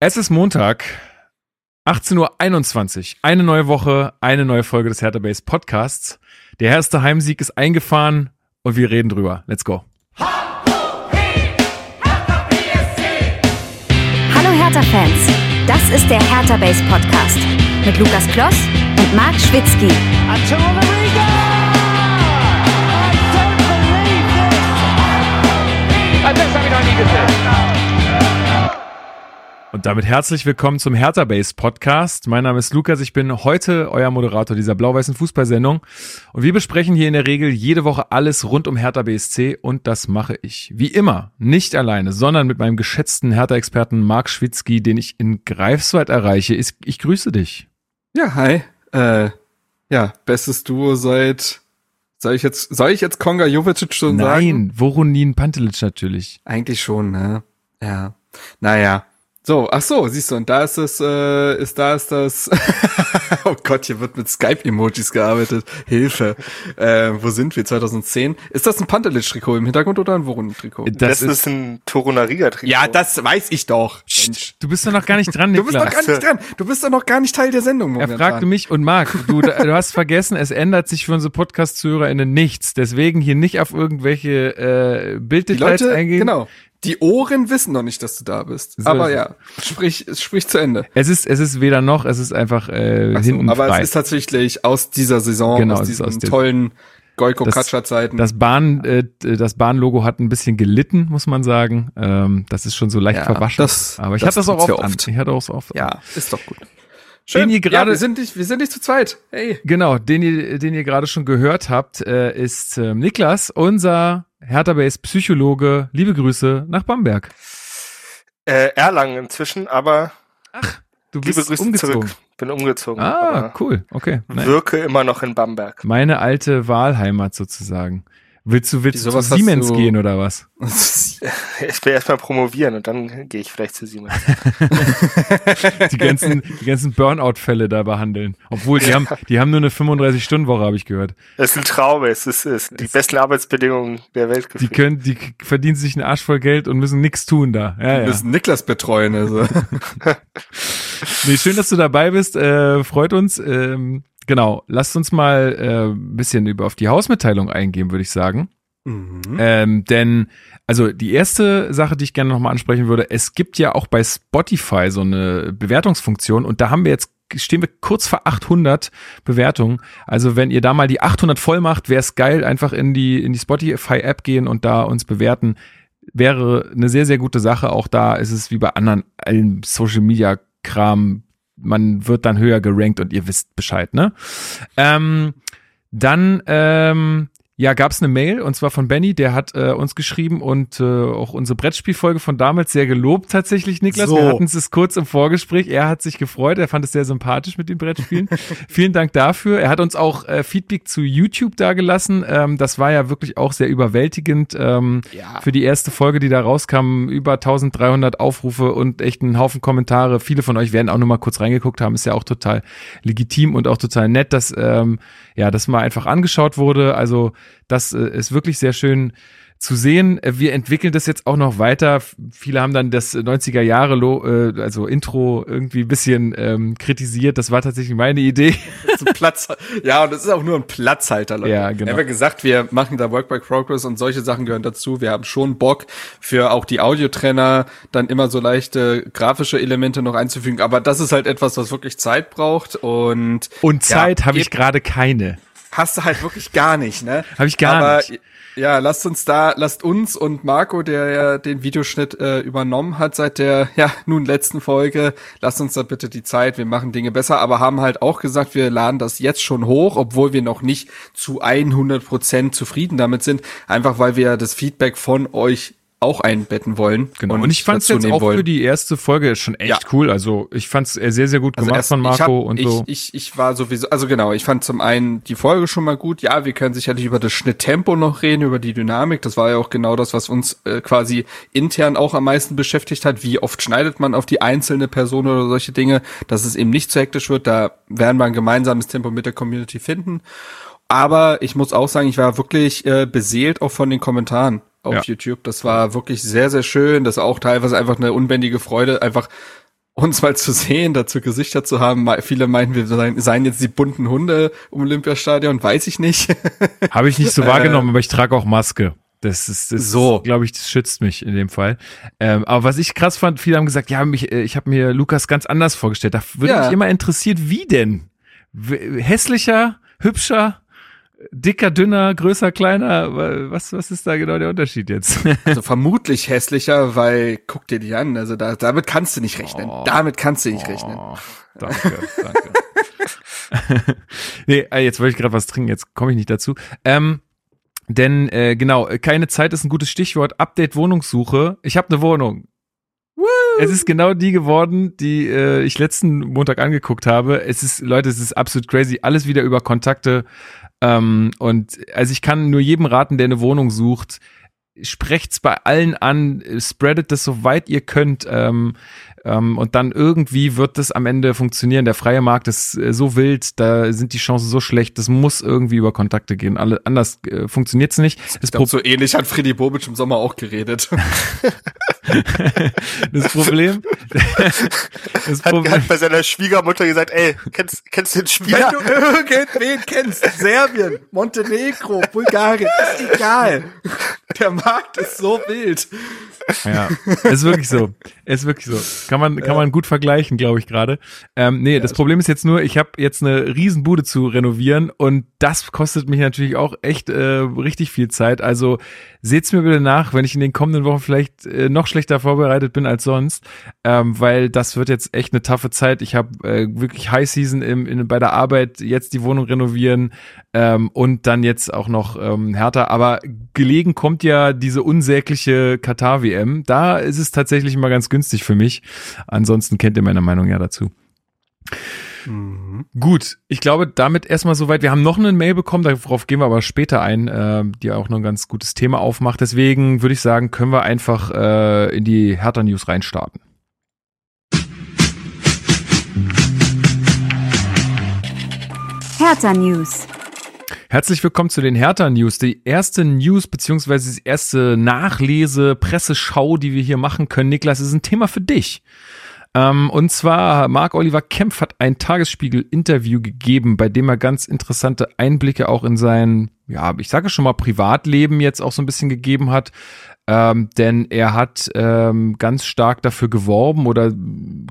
Es ist Montag, 18.21 Uhr. Eine neue Woche, eine neue Folge des Hertha Base Podcasts. Der erste Heimsieg ist eingefahren und wir reden drüber. Let's go. Hallo Hertha-Fans, das ist der Hertha Base Podcast mit Lukas Kloss und Marc Schwitzky. Das habe ich noch nie gesehen. Und damit herzlich willkommen zum Hertha Base Podcast. Mein Name ist Lukas, ich bin heute euer Moderator dieser blau-weißen Fußballsendung. Und wir besprechen hier in der Regel jede Woche alles rund um Hertha BSC und das mache ich. Wie immer, nicht alleine, sondern mit meinem geschätzten Hertha-Experten Marc Schwitzky, den ich in Greifswald erreiche. Ich grüße dich. Ja, hi. Äh, ja, bestes Duo seit soll ich jetzt, soll ich jetzt Konga Jovicic schon Nein, sagen? Nein, Voronin Pantelic natürlich. Eigentlich schon, ne? Ja. Naja, so, ach so, siehst du, und da ist das, äh, ist da ist das, oh Gott, hier wird mit Skype-Emojis gearbeitet. Hilfe. Äh, wo sind wir? 2010? Ist das ein Pantelic-Trikot im Hintergrund oder ein Worum-Trikot? Das, das, ist ein Torunariga-Trikot. Ja, das weiß ich doch. Mensch. Du bist doch noch gar nicht dran, Niklas. Du bist doch gar nicht dran. Du bist doch noch gar nicht Teil der Sendung momentan. Er fragte mich und Marc, du, du hast vergessen, es ändert sich für unsere Podcast-ZuhörerInnen nichts. Deswegen hier nicht auf irgendwelche äh, Bilddetails eingehen. Genau. Die Ohren wissen noch nicht, dass du da bist. So aber ja, sprich, sprich zu Ende. Es ist, es ist weder noch, es ist einfach äh, so, hinten Aber frei. es ist tatsächlich aus dieser Saison, genau, aus diesen aus tollen Goiko Katscher Zeiten. Das Bahn, äh, das Bahnlogo hat ein bisschen gelitten, muss man sagen. Ähm, das ist schon so leicht ja, verwaschen. Das, aber ich hatte das auch oft, oft. An. Ich hatte auch oft. Ja, ist doch gut. Schön. Den ihr gerade, ja, wir sind nicht, wir sind nicht zu zweit. Hey. Genau, den ihr, den ihr gerade schon gehört habt, äh, ist äh, Niklas, unser Hertha Base Psychologe. Liebe Grüße nach Bamberg. Äh, Erlangen inzwischen, aber Ach, du bist liebe Grüße umgezogen. zurück. Bin umgezogen. Ah, cool. Okay. Wirke immer noch in Bamberg. Meine alte Wahlheimat sozusagen. Willst du, willst du zu Siemens gehen oder was? Ich will erstmal promovieren und dann gehe ich vielleicht zu Siemens. die ganzen, die ganzen Burnout-Fälle da behandeln. Obwohl, die haben, die haben nur eine 35-Stunden-Woche, habe ich gehört. Das ist ein Traum, es ist, es ist die besten Arbeitsbedingungen der Welt. Gefühlt. Die können, die verdienen sich einen Arsch voll Geld und müssen nichts tun da. Ja, die ja. müssen Niklas betreuen, also. nee, schön, dass du dabei bist, äh, freut uns. Ähm, Genau, lasst uns mal äh, bisschen über auf die Hausmitteilung eingehen, würde ich sagen. Mhm. Ähm, denn, also die erste Sache, die ich gerne nochmal ansprechen würde, es gibt ja auch bei Spotify so eine Bewertungsfunktion und da haben wir jetzt stehen wir kurz vor 800 Bewertungen. Also wenn ihr da mal die 800 voll macht, wäre es geil, einfach in die in die Spotify App gehen und da uns bewerten. Wäre eine sehr sehr gute Sache. Auch da ist es wie bei anderen allen Social Media Kram man wird dann höher gerankt und ihr wisst Bescheid, ne? Ähm, dann ähm, ja, gab es eine Mail und zwar von Benny, der hat äh, uns geschrieben und äh, auch unsere Brettspielfolge von damals sehr gelobt tatsächlich, Niklas. So. Wir hatten es kurz im Vorgespräch. Er hat sich gefreut, er fand es sehr sympathisch mit den Brettspielen. Vielen Dank dafür. Er hat uns auch äh, Feedback zu YouTube dagelassen. Ähm, das war ja wirklich auch sehr überwältigend ähm, ja. für die erste Folge, die da rauskam. Über 1300 Aufrufe und echt einen Haufen Kommentare. Viele von euch werden auch nur mal kurz reingeguckt haben. Ist ja auch total legitim und auch total nett, dass ähm, ja, das mal einfach angeschaut wurde. Also das äh, ist wirklich sehr schön zu sehen. Äh, wir entwickeln das jetzt auch noch weiter. Viele haben dann das 90er Jahre, äh, also Intro irgendwie ein bisschen ähm, kritisiert. Das war tatsächlich meine Idee. Platz, ja, und das ist auch nur ein Platzhalter. Leute. Ja, genau. Wir haben gesagt, wir machen da Work by Progress und solche Sachen gehören dazu. Wir haben schon Bock für auch die Audiotrenner dann immer so leichte grafische Elemente noch einzufügen. Aber das ist halt etwas, was wirklich Zeit braucht und und Zeit ja, habe ich gerade keine hast du halt wirklich gar nicht, ne? Habe ich gar Aber, nicht. Ja, lasst uns da, lasst uns und Marco, der ja den Videoschnitt äh, übernommen hat seit der ja nun letzten Folge, lasst uns da bitte die Zeit. Wir machen Dinge besser, aber haben halt auch gesagt, wir laden das jetzt schon hoch, obwohl wir noch nicht zu 100 Prozent zufrieden damit sind, einfach weil wir das Feedback von euch auch einbetten wollen. Genau. Und, und ich fand es jetzt auch wollen. für die erste Folge schon echt ja. cool. Also ich fand es sehr, sehr gut also gemacht erst, von Marco hab, und ich, so. Ich, ich war sowieso, also genau, ich fand zum einen die Folge schon mal gut. Ja, wir können sicherlich über das Schnitttempo noch reden, über die Dynamik. Das war ja auch genau das, was uns äh, quasi intern auch am meisten beschäftigt hat. Wie oft schneidet man auf die einzelne Person oder solche Dinge, dass es eben nicht zu hektisch wird. Da werden wir ein gemeinsames Tempo mit der Community finden. Aber ich muss auch sagen, ich war wirklich äh, beseelt auch von den Kommentaren auf ja. YouTube. Das war wirklich sehr, sehr schön. Das ist auch teilweise einfach eine unbändige Freude, einfach uns mal zu sehen, dazu Gesichter zu haben. Viele meinen, wir seien, jetzt die bunten Hunde im Olympiastadion, weiß ich nicht. Habe ich nicht so wahrgenommen, aber ich trage auch Maske. Das ist, das so, glaube ich, das schützt mich in dem Fall. Ähm, aber was ich krass fand, viele haben gesagt, ja, mich, äh, ich habe mir Lukas ganz anders vorgestellt. Da würde ja. mich immer interessiert, wie denn? Hässlicher, hübscher, dicker, dünner, größer, kleiner? Was, was ist da genau der Unterschied jetzt? Also vermutlich hässlicher, weil guck dir die an. Also da, damit kannst du nicht rechnen. Oh, damit kannst du nicht oh, rechnen. Danke, danke. nee, jetzt wollte ich gerade was trinken, jetzt komme ich nicht dazu. Ähm, denn äh, genau, keine Zeit ist ein gutes Stichwort. Update Wohnungssuche. Ich habe eine Wohnung. Woo! Es ist genau die geworden, die äh, ich letzten Montag angeguckt habe. Es ist, Leute, es ist absolut crazy. Alles wieder über Kontakte. Ähm, und also ich kann nur jedem raten, der eine Wohnung sucht, sprecht's bei allen an, spreadet das so weit ihr könnt. Ähm, ähm, und dann irgendwie wird das am Ende funktionieren. Der freie Markt ist äh, so wild, da sind die Chancen so schlecht, das muss irgendwie über Kontakte gehen. Alle, anders äh, funktioniert's nicht. Das glaub, so ähnlich hat Freddy Bobic im Sommer auch geredet. das Problem. das Problem hat, hat bei seiner Schwiegermutter gesagt, ey, kennst, kennst du den Spieler? Wenn du irgendwen kennst, Serbien, Montenegro, Bulgarien, ist egal. Der Markt ist so wild. Ja, ist wirklich so. Ist wirklich so. Kann man, kann man gut vergleichen, glaube ich gerade. Ähm, nee, ja, das Problem ist jetzt nur, ich habe jetzt eine Riesenbude zu renovieren und das kostet mich natürlich auch echt äh, richtig viel Zeit. Also seht's mir bitte nach, wenn ich in den kommenden Wochen vielleicht äh, noch schlechter vorbereitet bin als sonst, ähm, weil das wird jetzt echt eine taffe Zeit. Ich habe äh, wirklich High Season im, in, bei der Arbeit, jetzt die Wohnung renovieren ähm, und dann jetzt auch noch ähm, härter. Aber gelegen kommt ja diese unsägliche Katar-WM. Da ist es tatsächlich immer ganz günstig für mich. Ansonsten kennt ihr meine Meinung ja dazu. Mhm. Gut, ich glaube, damit erstmal soweit. Wir haben noch eine Mail bekommen, darauf gehen wir aber später ein, äh, die auch noch ein ganz gutes Thema aufmacht. Deswegen würde ich sagen, können wir einfach äh, in die Hertha News reinstarten. Hertha News. Herzlich willkommen zu den Hertha News. Die erste News beziehungsweise die erste Nachlese, Presseschau, die wir hier machen können. Niklas, ist ein Thema für dich. Ähm, und zwar, Marc Oliver Kempf hat ein Tagesspiegel-Interview gegeben, bei dem er ganz interessante Einblicke auch in sein, ja, ich sage schon mal, Privatleben jetzt auch so ein bisschen gegeben hat. Ähm, denn er hat ähm, ganz stark dafür geworben oder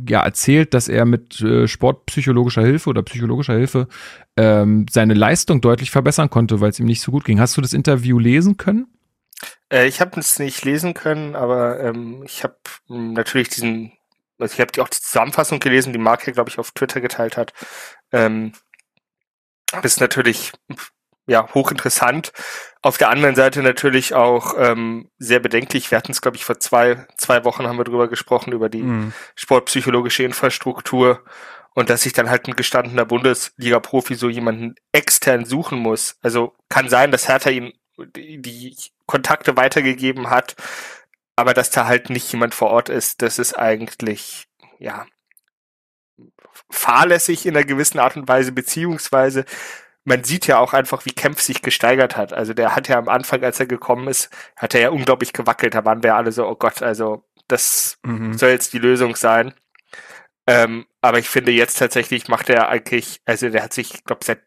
ja erzählt, dass er mit äh, sportpsychologischer Hilfe oder psychologischer Hilfe ähm, seine Leistung deutlich verbessern konnte, weil es ihm nicht so gut ging. Hast du das Interview lesen können? Äh, ich habe es nicht lesen können, aber ähm, ich habe hm, natürlich diesen also ich habe auch die Zusammenfassung gelesen, die Mark ja, glaube ich, auf Twitter geteilt hat. Ähm, ist natürlich ja hochinteressant. Auf der anderen Seite natürlich auch ähm, sehr bedenklich. Wir hatten es, glaube ich, vor zwei, zwei Wochen haben wir drüber gesprochen, über die mhm. sportpsychologische Infrastruktur und dass sich dann halt ein gestandener Bundesliga-Profi so jemanden extern suchen muss. Also kann sein, dass Hertha ihm die Kontakte weitergegeben hat, aber dass da halt nicht jemand vor Ort ist, das ist eigentlich, ja, fahrlässig in einer gewissen Art und Weise, beziehungsweise man sieht ja auch einfach, wie Kempf sich gesteigert hat. Also der hat ja am Anfang, als er gekommen ist, hat er ja unglaublich gewackelt. Da waren wir alle so, oh Gott, also das mhm. soll jetzt die Lösung sein. Ähm, aber ich finde jetzt tatsächlich macht er eigentlich, also der hat sich, ich glaube, seit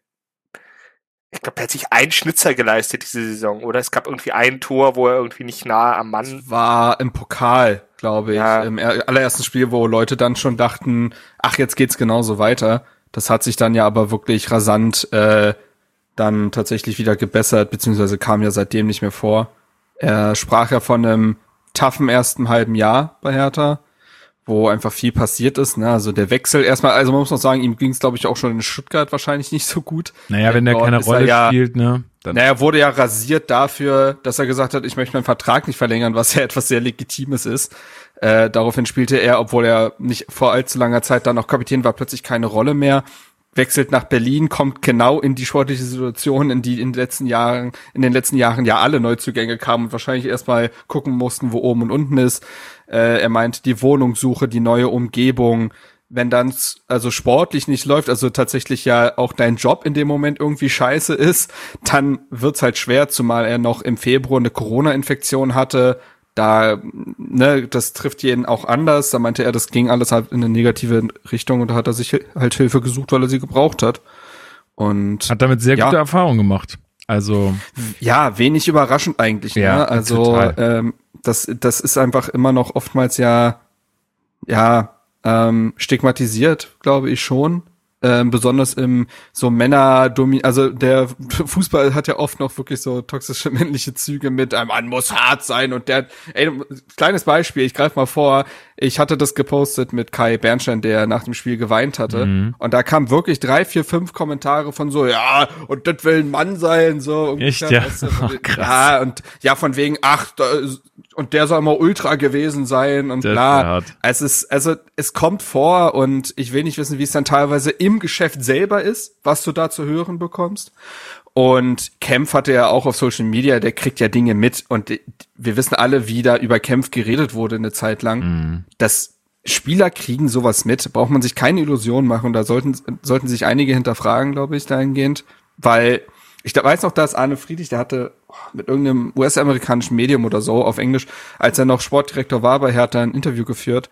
ich glaube, er hat sich einen Schnitzer geleistet diese Saison, oder? Es gab irgendwie ein Tor, wo er irgendwie nicht nah am Mann das war. Im Pokal, glaube ich, ja. im allerersten Spiel, wo Leute dann schon dachten, ach, jetzt geht's genauso weiter. Das hat sich dann ja aber wirklich rasant äh, dann tatsächlich wieder gebessert, beziehungsweise kam ja seitdem nicht mehr vor. Er sprach ja von einem toughen ersten halben Jahr bei Hertha wo einfach viel passiert ist. Ne? Also der Wechsel erstmal, also man muss noch sagen, ihm ging es, glaube ich, auch schon in Stuttgart wahrscheinlich nicht so gut. Naja, wenn der keine Rolle ja, spielt, ne? Dann naja, wurde ja rasiert dafür, dass er gesagt hat, ich möchte meinen Vertrag nicht verlängern, was ja etwas sehr Legitimes ist. Äh, daraufhin spielte er, obwohl er nicht vor allzu langer Zeit dann noch Kapitän war, plötzlich keine Rolle mehr wechselt nach Berlin, kommt genau in die sportliche Situation, in die in den letzten Jahren, in den letzten Jahren ja alle Neuzugänge kamen und wahrscheinlich erstmal gucken mussten, wo oben und unten ist. Äh, er meint die Wohnungssuche, die neue Umgebung. Wenn dann also sportlich nicht läuft, also tatsächlich ja auch dein Job in dem Moment irgendwie scheiße ist, dann wird's halt schwer, zumal er noch im Februar eine Corona-Infektion hatte, da, ne, das trifft jeden auch anders. Da meinte er, das ging alles halt in eine negative Richtung und da hat er sich halt Hilfe gesucht, weil er sie gebraucht hat. Und hat damit sehr ja. gute Erfahrungen gemacht. Also ja, wenig überraschend eigentlich. Ja, ne? Also ähm, das, das ist einfach immer noch oftmals ja, ja ähm, stigmatisiert, glaube ich schon ähm, besonders im so Männer also der Fußball hat ja oft noch wirklich so toxische männliche Züge mit ein Mann muss hart sein und der ey kleines Beispiel ich greife mal vor ich hatte das gepostet mit Kai Bernstein der nach dem Spiel geweint hatte mhm. und da kam wirklich drei vier fünf Kommentare von so ja und das will ein Mann sein so Echt, ja? Weißt du, oh, krass. ja und ja von wegen ach da, und der soll immer ultra gewesen sein und bla es ist also es kommt vor und ich will nicht wissen wie es dann teilweise im im Geschäft selber ist, was du da zu hören bekommst. Und Kempf hatte ja auch auf Social Media, der kriegt ja Dinge mit und wir wissen alle, wie da über Kempf geredet wurde eine Zeit lang. Mhm. Das Spieler kriegen sowas mit, braucht man sich keine Illusion machen. Da sollten, sollten sich einige hinterfragen, glaube ich, dahingehend. Weil ich weiß noch, dass Arne Friedrich, der hatte mit irgendeinem US-amerikanischen Medium oder so auf Englisch, als er noch Sportdirektor war bei Hertha, ein Interview geführt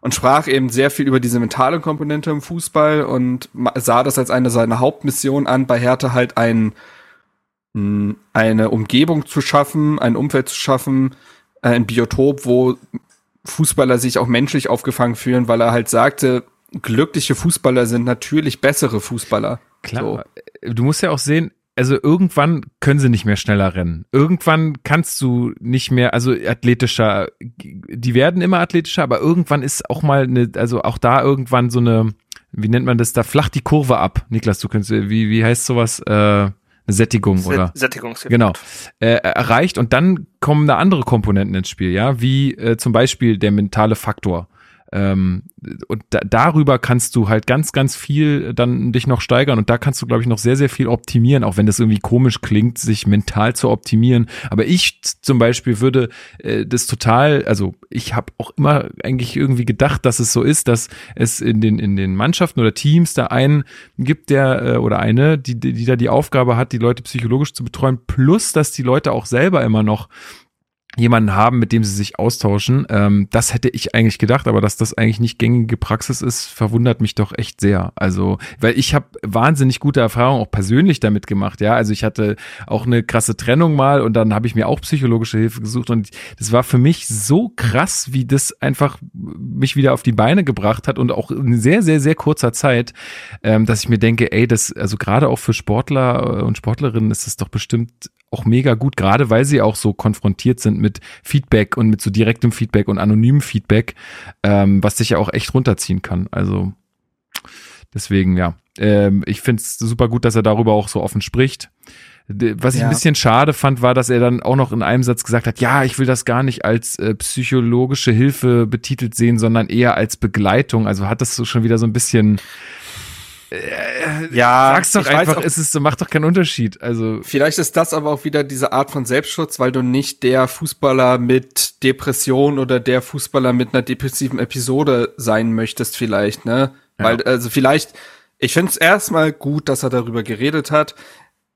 und sprach eben sehr viel über diese mentale Komponente im Fußball und sah das als eine seiner Hauptmissionen an, bei Hertha halt ein, hm, eine Umgebung zu schaffen, ein Umfeld zu schaffen, äh, ein Biotop, wo Fußballer sich auch menschlich aufgefangen fühlen, weil er halt sagte, glückliche Fußballer sind natürlich bessere Fußballer. Klar. So. Du musst ja auch sehen, also irgendwann können sie nicht mehr schneller rennen. Irgendwann kannst du nicht mehr, also athletischer, die werden immer athletischer, aber irgendwann ist auch mal eine, also auch da irgendwann so eine, wie nennt man das, da flacht die Kurve ab. Niklas, du könntest, wie, wie heißt sowas, äh, eine Sättigung Sätt oder Sättigungseffekt. genau äh, erreicht und dann kommen da andere Komponenten ins Spiel ja wie äh, zum Beispiel der mentale Faktor ähm, und da, darüber kannst du halt ganz, ganz viel dann dich noch steigern und da kannst du, glaube ich, noch sehr, sehr viel optimieren, auch wenn das irgendwie komisch klingt, sich mental zu optimieren. Aber ich zum Beispiel würde äh, das total, also ich habe auch immer eigentlich irgendwie gedacht, dass es so ist, dass es in den, in den Mannschaften oder Teams da einen gibt, der äh, oder eine, die, die, die da die Aufgabe hat, die Leute psychologisch zu betreuen, plus dass die Leute auch selber immer noch jemanden haben, mit dem sie sich austauschen. Ähm, das hätte ich eigentlich gedacht, aber dass das eigentlich nicht gängige Praxis ist, verwundert mich doch echt sehr. Also, weil ich habe wahnsinnig gute Erfahrungen auch persönlich damit gemacht. Ja, also ich hatte auch eine krasse Trennung mal und dann habe ich mir auch psychologische Hilfe gesucht und das war für mich so krass, wie das einfach mich wieder auf die Beine gebracht hat und auch in sehr, sehr, sehr kurzer Zeit, ähm, dass ich mir denke, ey, das also gerade auch für Sportler und Sportlerinnen ist es doch bestimmt auch mega gut, gerade weil sie auch so konfrontiert sind mit Feedback und mit so direktem Feedback und anonymem Feedback, ähm, was sich ja auch echt runterziehen kann. Also deswegen, ja. Ähm, ich finde es super gut, dass er darüber auch so offen spricht. Was ich ja. ein bisschen schade fand, war, dass er dann auch noch in einem Satz gesagt hat, ja, ich will das gar nicht als äh, psychologische Hilfe betitelt sehen, sondern eher als Begleitung. Also hat das so schon wieder so ein bisschen äh, ja, sag's doch einfach, auch, es ist, macht doch keinen Unterschied. Also vielleicht ist das aber auch wieder diese Art von Selbstschutz, weil du nicht der Fußballer mit Depression oder der Fußballer mit einer depressiven Episode sein möchtest, vielleicht, ne? Ja. Weil also vielleicht, ich finde es erstmal gut, dass er darüber geredet hat.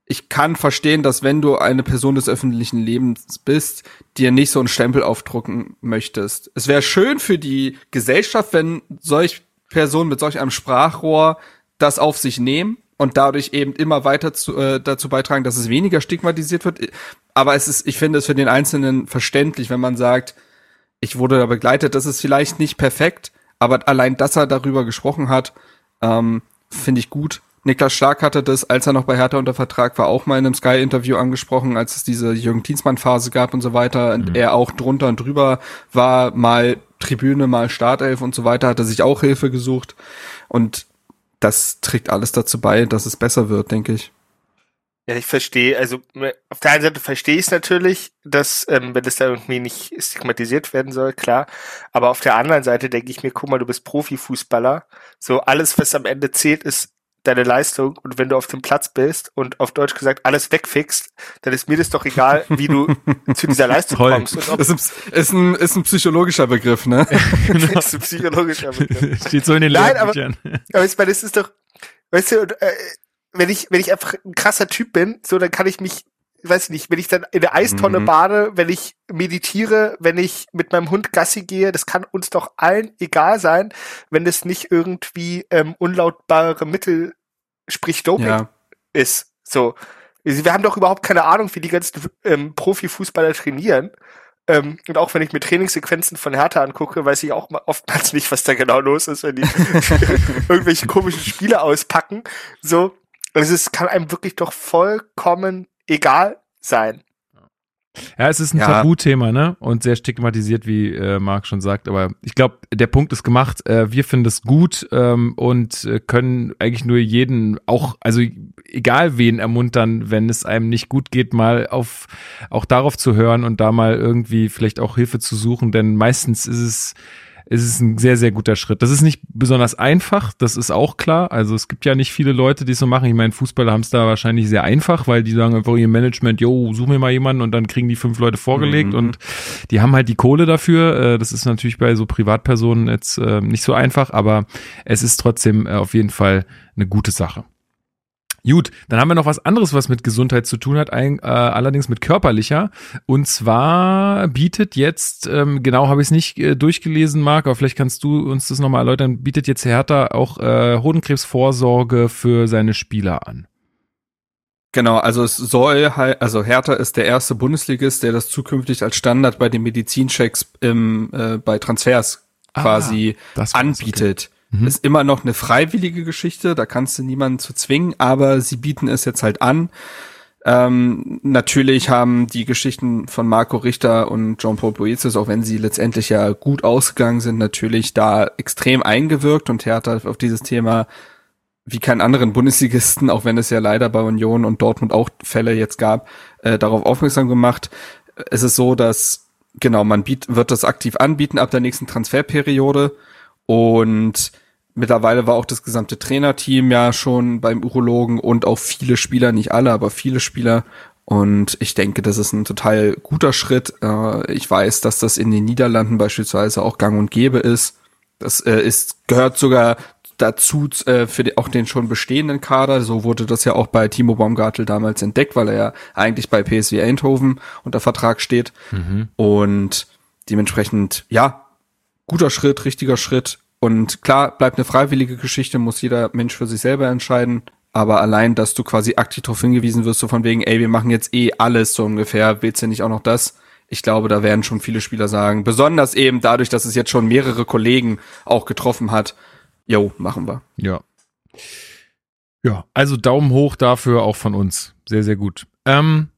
Ich kann verstehen, dass wenn du eine Person des öffentlichen Lebens bist, dir nicht so einen Stempel aufdrucken möchtest. Es wäre schön für die Gesellschaft, wenn solch Personen mit solch einem Sprachrohr das auf sich nehmen und dadurch eben immer weiter zu, äh, dazu beitragen, dass es weniger stigmatisiert wird. Aber es ist, ich finde es für den Einzelnen verständlich, wenn man sagt, ich wurde da begleitet. Das ist vielleicht nicht perfekt, aber allein, dass er darüber gesprochen hat, ähm, finde ich gut. Niklas Stark hatte das, als er noch bei Hertha unter Vertrag war, auch mal in einem Sky-Interview angesprochen, als es diese Jürgen Dienstmann-Phase gab und so weiter. Und mhm. er auch drunter und drüber war, mal Tribüne, mal Startelf und so weiter, hat er sich auch Hilfe gesucht. Und das trägt alles dazu bei, dass es besser wird, denke ich. Ja, ich verstehe. Also auf der einen Seite verstehe ich es natürlich, dass ähm, wenn das da irgendwie nicht stigmatisiert werden soll, klar. Aber auf der anderen Seite denke ich mir, guck mal, du bist Profifußballer. So alles, was am Ende zählt, ist deine Leistung und wenn du auf dem Platz bist und auf Deutsch gesagt alles wegfixt, dann ist mir das doch egal, wie du zu dieser Leistung Toll. kommst. Das ist, ist, ein, ist ein psychologischer Begriff, ne? das ist ein psychologischer Begriff. Steht so in den Nein, aber, aber ich meine, das ist doch, weißt du, äh, wenn ich, wenn ich einfach ein krasser Typ bin, so, dann kann ich mich weiß ich nicht, wenn ich dann in der Eistonne mhm. bade, wenn ich meditiere, wenn ich mit meinem Hund Gassi gehe, das kann uns doch allen egal sein, wenn es nicht irgendwie ähm, unlautbare Mittel, sprich Doping ja. ist. So. Wir haben doch überhaupt keine Ahnung, wie die ganzen ähm, Profifußballer trainieren. Ähm, und auch wenn ich mir Trainingssequenzen von Hertha angucke, weiß ich auch oftmals nicht, was da genau los ist, wenn die irgendwelche komischen Spiele auspacken. So, also es kann einem wirklich doch vollkommen egal sein. Ja, es ist ein ja. Tabuthema, ne? Und sehr stigmatisiert, wie äh, Marc schon sagt. Aber ich glaube, der Punkt ist gemacht. Äh, wir finden es gut ähm, und äh, können eigentlich nur jeden, auch, also egal wen ermuntern, wenn es einem nicht gut geht, mal auf auch darauf zu hören und da mal irgendwie vielleicht auch Hilfe zu suchen. Denn meistens ist es es ist ein sehr, sehr guter Schritt. Das ist nicht besonders einfach, das ist auch klar. Also es gibt ja nicht viele Leute, die es so machen. Ich meine, Fußballer haben es da wahrscheinlich sehr einfach, weil die sagen einfach ihr Management, yo, such mir mal jemanden und dann kriegen die fünf Leute vorgelegt mhm. und die haben halt die Kohle dafür. Äh, das ist natürlich bei so Privatpersonen jetzt äh, nicht so einfach, aber es ist trotzdem äh, auf jeden Fall eine gute Sache. Gut, dann haben wir noch was anderes, was mit Gesundheit zu tun hat, ein, äh, allerdings mit körperlicher. Und zwar bietet jetzt, ähm, genau habe ich es nicht äh, durchgelesen, Marc, aber vielleicht kannst du uns das nochmal erläutern, bietet jetzt Hertha auch äh, Hodenkrebsvorsorge für seine Spieler an. Genau, also es soll halt, also Hertha ist der erste Bundesligist, der das zukünftig als Standard bei den Medizinchecks im, äh, bei Transfers ah, quasi anbietet. Okay. Mhm. Ist immer noch eine freiwillige Geschichte, da kannst du niemanden zu zwingen, aber sie bieten es jetzt halt an. Ähm, natürlich haben die Geschichten von Marco Richter und Jean-Paul Boetius, auch wenn sie letztendlich ja gut ausgegangen sind, natürlich da extrem eingewirkt und Hertha auf dieses Thema wie keinen anderen Bundesligisten, auch wenn es ja leider bei Union und Dortmund auch Fälle jetzt gab, äh, darauf aufmerksam gemacht. Es ist so, dass genau man biet, wird das aktiv anbieten ab der nächsten Transferperiode und mittlerweile war auch das gesamte Trainerteam ja schon beim Urologen und auch viele Spieler, nicht alle, aber viele Spieler. Und ich denke, das ist ein total guter Schritt. Äh, ich weiß, dass das in den Niederlanden beispielsweise auch gang und gäbe ist. Das äh, ist, gehört sogar dazu äh, für die, auch den schon bestehenden Kader. So wurde das ja auch bei Timo Baumgartel damals entdeckt, weil er ja eigentlich bei PSV Eindhoven unter Vertrag steht. Mhm. Und dementsprechend, ja, guter Schritt, richtiger Schritt. Und klar, bleibt eine freiwillige Geschichte, muss jeder Mensch für sich selber entscheiden. Aber allein, dass du quasi aktiv darauf hingewiesen wirst, so von wegen, ey, wir machen jetzt eh alles so ungefähr, willst du nicht auch noch das? Ich glaube, da werden schon viele Spieler sagen, besonders eben dadurch, dass es jetzt schon mehrere Kollegen auch getroffen hat, jo, machen wir. Ja. Ja, also Daumen hoch dafür auch von uns. Sehr, sehr gut. Ähm,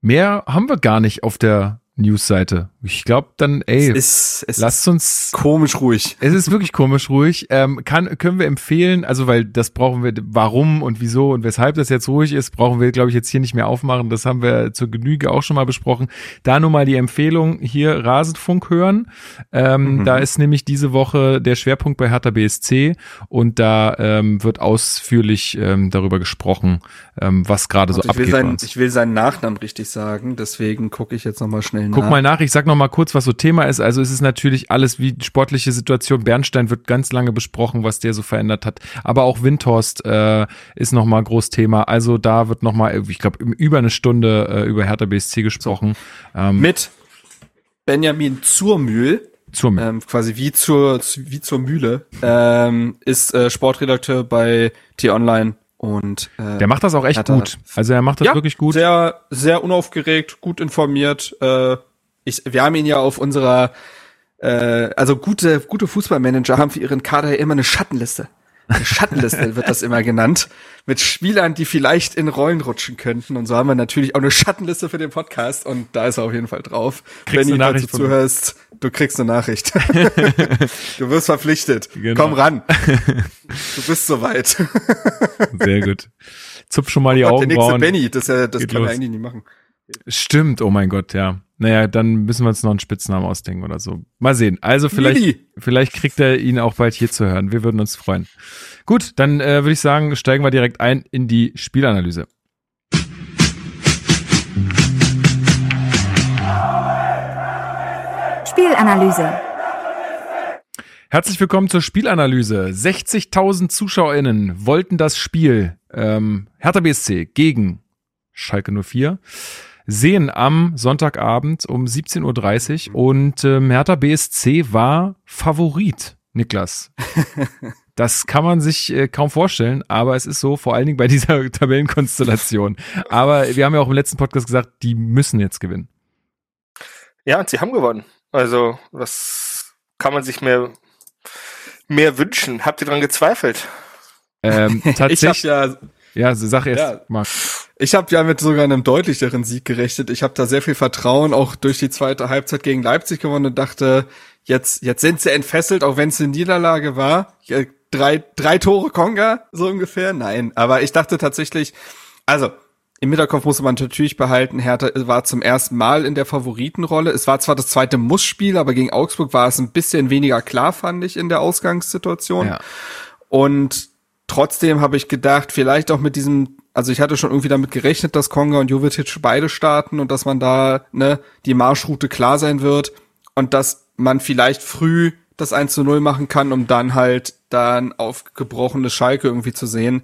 mehr haben wir gar nicht auf der Newsseite. Ich glaube dann, ey, es ist, es lasst uns komisch ruhig. Es ist wirklich komisch ruhig. Ähm, kann, können wir empfehlen, also weil das brauchen wir, warum und wieso und weshalb das jetzt ruhig ist, brauchen wir, glaube ich, jetzt hier nicht mehr aufmachen. Das haben wir zur Genüge auch schon mal besprochen. Da nur mal die Empfehlung hier Rasenfunk hören. Ähm, mhm. Da ist nämlich diese Woche der Schwerpunkt bei Hertha BSC und da ähm, wird ausführlich ähm, darüber gesprochen, ähm, was gerade so ich abgeht. Will sein, ich will seinen Nachnamen richtig sagen, deswegen gucke ich jetzt nochmal schnell Guck mal nach, ich sag noch mal kurz, was so Thema ist. Also es ist natürlich alles wie sportliche Situation. Bernstein wird ganz lange besprochen, was der so verändert hat. Aber auch Windhorst äh, ist noch mal groß Thema. Also da wird noch mal, ich glaube, über eine Stunde äh, über Hertha BSC gesprochen. Ähm, Mit Benjamin Zurmühl. Zur ähm, quasi wie zur wie zur Mühle ähm, ist äh, Sportredakteur bei T-Online und äh, der macht das auch echt gut. Also er macht das ja, wirklich gut. Sehr, sehr unaufgeregt, gut informiert. Äh, ich, wir haben ihn ja auf unserer, äh, also gute, gute Fußballmanager haben für ihren Kader ja immer eine Schattenliste. Eine Schattenliste wird das immer genannt. Mit Spielern, die vielleicht in Rollen rutschen könnten. Und so haben wir natürlich auch eine Schattenliste für den Podcast. Und da ist er auf jeden Fall drauf. Kriegst Wenn du dazu zuhörst, du kriegst eine Nachricht. du wirst verpflichtet. Genau. Komm ran. Du bist soweit. Sehr gut. Zupf schon mal die oh Gott, Augenbrauen. Der nächste Benny, das, das kann man eigentlich nicht machen. Stimmt, oh mein Gott, ja. Naja, dann müssen wir uns noch einen Spitznamen ausdenken oder so. Mal sehen. Also vielleicht, vielleicht kriegt er ihn auch bald hier zu hören. Wir würden uns freuen. Gut, dann äh, würde ich sagen, steigen wir direkt ein in die Spielanalyse. Spielanalyse. Herzlich willkommen zur Spielanalyse. 60.000 ZuschauerInnen wollten das Spiel ähm, Hertha BSC gegen Schalke 04 sehen am Sonntagabend um 17.30 Uhr und äh, Hertha BSC war Favorit, Niklas. Das kann man sich äh, kaum vorstellen, aber es ist so, vor allen Dingen bei dieser Tabellenkonstellation. Aber wir haben ja auch im letzten Podcast gesagt, die müssen jetzt gewinnen. Ja, und sie haben gewonnen. Also, was kann man sich mehr, mehr wünschen? Habt ihr dran gezweifelt? Ähm, tatsächlich. ich hab ja, ja, sag erst, Ja. Marc. Ich habe ja mit sogar einem deutlicheren Sieg gerechnet. Ich habe da sehr viel Vertrauen auch durch die zweite Halbzeit gegen Leipzig gewonnen und dachte, jetzt jetzt sind sie entfesselt, auch wenn es eine Niederlage war. Drei drei Tore Konga so ungefähr. Nein, aber ich dachte tatsächlich, also im Hinterkopf musste man natürlich behalten, Hertha war zum ersten Mal in der Favoritenrolle. Es war zwar das zweite Mussspiel, aber gegen Augsburg war es ein bisschen weniger klar, fand ich, in der Ausgangssituation. Ja. Und trotzdem habe ich gedacht, vielleicht auch mit diesem, also ich hatte schon irgendwie damit gerechnet, dass Konga und Jovetic beide starten und dass man da, ne, die Marschroute klar sein wird und dass man vielleicht früh das 1 zu 0 machen kann, um dann halt dann auf gebrochene Schalke irgendwie zu sehen.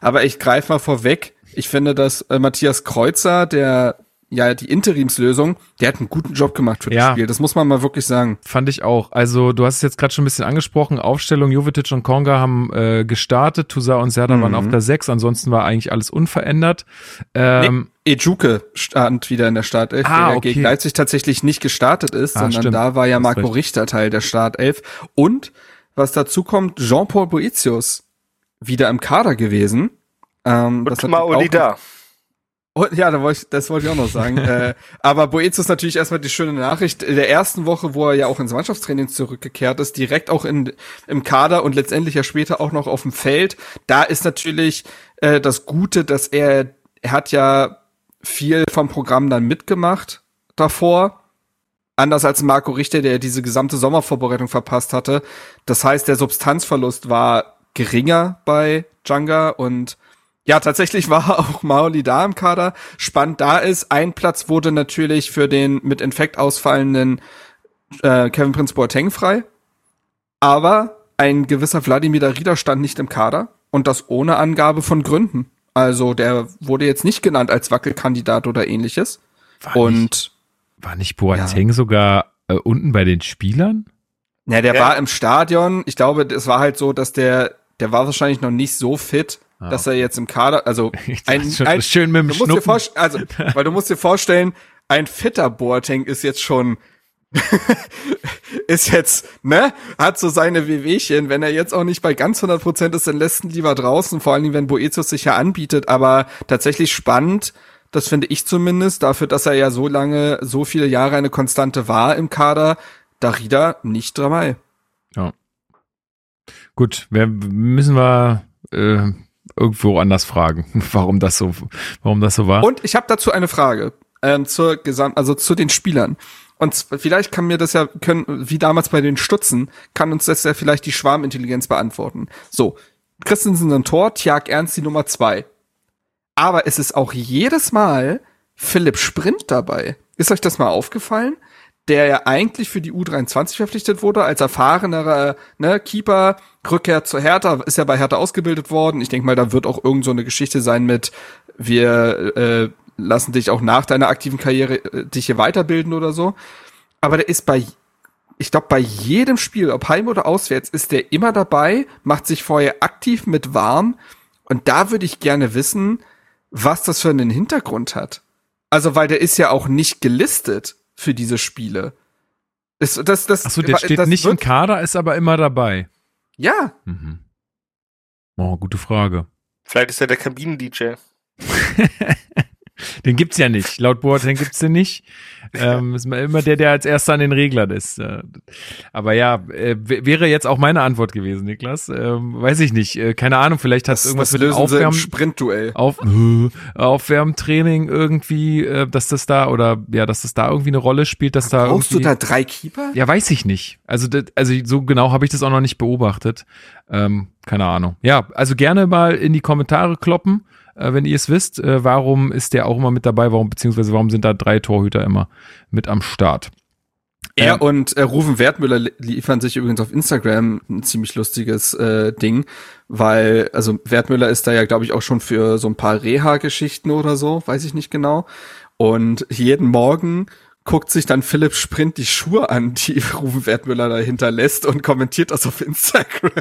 Aber ich greife mal vorweg. Ich finde, dass äh, Matthias Kreuzer, der ja die Interimslösung, der hat einen guten Job gemacht für Ja. das Spiel. Das muss man mal wirklich sagen. Fand ich auch. Also du hast es jetzt gerade schon ein bisschen angesprochen. Aufstellung, Jovetic und Konga haben äh, gestartet. Tusa und Serda waren Mhm. auf der 6. Ansonsten war eigentlich alles unverändert. Ähm, Ejuke stand wieder in der Startelf, Ah, der okay. gegen Leipzig tatsächlich nicht gestartet ist, Ah, sondern stimmt. da war ja Marco. Richter Teil der Startelf. Und was dazu kommt, Jean-Paul Boetius wieder im Kader gewesen. Ähm, das Und hat Maoli da. Oh, ja, da wollte ich, das wollte ich auch noch sagen. äh, aber Boetius ist natürlich erstmal die schöne Nachricht. In der ersten Woche, wo er ja auch ins Mannschaftstraining zurückgekehrt ist, direkt auch in, im Kader und letztendlich ja später auch noch auf dem Feld. Da ist natürlich äh, das Gute, dass er, er hat ja viel vom Programm dann mitgemacht davor. Anders als Marco Richter, der diese gesamte Sommervorbereitung verpasst hatte. Das heißt, der Substanzverlust war geringer bei Djanga und ja, tatsächlich war auch Maoli da im Kader. Spannend da ist, ein Platz wurde natürlich für den mit Infekt ausfallenden äh, Kevin Prince Boateng frei. Aber ein gewisser Wladimir Darida stand nicht im Kader und das ohne Angabe von Gründen. Also der wurde jetzt nicht genannt als Wackelkandidat oder ähnliches. war, nicht, Und war nicht Boateng sogar äh, unten bei den Spielern? ja, der Ja. war im Stadion. Ich glaube, es war halt so, dass der, der war wahrscheinlich noch nicht so fit, Ah, dass er jetzt im Kader, also ein, schon, ein, schön mit dem du musst dir also, weil du musst dir vorstellen, ein fitter Boateng ist jetzt schon, ist jetzt, ne, hat so seine Wehwehchen, wenn er jetzt auch nicht bei ganz 100 Prozent ist, dann lässt ihn lieber draußen, vor allen Dingen, wenn Boetius sich ja anbietet, aber tatsächlich spannend, das finde ich zumindest, dafür, dass er ja so lange, so viele Jahre eine Konstante war im Kader, Darida nicht dabei. Ja. Gut, wir müssen wir äh, irgendwo anders fragen, warum das so, warum das so war. Und ich habe dazu eine Frage ähm, zur Gesamt, also zu den Spielern. Und vielleicht kann mir das ja können, wie damals bei den Stutzen, kann uns das ja vielleicht die Schwarmintelligenz beantworten. So, Christensen ein Tor, Tjag Ernst die Nummer zwei. Aber es ist auch jedes Mal Philipp Sprint dabei. Ist euch das mal aufgefallen? Der ja eigentlich für die U23 verpflichtet wurde, als erfahrenerer ne, Keeper, Rückkehr zur Hertha, ist ja bei Hertha ausgebildet worden. Ich denke mal, da wird auch irgend so eine Geschichte sein mit, wir äh, lassen dich auch nach deiner aktiven Karriere äh, dich hier weiterbilden oder so. Aber der ist bei, ich glaube, bei jedem Spiel, ob heim oder auswärts, ist der immer dabei, macht sich vorher aktiv mit warm. Und da würde ich gerne wissen, was das für einen Hintergrund hat. Also, weil der ist ja auch nicht gelistet für diese Spiele. Das, das, das, Achso, der steht das nicht im Kader, ist aber immer dabei. Ja, Mhm. Oh, gute Frage. Vielleicht ist er der Kabinen-DJ. Den gibt's ja nicht. Laut Boateng gibt's den nicht. Ähm, ist immer der, der als erster an den Reglern ist. Äh, Aber ja, äh, wäre jetzt auch meine Antwort gewesen, Niklas. Ähm, weiß ich nicht. Äh, keine Ahnung, vielleicht hat irgendwas mit dem lösen sie im Aufwärmen, Sprintduell. auf, äh, Aufwärmtraining irgendwie, äh, dass das da oder ja, dass das da irgendwie eine Rolle spielt, dass da Brauchst du da drei Keeper? Ja, weiß ich nicht. Also, das, also so genau habe ich das auch noch nicht beobachtet. Ähm, keine Ahnung. Ja, also gerne mal in die Kommentare kloppen, äh, wenn ihr es wisst. Äh, warum ist der auch immer mit dabei? Warum beziehungsweise warum sind da drei Torhüter immer mit am Start? Er Ähm, und äh, Rufen Wertmüller li- liefern sich übrigens auf Instagram ein ziemlich lustiges äh, Ding, weil, also Wertmüller ist da ja, glaube ich, auch schon für so ein paar Reha-Geschichten oder so, weiß ich nicht genau. Und jeden Morgen guckt sich dann Philipp Sprint die Schuhe an, die Rufen Wertmüller dahinter lässt und kommentiert das auf Instagram.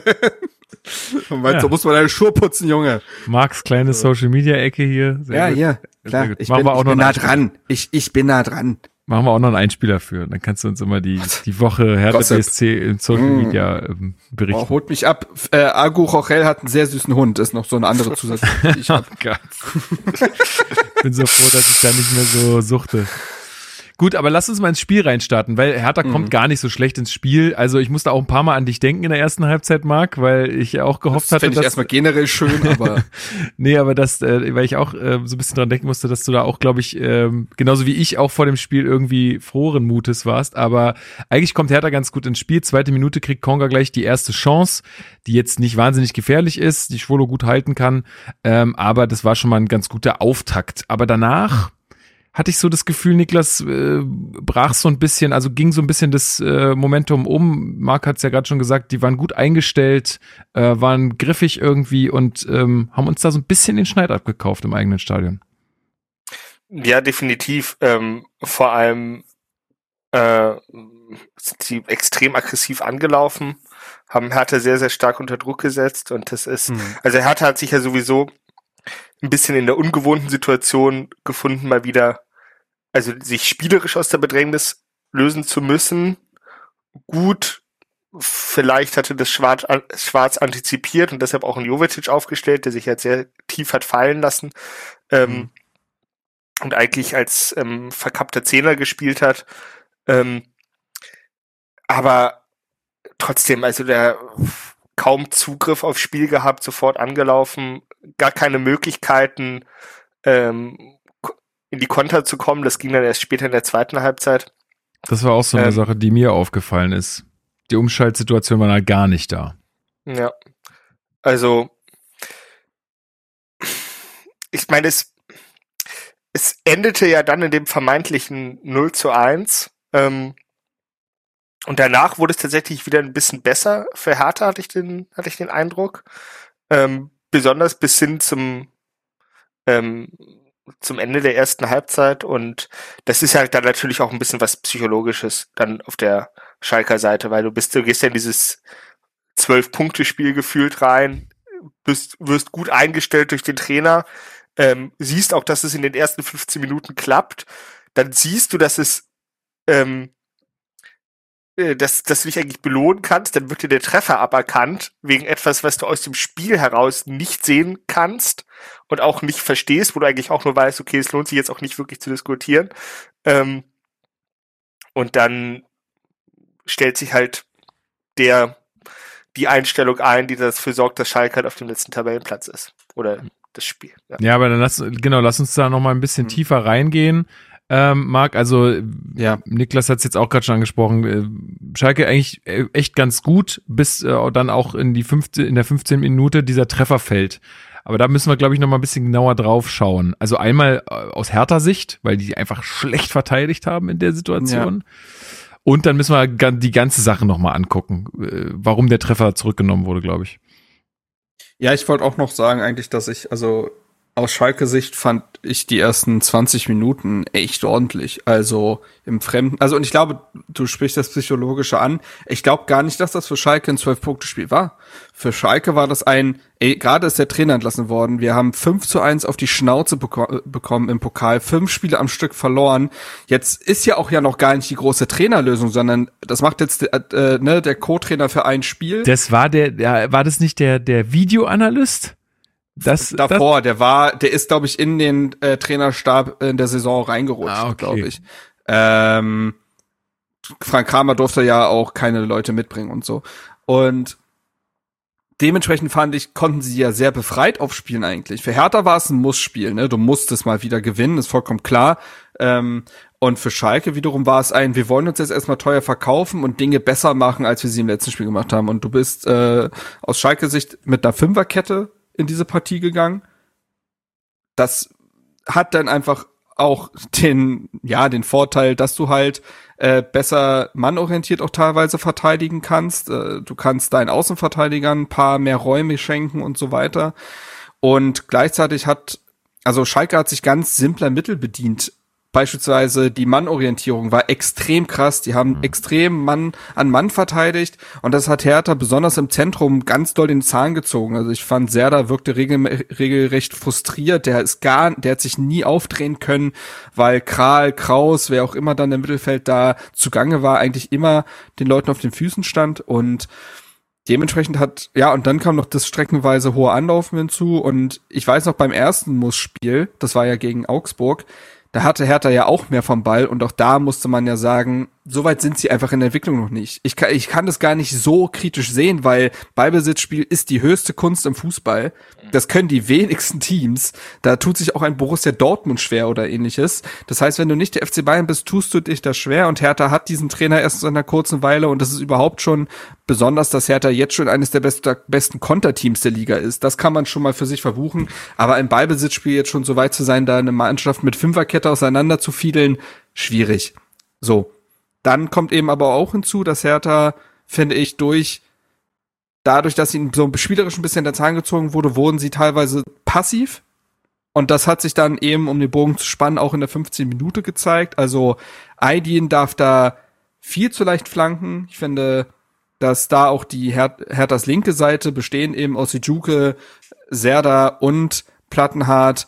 und meint, ja. so muss man deine Schuhe putzen, Junge. Marks kleine Social Media Ecke hier. Sehr ja, gut. hier, klar. Ich bin, ich bin nah dran. Ich, ich bin nah dran. Machen wir auch noch einen Einspieler für. Dann kannst du uns immer die, die Woche Hertha BSC im Social mm. Media ähm, berichten. Oh, holt mich ab. Äh, Agu Rochel hat einen sehr süßen Hund. Das ist noch so eine andere Zusatz, die ich habe. ich bin so froh, dass ich da nicht mehr so suchte. Gut, aber lass uns mal ins Spiel reinstarten, weil Hertha mhm. kommt gar nicht so schlecht ins Spiel. Also ich musste auch ein paar Mal an dich denken in der ersten Halbzeit, Marc, weil ich auch gehofft das hatte, dass... ich erstmal generell schön, aber... nee, aber das, äh, weil ich auch äh, so ein bisschen dran denken musste, dass du da auch, glaube ich, äh, genauso wie ich auch vor dem Spiel irgendwie frohen Mutes warst. Aber eigentlich kommt Hertha ganz gut ins Spiel. Zweite Minute kriegt Konga gleich die erste Chance, die jetzt nicht wahnsinnig gefährlich ist, die Schwolo gut halten kann. Ähm, aber das war schon mal ein ganz guter Auftakt. Aber danach hatte ich so das Gefühl, Niklas äh, brach so ein bisschen, also ging so ein bisschen das äh, Momentum um. Marc hat es ja gerade schon gesagt, die waren gut eingestellt, äh, waren griffig irgendwie und ähm, haben uns da so ein bisschen den Schneid abgekauft im eigenen Stadion. Ja, definitiv. Ähm, vor allem äh, sind sie extrem aggressiv angelaufen, haben Hertha sehr, sehr stark unter Druck gesetzt und das ist, mhm. also Hertha hat sich ja sowieso ein bisschen in der ungewohnten Situation gefunden, mal wieder also sich spielerisch aus der Bedrängnis lösen zu müssen, gut. Vielleicht hatte das Schwarz, Schwarz antizipiert und deshalb auch ein Jovetic aufgestellt, der sich jetzt sehr tief hat fallen lassen ähm, mhm. und eigentlich als ähm, verkappter Zehner gespielt hat. Ähm, aber trotzdem, also der kaum Zugriff aufs Spiel gehabt, sofort angelaufen, gar keine Möglichkeiten, ähm, in die Konter zu kommen. Das ging dann erst später in der zweiten Halbzeit. Das war auch so eine ähm, Sache, die mir aufgefallen ist. Die Umschaltsituation war da gar nicht da. Ja. Also, ich meine, es, es endete ja dann in dem vermeintlichen 0 zu 1. Ähm, und danach wurde es tatsächlich wieder ein bisschen besser. Für Hertha, hatte ich den, hatte ich den Eindruck. Ähm, besonders bis hin zum ähm, zum Ende der ersten Halbzeit. Und das ist ja dann natürlich auch ein bisschen was Psychologisches dann auf der Schalker Seite, weil du bist, du gehst ja in dieses Zwölf-Punkte-Spiel gefühlt rein, bist, wirst gut eingestellt durch den Trainer, ähm, siehst auch, dass es in den ersten 15 Minuten klappt, dann siehst du, dass es ähm, äh, dass, dass du dich eigentlich belohnen kannst, dann wird dir der Treffer aberkannt, wegen etwas, was du aus dem Spiel heraus nicht sehen kannst und auch nicht verstehst, wo du eigentlich auch nur weißt, okay, es lohnt sich jetzt auch nicht wirklich zu diskutieren. Ähm, und dann stellt sich halt der die Einstellung ein, die dafür sorgt, dass Schalke halt auf dem letzten Tabellenplatz ist. Oder das Spiel. Ja, ja aber dann lass, genau, lass uns da nochmal ein bisschen mhm. tiefer reingehen ähm, Marc. Also ja, Niklas hat es jetzt auch gerade schon angesprochen. Äh, Schalke eigentlich äh, echt ganz gut, bis äh, dann auch in die fünfte, in der 15 Minute dieser Treffer fällt. Aber da müssen wir, glaube ich, noch mal ein bisschen genauer drauf schauen. Also einmal äh, aus härter Sicht, weil die einfach schlecht verteidigt haben in der Situation. Ja. Und dann müssen wir die ganze Sache noch mal angucken, warum der Treffer zurückgenommen wurde, glaube ich. Ja, ich wollte auch noch sagen eigentlich, dass ich, also aus Schalke-Sicht fand ich die ersten 20 Minuten echt ordentlich. Also im Fremden, also und ich glaube, du sprichst das Psychologische an. Ich glaube gar nicht, dass das für Schalke ein 12-Punkte-Spiel war. Für Schalke war das ein, ey, gerade ist der Trainer entlassen worden. Wir haben 5 zu 1 auf die Schnauze beko bekommen im Pokal, fünf Spiele am Stück verloren. Jetzt ist ja auch ja noch gar nicht die große Trainerlösung, sondern das macht jetzt äh, ne, der Co-Trainer für ein Spiel. Das war der, ja, war das nicht der, der Videoanalyst? Das, davor, das, der war, der ist, glaube ich, in den äh, Trainerstab in der Saison reingerutscht, ah, okay. glaube ich. Ähm, Frank Kramer durfte ja auch keine Leute mitbringen und so. Und dementsprechend fand ich, konnten sie ja sehr befreit aufspielen eigentlich. Für Hertha war es ein Muss-Spiel, ne? Du musstest mal wieder gewinnen, ist vollkommen klar. Ähm, und für Schalke wiederum war es ein, wir wollen uns jetzt erstmal teuer verkaufen und Dinge besser machen, als wir sie im letzten Spiel gemacht haben. Und du bist äh, aus Schalke-Sicht mit einer Fünferkette in diese Partie gegangen. Das hat dann einfach auch den, ja, den Vorteil, dass du halt äh, besser mannorientiert auch teilweise verteidigen kannst. Äh, du kannst deinen Außenverteidigern ein paar mehr Räume schenken und so weiter. Und gleichzeitig hat, also Schalke hat sich ganz simpler Mittel bedient beispielsweise die Mannorientierung war extrem krass. Die haben mhm. extrem Mann an Mann verteidigt und das hat Hertha besonders im Zentrum ganz doll den Zahn gezogen. Also ich fand Serda wirkte regel, regelrecht frustriert. Der ist gar, der hat sich nie aufdrehen können, weil Kral, Kraus, wer auch immer dann im Mittelfeld da zugange war, eigentlich immer den Leuten auf den Füßen stand und dementsprechend hat, ja, und dann kam noch das streckenweise hohe Anlaufen hinzu und ich weiß noch beim ersten Muss-Spiel, das war ja gegen Augsburg, da hatte Hertha ja auch mehr vom Ball und auch da musste man ja sagen, so weit sind sie einfach in der Entwicklung noch nicht. Ich kann, ich kann das gar nicht so kritisch sehen, weil Ballbesitzspiel ist die höchste Kunst im Fußball. Das können die wenigsten Teams. Da tut sich auch ein Borussia Dortmund schwer oder ähnliches. Das heißt, wenn du nicht der FC Bayern bist, tust du dich das schwer und Hertha hat diesen Trainer erst in einer kurzen Weile und das ist überhaupt schon besonders, dass Hertha jetzt schon eines der best besten Konterteams der Liga ist. Das kann man schon mal für sich verbuchen. Aber im Ballbesitzspiel jetzt schon so weit zu sein, da eine Mannschaft mit Fünferkette auseinander zu fiedeln, schwierig. So. Dann kommt eben aber auch hinzu, dass Hertha, finde ich, durch dadurch, dass ihnen so spielerisch ein bisschen der Zahn gezogen wurde, wurden sie teilweise passiv. Und das hat sich dann eben, um den Bogen zu spannen, auch in der 15 Minute gezeigt. Also Aydin darf da viel zu leicht flanken. Ich finde, dass da auch die Her Herthas linke Seite bestehen eben aus Ijuke, Serda und Plattenhardt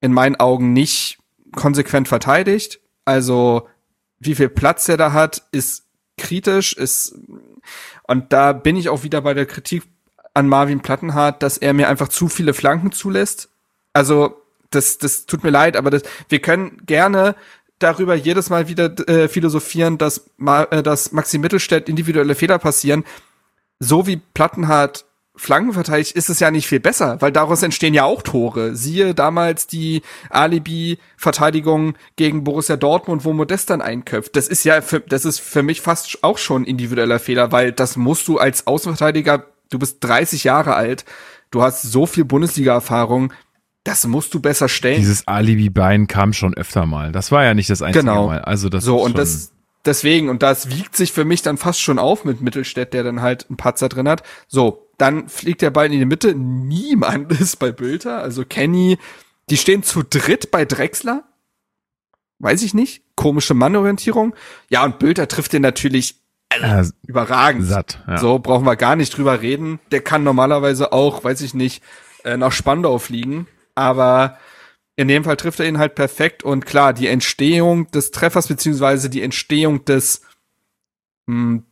in meinen Augen nicht konsequent verteidigt. Also wie viel Platz er da hat, ist kritisch, ist und da bin ich auch wieder bei der Kritik an Marvin Plattenhardt, dass er mir einfach zu viele Flanken zulässt. Also das, das tut mir leid, aber das, wir können gerne darüber jedes Mal wieder äh, philosophieren, dass, äh, dass Maxi Mittelstädt individuelle Fehler passieren. So wie Plattenhardt Flanken verteidigt, ist es ja nicht viel besser, weil daraus entstehen ja auch Tore. Siehe damals die Alibi-Verteidigung gegen Borussia Dortmund, wo Modest dann einköpft. Das ist ja, für, das ist für mich fast auch schon individueller Fehler, weil das musst du als Außenverteidiger, du bist 30 Jahre alt, du hast so viel Bundesliga-Erfahrung, das musst du besser stellen. Dieses Alibi-Bein kam schon öfter mal. Das war ja nicht das einzige genau. Mal. Also das so und das deswegen und das wiegt sich für mich dann fast schon auf mit Mittelstädt, der dann halt einen Patzer drin hat. So, dann fliegt der Ball in die Mitte. Niemand ist bei Bülter. Also Kenny, die stehen zu dritt bei Drexler. Weiß ich nicht. Komische Mannorientierung. Ja, und Bülter trifft den natürlich ja, überragend. Satt, ja. So brauchen wir gar nicht drüber reden. Der kann normalerweise auch, weiß ich nicht, äh, nach Spandau fliegen. Aber in dem Fall trifft er ihn halt perfekt. Und klar, die Entstehung des Treffers, beziehungsweise die Entstehung des mh, hm,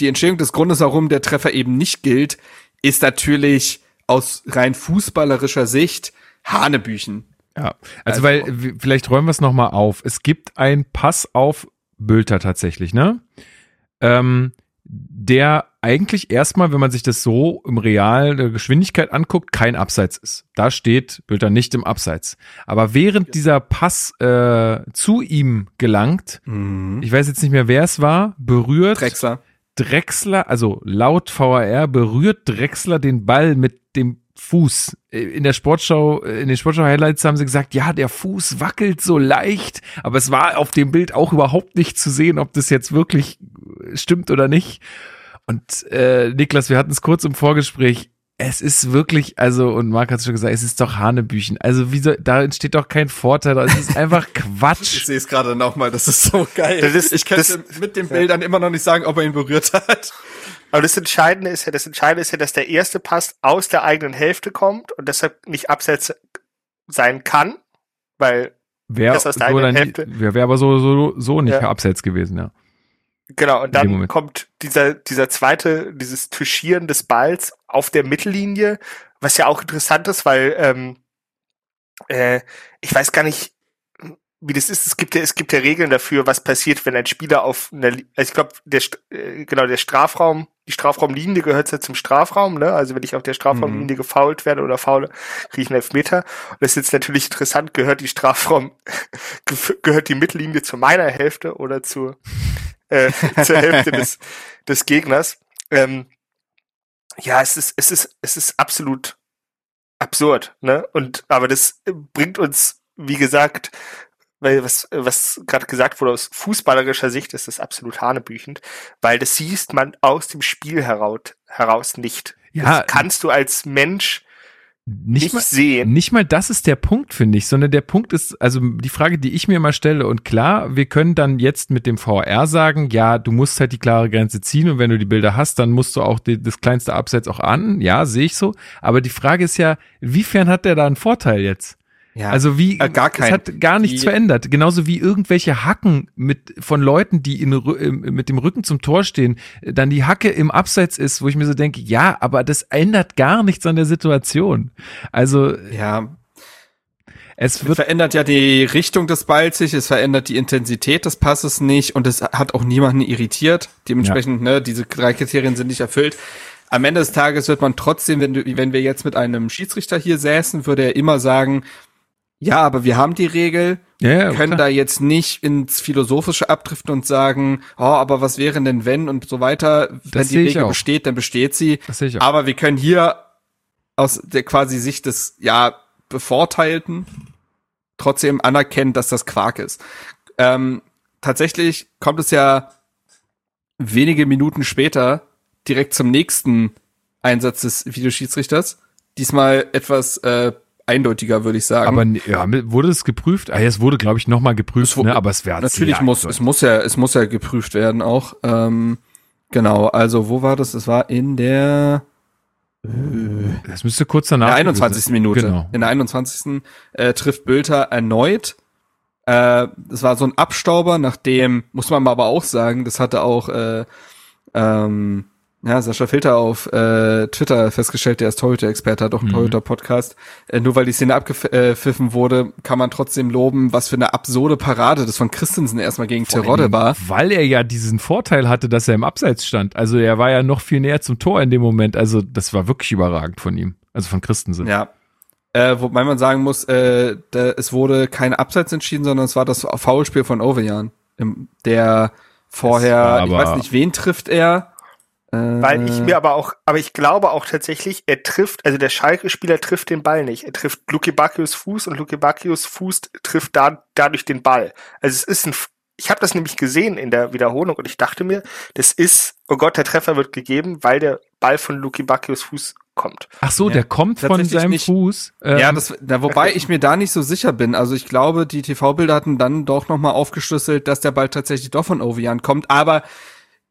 die Entstehung des Grundes, warum der Treffer eben nicht gilt, ist natürlich aus rein fußballerischer Sicht Hanebüchen. Ja, also, also weil vielleicht räumen wir es nochmal auf. Es gibt einen Pass auf Bülter tatsächlich, ne? Ähm, der eigentlich erstmal, wenn man sich das so im Real der Geschwindigkeit anguckt, kein Abseits ist. Da steht Bülter nicht im Abseits. Aber während dieser Pass äh, zu ihm gelangt, mhm. ich weiß jetzt nicht mehr, wer es war, berührt Drexler. Drexler, also laut VAR, berührt Drexler den Ball mit dem Fuß. In der Sportschau, in den Sportschau-Highlights haben sie gesagt, ja, der Fuß wackelt so leicht, aber es war auf dem Bild auch überhaupt nicht zu sehen, ob das jetzt wirklich stimmt oder nicht. Und äh, Niklas, wir hatten es kurz im Vorgespräch, es ist wirklich, also, und Marc hat es schon gesagt, es ist doch Hanebüchen. Also, wieso, da entsteht doch kein Vorteil. Es ist einfach Quatsch. Ich sehe es gerade nochmal, das ist so geil. Das ist, ich kann mit dem Bild dann immer noch nicht sagen, ob er ihn berührt hat. Aber das Entscheidende ist ja, das Entscheidende ist ja, dass der erste Pass aus der eigenen Hälfte kommt und deshalb nicht abseits sein kann, weil wär, das aus der so eigenen Hälfte. Wäre wär aber so, so, so nicht ja. abseits gewesen, ja. Genau, und dann kommt dieser, dieser zweite, dieses Tuschieren des Balls auf der Mittellinie, was ja auch interessant ist, weil ähm, äh, ich weiß gar nicht, wie das ist. Es gibt ja, es gibt ja Regeln dafür, was passiert, wenn ein Spieler auf einer, also ich glaube, der äh, genau der Strafraum, die Strafraumlinie gehört ja zum Strafraum, ne? Also wenn ich auf der Strafraumlinie mhm. gefault werde oder faule, kriege ich einen Elfmeter. Und das ist jetzt natürlich interessant, gehört die Strafraum, gehört die Mittellinie zu meiner Hälfte oder zu äh, zur Hälfte des, des Gegners. Ähm, ja, es ist, es ist, es ist absolut absurd, ne? Und aber das bringt uns, wie gesagt, weil was, was gerade gesagt wurde, aus fußballerischer Sicht ist das absolut hanebüchend, weil das siehst man aus dem Spiel heraus, heraus nicht. Ja. Das kannst du als Mensch nicht, nicht mal, sehen. Nicht mal das ist der Punkt, finde ich, sondern der Punkt ist, also die Frage, die ich mir immer stelle, und klar, wir können dann jetzt mit dem VR sagen, ja, du musst halt die klare Grenze ziehen und wenn du die Bilder hast, dann musst du auch die, das kleinste Abseits auch an. Ja, sehe ich so. Aber die Frage ist ja, inwiefern hat der da einen Vorteil jetzt? Ja, Also wie, äh, gar kein. es hat gar nichts Die- verändert. Genauso wie irgendwelche Hacken mit, von Leuten, die in, mit dem Rücken zum Tor stehen, dann die Hacke im Abseits ist, wo ich mir so denke, ja, aber das ändert gar nichts an der Situation. Also ja, es wird, verändert ja die Richtung des Balls sich, es verändert die Intensität des Passes nicht und es hat auch niemanden irritiert. Dementsprechend, ne, diese drei Kriterien sind nicht erfüllt. Am Ende des Tages wird man trotzdem, wenn, wenn wir jetzt mit einem Schiedsrichter hier säßen, würde er immer sagen, ja, aber wir haben die Regel, ja, können klar. da jetzt nicht ins Philosophische abdriften und sagen, oh, aber was wäre denn wenn und so weiter. wenn die Regel auch. besteht, dann besteht sie. Das sehe ich auch. Aber wir können hier aus der quasi Sicht des, ja, Bevorteilten trotzdem anerkennen, dass das Quark ist. Ähm, tatsächlich kommt es ja wenige Minuten später direkt zum nächsten Einsatz des Videoschiedsrichters. Diesmal etwas äh, eindeutiger, würde ich sagen. aber ja, wurde es geprüft? Ah, ja, es wurde, glaube ich, nochmal geprüft, Es ne? aber es wäre Natürlich muss, es muss ja, es muss ja geprüft werden auch. Ähm, genau, also wo war das? Es war in der, Das müsste kurz danach. in der 21. Minute. Genau. In der 21. Äh, trifft Bülter erneut. Äh, das war so ein Abstauber, nachdem, muss man mal aber auch sagen, das hatte auch äh, ähm, ja, Sascha Filter auf äh, Twitter festgestellt, der ist Torhüter-Experte, hat auch einen Mhm. Torhüter-Podcast. Äh, nur weil die Szene abgepfiffen wurde, kann man trotzdem loben, was für eine absurde Parade das von Christensen erstmal gegen Terodde war. Weil er ja diesen Vorteil hatte, dass er im Abseits stand. Also er war ja noch viel näher zum Tor in dem Moment. Also das war wirklich überragend von ihm. Also von Christensen. Ja. Äh, wobei man sagen muss, äh, da, es wurde kein Abseits entschieden, sondern es war das Foulspiel von Ovejan. Der vorher, ich weiß nicht, wen trifft er? Weil ich mir aber auch, aber ich glaube auch tatsächlich, er trifft, also der Schalke-Spieler trifft den Ball nicht. Er trifft Luke Bacchius Fuß und Luke Bacchius Fuß trifft da, dadurch den Ball. Also es ist ein, ich habe das nämlich gesehen in der Wiederholung und ich dachte mir, das ist, oh Gott, der Treffer wird gegeben, weil der Ball von Luke Bacchius Fuß kommt. Ach so, Ja, der kommt von seinem nicht. Fuß. Ähm, ja, das, na, wobei ich mir da nicht so sicher bin. Also ich glaube, die TV-Bilder hatten dann doch nochmal aufgeschlüsselt, dass der Ball tatsächlich doch von Ovejan kommt. Aber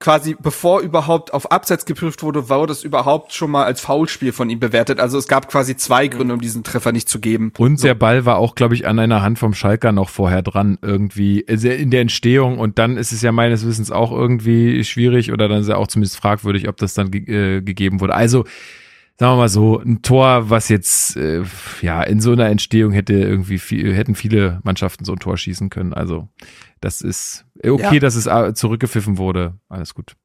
quasi bevor überhaupt auf Abseits geprüft wurde, wurde es überhaupt schon mal als Foulspiel von ihm bewertet. Also es gab quasi zwei Gründe, um diesen Treffer nicht zu geben. Und der Ball war auch, glaube ich, an einer Hand vom Schalker noch vorher dran, irgendwie also in der Entstehung. Und dann ist es ja meines Wissens auch irgendwie schwierig oder dann ist ja auch zumindest fragwürdig, ob das dann ge äh, gegeben wurde. Also, sagen wir mal so, ein Tor, was jetzt, äh, ja, in so einer Entstehung hätte irgendwie viel, hätten viele Mannschaften so ein Tor schießen können. Also, das ist okay, Ja. dass es äh, zurückgepfiffen wurde. Alles gut.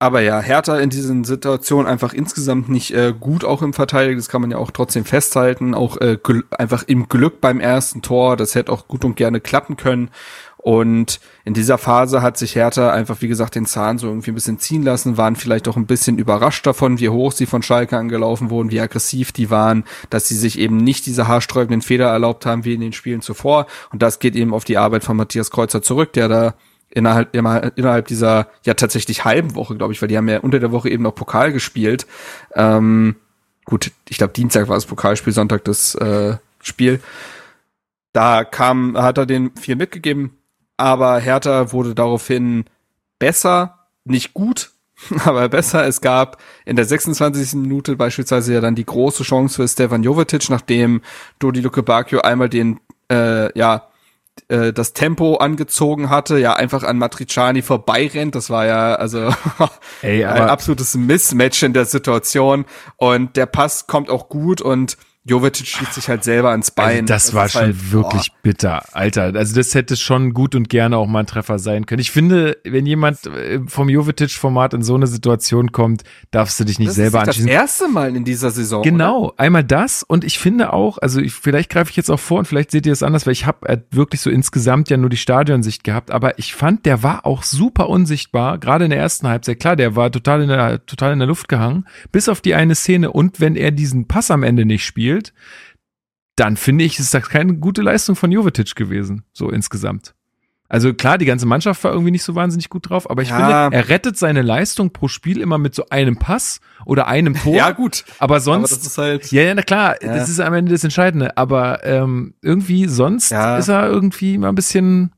Aber ja, Hertha in diesen Situationen einfach insgesamt nicht äh, gut auch im Verteidigen. Das kann man ja auch trotzdem festhalten. Auch äh, einfach im Glück beim ersten Tor. Das hätte auch gut und gerne klappen können. Und in dieser Phase hat sich Hertha einfach, wie gesagt, den Zahn so irgendwie ein bisschen ziehen lassen, waren vielleicht auch ein bisschen überrascht davon, wie hoch sie von Schalke angelaufen wurden, wie aggressiv die waren, dass sie sich eben nicht diese haarsträubenden Fehler erlaubt haben wie in den Spielen zuvor. Und das geht eben auf die Arbeit von Matthias Kreuzer zurück, der da innerhalb, innerhalb dieser ja tatsächlich halben Woche, glaube ich, weil die haben ja unter der Woche eben noch Pokal gespielt. Ähm, gut, ich glaube Dienstag war das Pokalspiel, Sonntag das äh, Spiel. Da kam, hat er den viel mitgegeben, aber Hertha wurde daraufhin besser, nicht gut, aber besser. Es gab in der 26. Minute beispielsweise ja dann die große Chance für Stefan Jovetic, nachdem Dodi Luke Bakio einmal den, äh, ja, äh, das Tempo angezogen hatte, ja einfach an Matriciani vorbeirennt. Das war ja also Ey, ein absolutes Mismatch in der Situation. Und der Pass kommt auch gut und Jovetic schießt sich halt selber ans Bein. Also das, war ist schon halt, wirklich bitter, Alter. Also das hätte schon gut und gerne auch mal ein Treffer sein können. Ich finde, wenn jemand äh, vom Jovetic-Format in so eine Situation kommt, darfst du dich nicht das selber ist nicht anschließen. das erste Mal in dieser Saison. Genau, einmal das und ich finde auch, also ich, vielleicht greife ich jetzt auch vor und vielleicht seht ihr es anders, weil ich habe äh, wirklich so insgesamt ja nur die Stadionsicht gehabt, aber ich fand, der war auch super unsichtbar, gerade in der ersten Halbzeit. Klar, der war total in der total in der Luft gehangen, bis auf die eine Szene und wenn er diesen Pass am Ende nicht spielt, dann finde ich, ist das keine gute Leistung von Jovetic gewesen, so insgesamt. Also klar, die ganze Mannschaft war irgendwie nicht so wahnsinnig gut drauf, aber ich Ja. finde, er rettet seine Leistung pro Spiel immer mit so einem Pass oder einem Tor. Ja, gut. Aber Aber sonst. das ist halt. ja, ja, na klar, Ja. das ist am Ende das Entscheidende. Aber ähm, irgendwie sonst Ja. ist er irgendwie mal ein bisschen,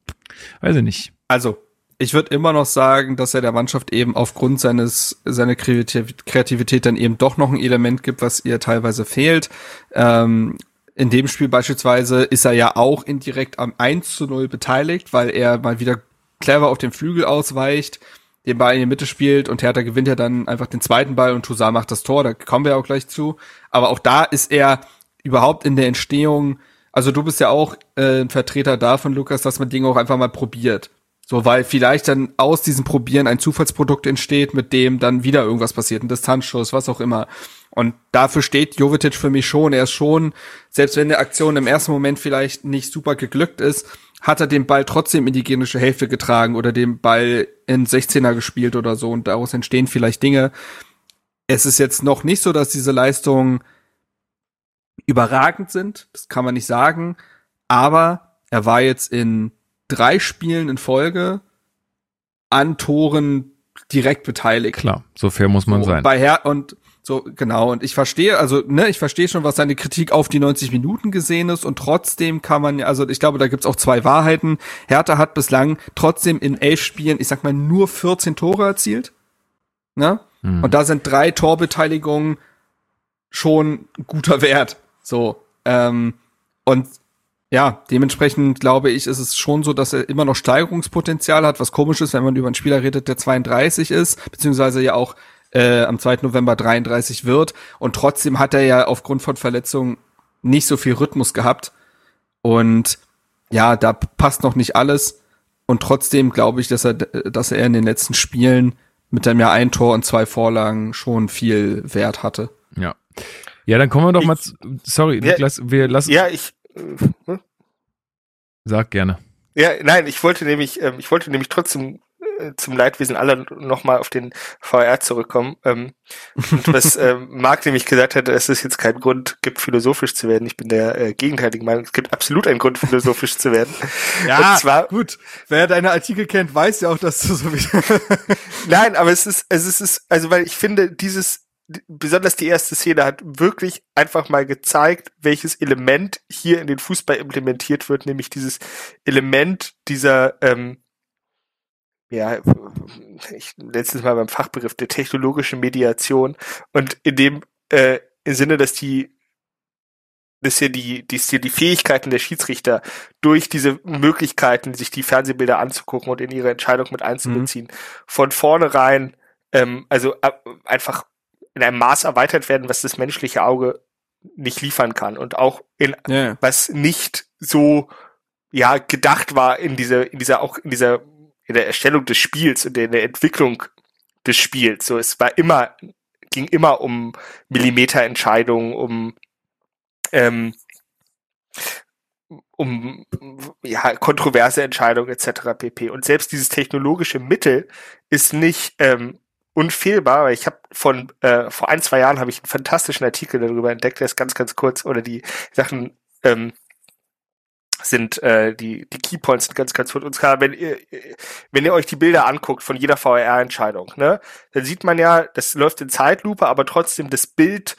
weiß ich nicht. Also, ich würde immer noch sagen, dass er der Mannschaft eben aufgrund seines seiner Kreativ- Kreativität dann eben doch noch ein Element gibt, was ihr teilweise fehlt. Ähm, in dem Spiel beispielsweise ist er ja auch indirekt am 1 zu 0 beteiligt, weil er mal wieder clever auf den Flügel ausweicht, den Ball in die Mitte spielt und Hertha gewinnt ja dann einfach den zweiten Ball und Toussaint macht das Tor, da kommen wir auch gleich zu. Aber auch da ist er überhaupt in der Entstehung, also du bist ja auch äh, ein Vertreter davon, Lukas, dass man Dinge auch einfach mal probiert. So, weil vielleicht dann aus diesem Probieren ein Zufallsprodukt entsteht, mit dem dann wieder irgendwas passiert, ein Distanzschuss, was auch immer. Und dafür steht Jovetic für mich schon. Er ist schon, selbst wenn der Aktion im ersten Moment vielleicht nicht super geglückt ist, hat er den Ball trotzdem in die gegnerische Hälfte getragen oder den Ball in 16er gespielt oder so und daraus entstehen vielleicht Dinge. Es ist jetzt noch nicht so, dass diese Leistungen überragend sind, das kann man nicht sagen, aber er war jetzt in drei Spielen in Folge an Toren direkt beteiligt. Klar, so fair muss man So, sein. Und bei Her und so, genau. Und ich verstehe, also, ne, ich verstehe schon, was seine Kritik auf die 90 Minuten gesehen ist. Und trotzdem kann man, ja, also ich glaube, da gibt's auch zwei Wahrheiten. Hertha hat bislang trotzdem in elf Spielen, ich sag mal, nur 14 Tore erzielt. Ne? Hm. Und da sind drei Torbeteiligungen schon guter Wert. So. Ähm, und ja, dementsprechend glaube ich, ist es schon so, dass er immer noch Steigerungspotenzial hat, was komisch ist, wenn man über einen Spieler redet, der 32 ist, beziehungsweise ja auch äh, am 2. November 33 wird. Und trotzdem hat er ja aufgrund von Verletzungen nicht so viel Rhythmus gehabt. Und ja, da passt noch nicht alles. Und trotzdem glaube ich, dass er, dass er in den letzten Spielen mit dem Jahr ein Tor und zwei Vorlagen schon viel Wert hatte. ja. Ja, dann kommen wir doch Ich- mal zu, sorry, Ja, Niklas, wir lassen, Ja, ich. Hm? sag gerne. Ja, nein, ich wollte nämlich, ähm, ich wollte nämlich trotzdem äh, zum Leidwesen aller nochmal auf den VR zurückkommen. Ähm, und was ähm, Marc nämlich gesagt hat, dass es jetzt keinen Grund gibt, philosophisch zu werden. Ich bin der äh, gegenteiligen Meinung. Es gibt absolut einen Grund, philosophisch zu werden. und zwar, gut. Wer deine Artikel kennt, weiß ja auch, dass du so wie Nein, aber es ist, es ist, also weil ich finde, dieses, besonders die erste Szene hat wirklich einfach mal gezeigt, welches Element hier in den Fußball implementiert wird, nämlich dieses Element dieser, ähm, ja, ich letztes Mal beim Fachbegriff der technologischen Mediation und in dem äh, im Sinne, dass die dass hier die, die, die, die Fähigkeiten der Schiedsrichter durch diese Möglichkeiten, sich die Fernsehbilder anzugucken und in ihre Entscheidung mit einzubeziehen, von vornherein, ähm, also äh, einfach in einem Maß erweitert werden, was das menschliche Auge nicht liefern kann und auch in Ja. was nicht so ja gedacht war in dieser in dieser auch in dieser in der Erstellung des Spiels und in der Entwicklung des Spiels. So es war immer ging immer um Millimeterentscheidungen, um ähm, um ja kontroverse Entscheidungen etc. pp. Und selbst dieses technologische Mittel ist nicht ähm, unfehlbar, weil ich habe von äh, vor ein zwei Jahren habe ich einen fantastischen Artikel darüber entdeckt, der ist ganz ganz kurz oder die Sachen ähm, sind äh, die die Keypoints sind ganz ganz kurz und zwar wenn ihr wenn ihr euch die Bilder anguckt von jeder VR Entscheidung, ne, dann sieht man ja, das läuft in Zeitlupe, aber trotzdem das Bild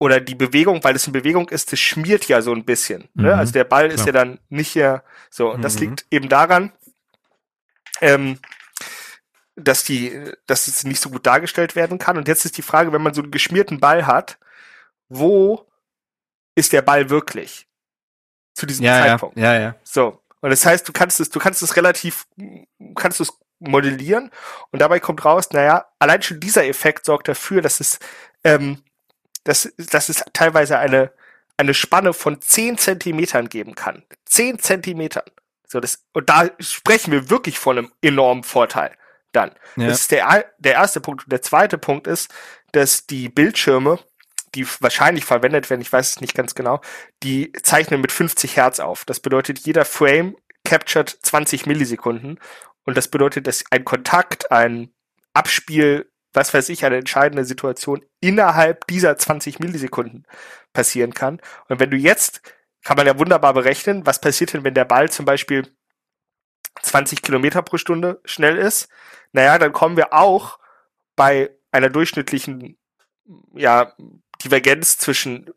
oder die Bewegung, weil es in Bewegung ist, das schmiert ja so ein bisschen. Ne? Mhm, Also der Ball ist klar. ja dann nicht hier so. Und das Mhm. liegt eben daran, ähm, dass die, dass es nicht so gut dargestellt werden kann. Und jetzt ist die Frage, wenn man so einen geschmierten Ball hat, wo ist der Ball wirklich zu diesem Ja, ja, Zeitpunkt? ja, ja. So. Und das heißt, du kannst es, du kannst es relativ, kannst es modellieren und dabei kommt raus, naja, allein schon dieser Effekt sorgt dafür, dass es, ähm, dass, dass es teilweise eine, eine Spanne von 10 Zentimetern geben kann. 10 Zentimetern. So, das, und da sprechen wir wirklich von einem enormen Vorteil dann. Ja. Das ist der, der erste Punkt. Und der zweite Punkt ist, dass die Bildschirme, die wahrscheinlich verwendet werden, ich weiß es nicht ganz genau, die zeichnen mit 50 Hertz auf. Das bedeutet, jeder Frame captured 20 Millisekunden. Und das bedeutet, dass ein Kontakt, ein Abspiel, was weiß ich, eine entscheidende Situation innerhalb dieser 20 Millisekunden passieren kann. Und wenn du jetzt, kann man ja wunderbar berechnen, was passiert denn, wenn der Ball zum Beispiel 20 Kilometer pro Stunde schnell ist, naja, dann kommen wir auch bei einer durchschnittlichen ja, Divergenz zwischen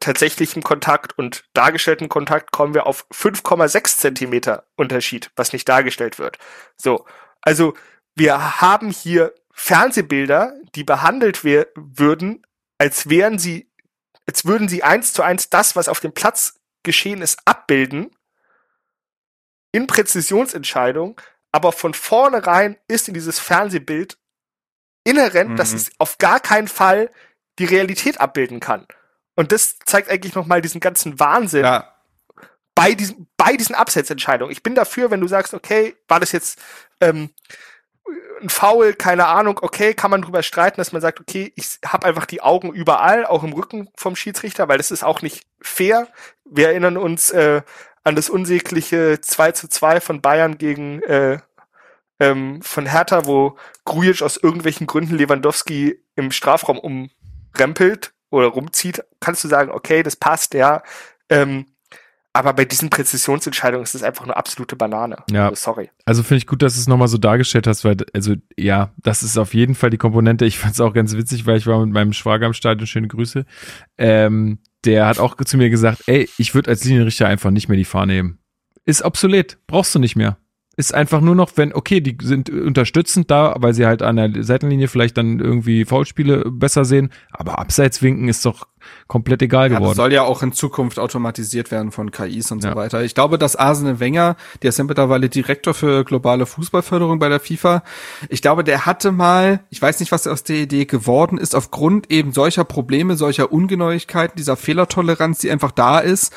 tatsächlichem Kontakt und dargestellten Kontakt kommen wir auf 5,6 Zentimeter Unterschied, was nicht dargestellt wird. So, also wir haben hier Fernsehbilder, die behandelt würden, als wären sie, als würden sie eins zu eins das, was auf dem Platz geschehen ist, abbilden. In Präzisionsentscheidung, aber von vornherein ist in dieses Fernsehbild inhärent, mhm. dass es auf gar keinen Fall die Realität abbilden kann. Und das zeigt eigentlich nochmal diesen ganzen Wahnsinn ja. bei diesen, bei diesen Absetzentscheidungen. Ich bin dafür, wenn du sagst, okay, war das jetzt ähm, ein Foul, keine Ahnung, okay, kann man drüber streiten, dass man sagt, okay, ich habe einfach die Augen überall, auch im Rücken vom Schiedsrichter, weil das ist auch nicht fair. Wir erinnern uns äh, an das unsägliche 2 zu 2 von Bayern gegen äh, ähm, von Hertha, wo Grujic aus irgendwelchen Gründen Lewandowski im Strafraum umrempelt oder rumzieht, kannst du sagen, okay, das passt, ja. Ähm, aber bei diesen Präzisionsentscheidungen ist es einfach eine absolute Banane. Ja. Also, sorry. Also finde ich gut, dass du es nochmal so dargestellt hast, weil, also ja, das ist auf jeden Fall die Komponente. Ich fand es auch ganz witzig, weil ich war mit meinem Schwager im Stadion, schöne Grüße. Ähm, der hat auch zu mir gesagt, ey, ich würde als Linienrichter einfach nicht mehr die Fahne nehmen. Ist obsolet, brauchst du nicht mehr. Ist einfach nur noch, wenn, okay, die sind unterstützend da, weil sie halt an der Seitenlinie vielleicht dann irgendwie Foulspiele besser sehen, aber Abseitswinken ist doch komplett egal geworden. Ja, das soll ja auch in Zukunft automatisiert werden von KIs und ja. so weiter. Ich glaube, dass Arsene Wenger, der ist ja mittlerweile Direktor für globale Fußballförderung bei der FIFA, ich glaube, der hatte mal, ich weiß nicht, was aus der Idee geworden ist, aufgrund eben solcher Probleme, solcher Ungenauigkeiten, dieser Fehlertoleranz, die einfach da ist,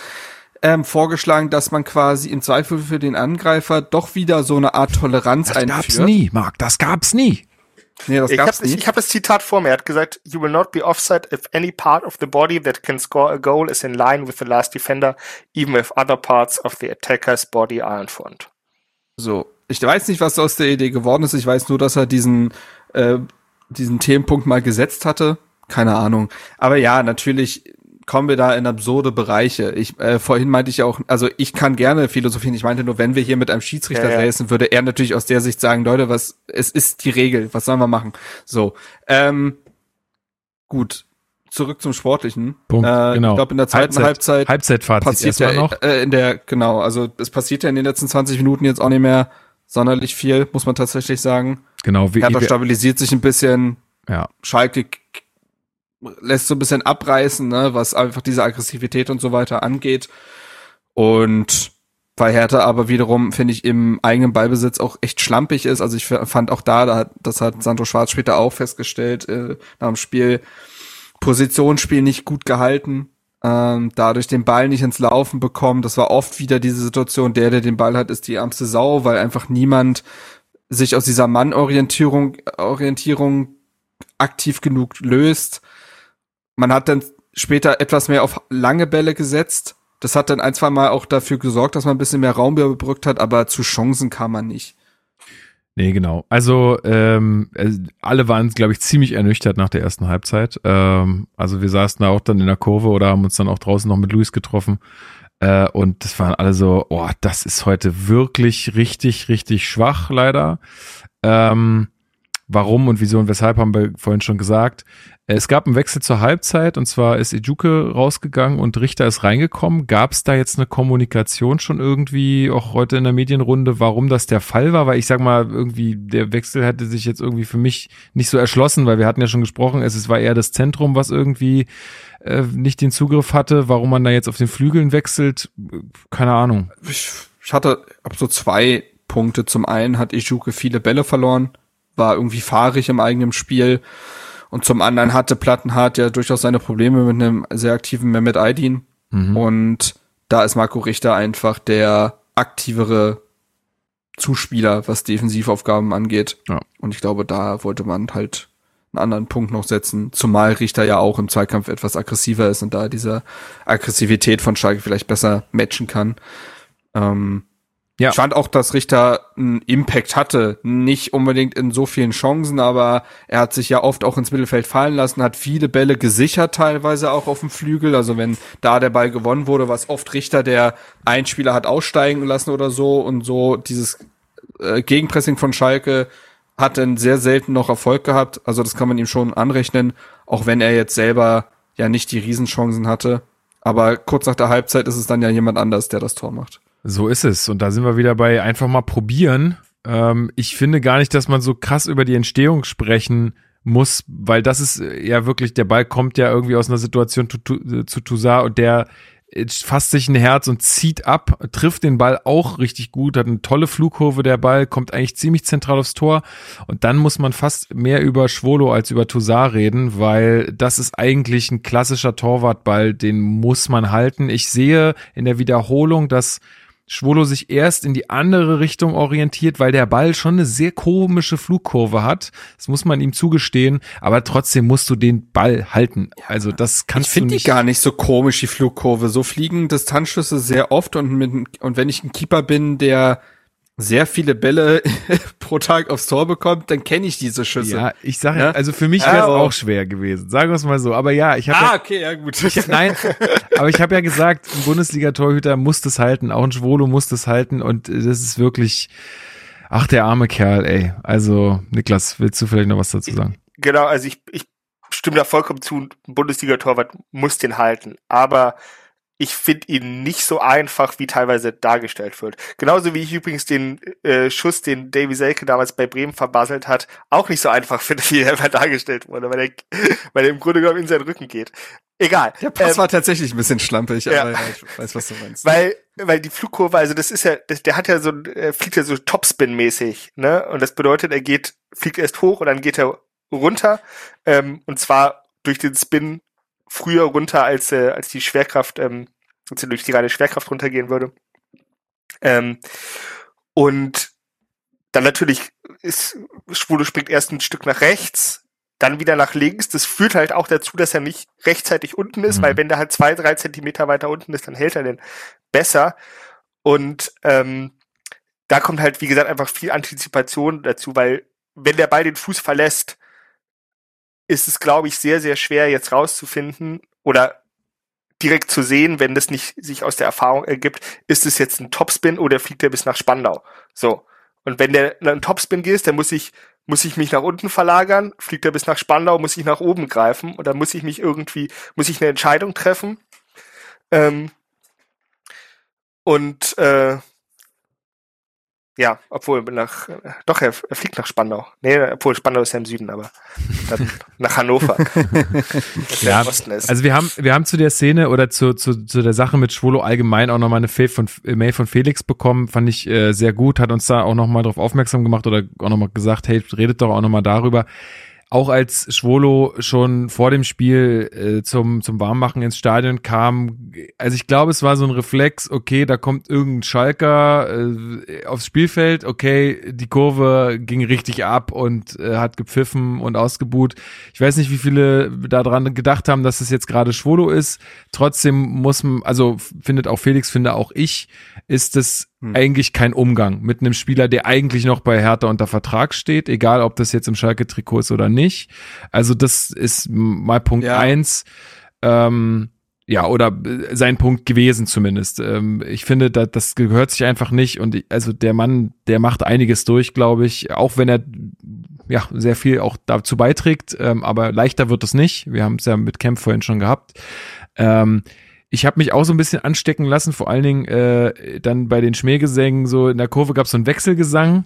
ähm, vorgeschlagen, dass man quasi im Zweifel für den Angreifer doch wieder so eine Art Toleranz das einführt. Das gab's nie, Marc, das gab's nie. Nee, das ich gab's hab, nicht. Ich habe das Zitat vor mir. Er hat gesagt, you will not be offside if any part of the body that can score a goal is in line with the last defender, even if other parts of the attacker's body are in front. So, ich weiß nicht, was aus der Idee geworden ist. Ich weiß nur, dass er diesen, äh, diesen Themenpunkt mal gesetzt hatte. Keine Ahnung. Aber ja, natürlich kommen wir da in absurde Bereiche. Ich äh, vorhin meinte ich auch, also ich kann gerne philosophieren. Ich meinte nur, wenn wir hier mit einem Schiedsrichter ja, ja. racen, würde er natürlich aus der Sicht sagen, Leute, was es ist die Regel, was sollen wir machen? So, ähm, gut. Zurück zum Sportlichen. Punkt, äh, genau. Ich glaube, in der zweiten Halbzeit, Halbzeit passiert ja noch. Äh, in der, genau, also es passiert ja in den letzten 20 Minuten jetzt auch nicht mehr sonderlich viel, muss man tatsächlich sagen. Genau. Wie, Hertha stabilisiert sich ein bisschen. Ja. Schalke lässt so ein bisschen abreißen, ne, was einfach diese Aggressivität und so weiter angeht. Und weil Hertha aber wiederum, finde ich, im eigenen Ballbesitz auch echt schlampig ist. Also ich fand auch da, das hat Sandro Schwarz später auch festgestellt, äh, nach dem Spiel, Positionsspiel nicht gut gehalten, ähm, dadurch den Ball nicht ins Laufen bekommen. Das war oft wieder diese Situation, der, der den Ball hat, ist die ärmste Sau, weil einfach niemand sich aus dieser Mannorientierung Orientierung aktiv genug löst. Man hat dann später etwas mehr auf lange Bälle gesetzt. Das hat dann ein, zwei Mal auch dafür gesorgt, dass man ein bisschen mehr Raum überbrückt hat, aber zu Chancen kam man nicht. Nee, genau. Also ähm, äh, alle waren, glaube ich, ziemlich ernüchtert nach der ersten Halbzeit. Ähm, also wir saßen da auch dann in der Kurve oder haben uns dann auch draußen noch mit Luis getroffen. Äh, und das waren alle so, oh, das ist heute wirklich richtig, richtig schwach, leider. Ähm, warum und wieso und weshalb haben wir vorhin schon gesagt. Es gab einen Wechsel zur Halbzeit und zwar ist Ejuke rausgegangen und Richter ist reingekommen. Gab es da jetzt eine Kommunikation schon irgendwie, auch heute in der Medienrunde, warum das der Fall war? Weil ich sag mal, irgendwie der Wechsel hätte sich jetzt irgendwie für mich nicht so erschlossen, weil wir hatten ja schon gesprochen, es, es war eher das Zentrum, was irgendwie äh, nicht den Zugriff hatte. Warum man da jetzt auf den Flügeln wechselt, keine Ahnung. Ich, ich hatte ab so zwei Punkte. Zum einen hat Ejuke viele Bälle verloren, war irgendwie fahrig im eigenen Spiel und zum anderen hatte Plattenhardt ja durchaus seine Probleme mit einem sehr aktiven Mehmet Aydin. Mhm. Und da ist Marco Richter einfach der aktivere Zuspieler, was Defensivaufgaben angeht. Ja. Und ich glaube, da wollte man halt einen anderen Punkt noch setzen, zumal Richter ja auch im Zweikampf etwas aggressiver ist und da diese Aggressivität von Schalke vielleicht besser matchen kann. Ähm, ja. Ich fand auch, dass Richter einen Impact hatte. Nicht unbedingt in so vielen Chancen, aber er hat sich ja oft auch ins Mittelfeld fallen lassen, hat viele Bälle gesichert, teilweise auch auf dem Flügel. Also wenn da der Ball gewonnen wurde, was oft Richter, der ein Spieler hat aussteigen lassen oder so und so dieses äh, Gegenpressing von Schalke hat dann sehr selten noch Erfolg gehabt. Also das kann man ihm schon anrechnen, auch wenn er jetzt selber ja nicht die Riesenchancen hatte. Aber kurz nach der Halbzeit ist es dann ja jemand anders, der das Tor macht. So ist es. Und da sind wir wieder bei einfach mal probieren. Ähm, ich finde gar nicht, dass man so krass über die Entstehung sprechen muss, weil das ist ja wirklich, der Ball kommt ja irgendwie aus einer Situation zu, zu, zu Toussaint und der fasst sich ein Herz und zieht ab, trifft den Ball auch richtig gut, hat eine tolle Flugkurve, der Ball kommt eigentlich ziemlich zentral aufs Tor und dann muss man fast mehr über Schwolo als über Toussaint reden, weil das ist eigentlich ein klassischer Torwartball, den muss man halten. Ich sehe in der Wiederholung, dass Schwolo sich erst in die andere Richtung orientiert, weil der Ball schon eine sehr komische Flugkurve hat. Das muss man ihm zugestehen, aber trotzdem musst du den Ball halten. Also das kannst ich du nicht. Ich finde die gar nicht so komisch, die Flugkurve. So fliegen Distanzschüsse sehr oft und mit, und wenn ich ein Keeper bin, der sehr viele Bälle pro Tag aufs Tor bekommt, dann kenne ich diese Schüsse. Ja, ich sage ja, also für mich wäre es also. auch schwer gewesen. Sagen wir es mal so. Aber ja, ich habe. Ah, ja, okay, ja gut. Ich, nein, aber ich habe ja gesagt, ein Bundesliga-Torhüter muss das halten, auch ein Schwolo muss das halten und das ist wirklich. Ach, der arme Kerl, ey. Also, Niklas, willst du vielleicht noch was dazu sagen? Genau, also ich, ich stimme da vollkommen zu, ein Bundesliga-Torwart muss den halten. Aber ich finde ihn nicht so einfach, wie teilweise dargestellt wird. Genauso wie ich übrigens den äh, Schuss, den Davy Selke damals bei Bremen verbasselt hat, auch nicht so einfach finde, wie er immer dargestellt wurde, weil er, weil er im Grunde genommen in seinen Rücken geht. Egal. Der Pass ähm, war tatsächlich ein bisschen schlampig, ja. aber ja, ich weiß, was du meinst. Weil, weil die Flugkurve, also das ist ja, das, der hat ja so, er fliegt ja so Topspin-mäßig, ne? Und das bedeutet, er geht, fliegt erst hoch und dann geht er runter, ähm, und zwar durch den Spin früher runter, als, äh, als die Schwerkraft, ähm, als er durch die reine Schwerkraft runtergehen würde. Ähm, und dann natürlich ist Schwule springt erst ein Stück nach rechts, dann wieder nach links. Das führt halt auch dazu, dass er nicht rechtzeitig unten ist, mhm. weil wenn der halt zwei, drei Zentimeter weiter unten ist, dann hält er den besser. Und ähm, da kommt halt, wie gesagt, einfach viel Antizipation dazu, weil wenn der Ball den Fuß verlässt, ist es, glaube ich, sehr, sehr schwer jetzt rauszufinden oder direkt zu sehen, wenn das nicht sich aus der Erfahrung ergibt, ist es jetzt ein Topspin oder fliegt er bis nach Spandau. So. Und wenn der ein Topspin geht, dann muss ich, muss ich mich nach unten verlagern, fliegt er bis nach Spandau, muss ich nach oben greifen oder muss ich mich irgendwie, muss ich eine Entscheidung treffen. Ähm, und äh, ja, obwohl nach, doch, er, fliegt nach Spandau. Nee, obwohl Spandau ist ja im Süden, aber dann nach Hannover. ja, also wir haben, wir haben zu der Szene oder zu, zu, zu der Sache mit Schwolo allgemein auch nochmal eine Mail von, Mail von Felix bekommen, fand ich äh, sehr gut, hat uns da auch nochmal drauf aufmerksam gemacht oder auch nochmal gesagt, hey, redet doch auch nochmal darüber auch als Schwolo schon vor dem Spiel äh, zum, zum Warmmachen ins Stadion kam, also ich glaube, es war so ein Reflex, okay, da kommt irgendein Schalker äh, aufs Spielfeld, okay, die Kurve ging richtig ab und äh, hat gepfiffen und ausgebuht. Ich weiß nicht, wie viele daran gedacht haben, dass es jetzt gerade Schwolo ist. Trotzdem muss man, also findet auch Felix, finde auch ich, ist es hm. eigentlich kein Umgang mit einem Spieler, der eigentlich noch bei Hertha unter Vertrag steht, egal ob das jetzt im Schalke-Trikot ist oder nicht. Also das ist mal Punkt ja. eins. Ähm, ja, oder äh, sein Punkt gewesen zumindest. Ähm, ich finde, da, das gehört sich einfach nicht. Und ich, also der Mann, der macht einiges durch, glaube ich, auch wenn er ja sehr viel auch dazu beiträgt, ähm, aber leichter wird es nicht. Wir haben es ja mit Kemp vorhin schon gehabt. Ähm, ich habe mich auch so ein bisschen anstecken lassen, vor allen Dingen äh, dann bei den Schmähgesängen, so in der Kurve gab es so einen Wechselgesang,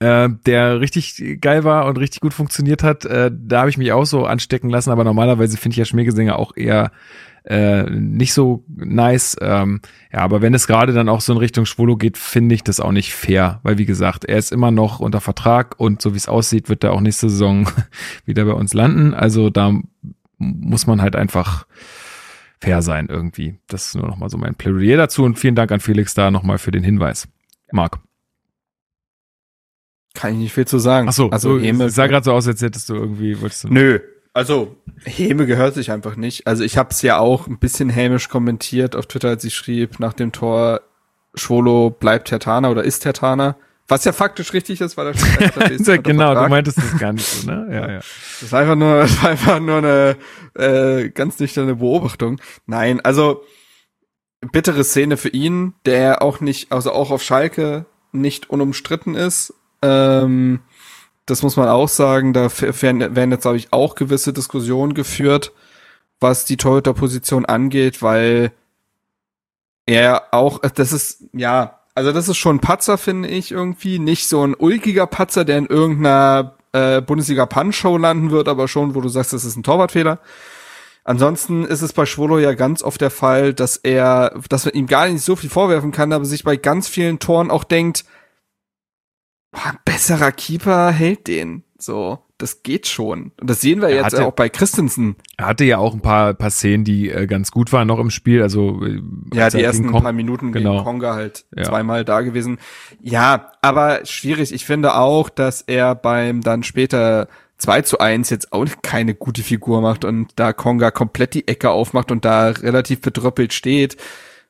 äh, der richtig geil war und richtig gut funktioniert hat. Äh, da habe ich mich auch so anstecken lassen, aber normalerweise finde ich ja Schmähgesänge auch eher äh, nicht so nice. Ähm, ja, aber wenn es gerade dann auch so in Richtung Schwolo geht, finde ich das auch nicht fair, weil wie gesagt, er ist immer noch unter Vertrag und so wie es aussieht, wird er auch nächste Saison wieder bei uns landen. Also da muss man halt einfach fair sein irgendwie. Das ist nur noch mal so mein Plädoyer dazu und vielen Dank an Felix da nochmal für den Hinweis. Marc. Kann ich nicht viel zu sagen. Ach so, also Heme sah gerade so aus, als hättest du irgendwie wolltest du Nö, also Häme gehört sich einfach nicht. Also ich habe es ja auch ein bisschen hämisch kommentiert auf Twitter, als ich schrieb nach dem Tor Schwolo bleibt Tertaner oder ist Tertaner. Was ja faktisch richtig ist, weil er ja, Genau, du meintest das gar nicht so, ne? Ja, ja. Das war einfach nur, das war einfach nur eine äh, ganz nüchterne Beobachtung. Nein, also bittere Szene für ihn, der auch nicht, also auch auf Schalke nicht unumstritten ist. Ähm, das muss man auch sagen. Da werden, werden jetzt, glaube ich, auch gewisse Diskussionen geführt, was die Torhüter-Position angeht, weil er auch, das ist, ja, also das ist schon ein Patzer, finde ich irgendwie. Nicht so ein ulkiger Patzer, der in irgendeiner äh, Bundesliga-Punch-Show landen wird, aber schon, wo du sagst, das ist ein Torwartfehler. Ansonsten ist es bei Schwolo ja ganz oft der Fall, dass er, dass man ihm gar nicht so viel vorwerfen kann, aber sich bei ganz vielen Toren auch denkt, boah, ein besserer Keeper hält den. So, das geht schon. Und das sehen wir er jetzt hatte, auch bei Christensen. Er hatte ja auch ein paar, paar Szenen, die äh, ganz gut waren noch im Spiel. Also äh, ja, die ersten paar Minuten genau. gegen Konga halt ja. zweimal da gewesen. Ja, aber schwierig. Ich finde auch, dass er beim dann später 2 zu 1 jetzt auch keine gute Figur macht und da Konga komplett die Ecke aufmacht und da relativ bedröppelt steht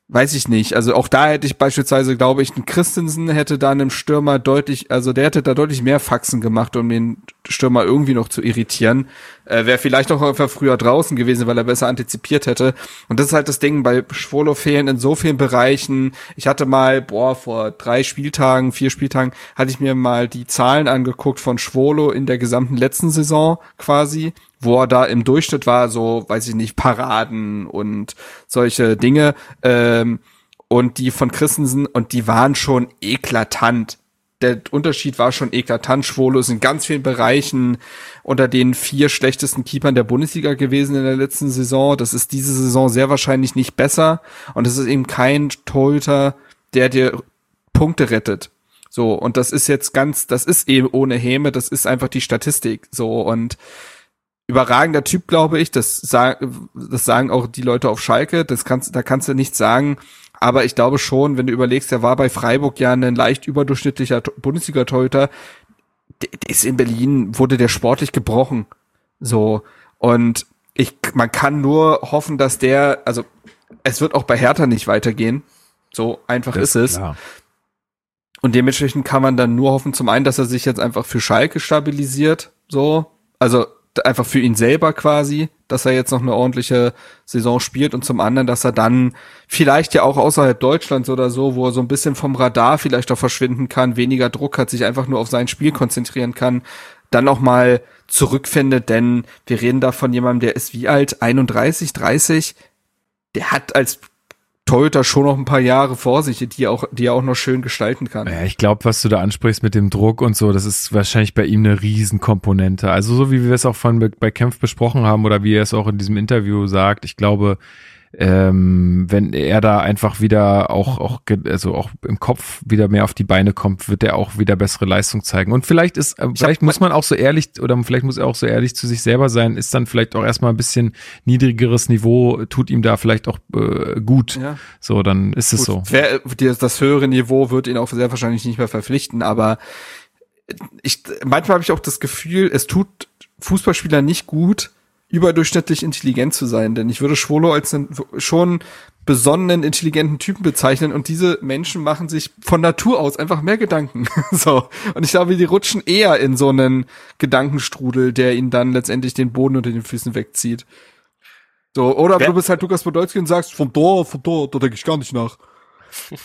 weiß ich nicht. Also auch da hätte ich beispielsweise, glaube ich, ein Christensen hätte da einem Stürmer deutlich, also der hätte da deutlich mehr Faxen gemacht, um den Stürmer irgendwie noch zu irritieren. Äh, Wäre vielleicht auch einfach früher draußen gewesen, weil er besser antizipiert hätte. Und das ist halt das Ding, bei Schwolo fehlen in so vielen Bereichen. Ich hatte mal, boah, vor drei Spieltagen, vier Spieltagen, hatte ich mir mal die Zahlen angeguckt von Schwolo in der gesamten letzten Saison quasi wo er da im Durchschnitt war, so, weiß ich nicht, Paraden und solche Dinge. Ähm, und die von Christensen, und die waren schon eklatant. Der Unterschied war schon eklatant. Schwolo ist in ganz vielen Bereichen unter den vier schlechtesten Keepern der Bundesliga gewesen in der letzten Saison. Das ist diese Saison sehr wahrscheinlich nicht besser. Und es ist eben kein Torhüter, der dir Punkte rettet. So, und das ist jetzt ganz, das ist eben ohne Häme, das ist einfach die Statistik. So, und überragender Typ, glaube ich. Das, sag, das sagen auch die Leute auf Schalke. Das kannst, da kannst du nichts sagen. Aber ich glaube schon, wenn du überlegst, er war bei Freiburg ja ein leicht überdurchschnittlicher Bundesliga-Torhüter. Der, der ist in Berlin, wurde der sportlich gebrochen. So. Und ich, man kann nur hoffen, dass der, also, es wird auch bei Hertha nicht weitergehen. So einfach das ist es. Klar. Und dementsprechend kann man dann nur hoffen, zum einen, dass er sich jetzt einfach für Schalke stabilisiert. So. Also, einfach für ihn selber quasi, dass er jetzt noch eine ordentliche Saison spielt und zum anderen, dass er dann vielleicht ja auch außerhalb Deutschlands oder so, wo er so ein bisschen vom Radar vielleicht auch verschwinden kann, weniger Druck hat, sich einfach nur auf sein Spiel konzentrieren kann, dann auch mal zurückfindet, denn wir reden da von jemandem, der ist wie alt? 31, 30? Der hat als Toyota schon noch ein paar Jahre vor sich, die er auch, die er auch noch schön gestalten kann. Ja, ich glaube, was du da ansprichst mit dem Druck und so, das ist wahrscheinlich bei ihm eine Riesenkomponente. Also so wie wir es auch von bei Kempf besprochen haben oder wie er es auch in diesem Interview sagt, ich glaube, ähm, wenn er da einfach wieder auch, auch, also auch im Kopf wieder mehr auf die Beine kommt, wird er auch wieder bessere Leistung zeigen. Und vielleicht ist, äh, vielleicht muss man auch so ehrlich, oder vielleicht muss er auch so ehrlich zu sich selber sein, ist dann vielleicht auch erstmal ein bisschen niedrigeres Niveau, tut ihm da vielleicht auch äh, gut. Ja. So, dann ist gut, es so. Wer, das höhere Niveau wird ihn auch sehr wahrscheinlich nicht mehr verpflichten, aber ich, manchmal habe ich auch das Gefühl, es tut Fußballspieler nicht gut, überdurchschnittlich intelligent zu sein, denn ich würde Schwolo als einen schon besonnenen, intelligenten Typen bezeichnen und diese Menschen machen sich von Natur aus einfach mehr Gedanken. so. Und ich glaube, die rutschen eher in so einen Gedankenstrudel, der ihnen dann letztendlich den Boden unter den Füßen wegzieht. So, oder wer, du bist halt Lukas Podolski und sagst, von da, von da, da denke ich gar nicht nach.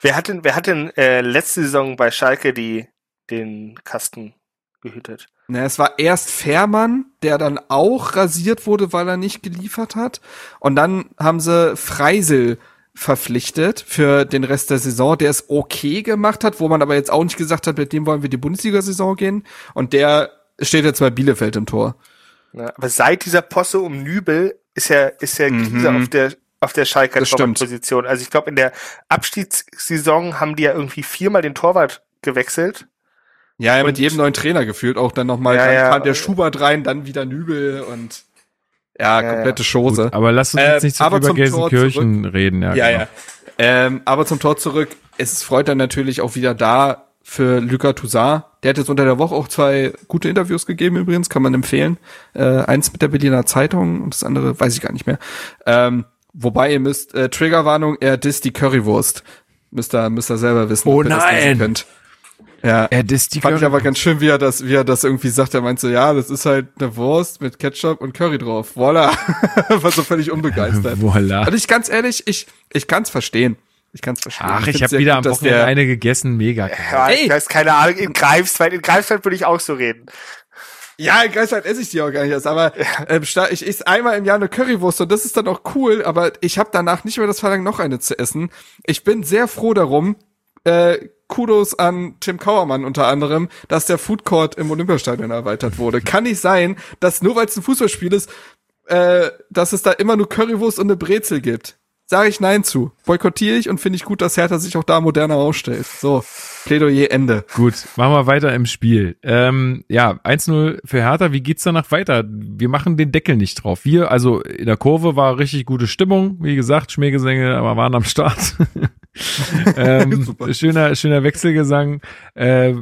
wer hat denn, wer hat denn äh, letzte Saison bei Schalke die, den Kasten gehütet? Na, es war erst Fährmann, der dann auch rasiert wurde, weil er nicht geliefert hat. Und dann haben sie Freisel verpflichtet für den Rest der Saison, der es okay gemacht hat, wo man aber jetzt auch nicht gesagt hat, mit dem wollen wir die Bundesliga-Saison gehen. Und der steht jetzt bei Bielefeld im Tor. Ja, aber seit dieser Posse um Nübel ist ja, ist ja Krise mhm. auf der, auf der Schalker Torwartposition. Also ich glaube, in der Abstiegssaison haben die ja irgendwie viermal den Torwart gewechselt. Ja, ja mit jedem neuen Trainer gefühlt auch dann nochmal. Ja, dann ja. kam der Schubert rein, dann wieder Nübel und ja, ja komplette Chose. Gut, aber lass uns jetzt nicht so äh, über Gelsenkirchen reden. Ja, ja, genau. ja. Ähm, aber zum Tor zurück. Es freut dann natürlich auch wieder da für Luca Toussaint. Der hat jetzt unter der Woche auch zwei gute Interviews gegeben übrigens, kann man empfehlen. Äh, eins mit der Berliner Zeitung und das andere weiß ich gar nicht mehr. Ähm, wobei ihr müsst, äh, Triggerwarnung, er disst die Currywurst. Müsst ihr, müsst ihr selber wissen. Oh nein! Ja, er disst die fand ich aber ganz schön, wie er das, wie er das irgendwie sagt. Er meint so, ja, das ist halt eine Wurst mit Ketchup und Curry drauf. Voila. War so völlig unbegeistert. Voila. Und ich ganz ehrlich, ich, ich kann's verstehen. Ich kann es verstehen. Ach, ich, ich habe wieder gut, am Wochenende eine gegessen, mega. Ja, Ey. Das ist keine Ahnung, in Greifswald, in Greifswald würde ich auch so reden. Ja, in Greifswald esse ich die auch gar nicht erst, aber ähm, ich esse einmal im Jahr eine Currywurst und das ist dann auch cool, aber ich habe danach nicht mehr das Verlangen, noch eine zu essen. Ich bin sehr froh darum, äh, Kudos an Tim Kauermann unter anderem, dass der Food Court im Olympiastadion erweitert wurde. Kann nicht sein, dass nur weil es ein Fußballspiel ist, äh, dass es da immer nur Currywurst und eine Brezel gibt. Sage ich Nein zu. Boykottiere ich und finde ich gut, dass Hertha sich auch da moderner ausstellt. So, Plädoyer Ende. Gut, machen wir weiter im Spiel. Ähm, ja, 1-0 für Hertha. Wie geht's danach weiter? Wir machen den Deckel nicht drauf. Wir, also in der Kurve war richtig gute Stimmung. Wie gesagt, Schmähgesänge, aber waren am Start. ähm, schöner, schöner Wechselgesang. Äh,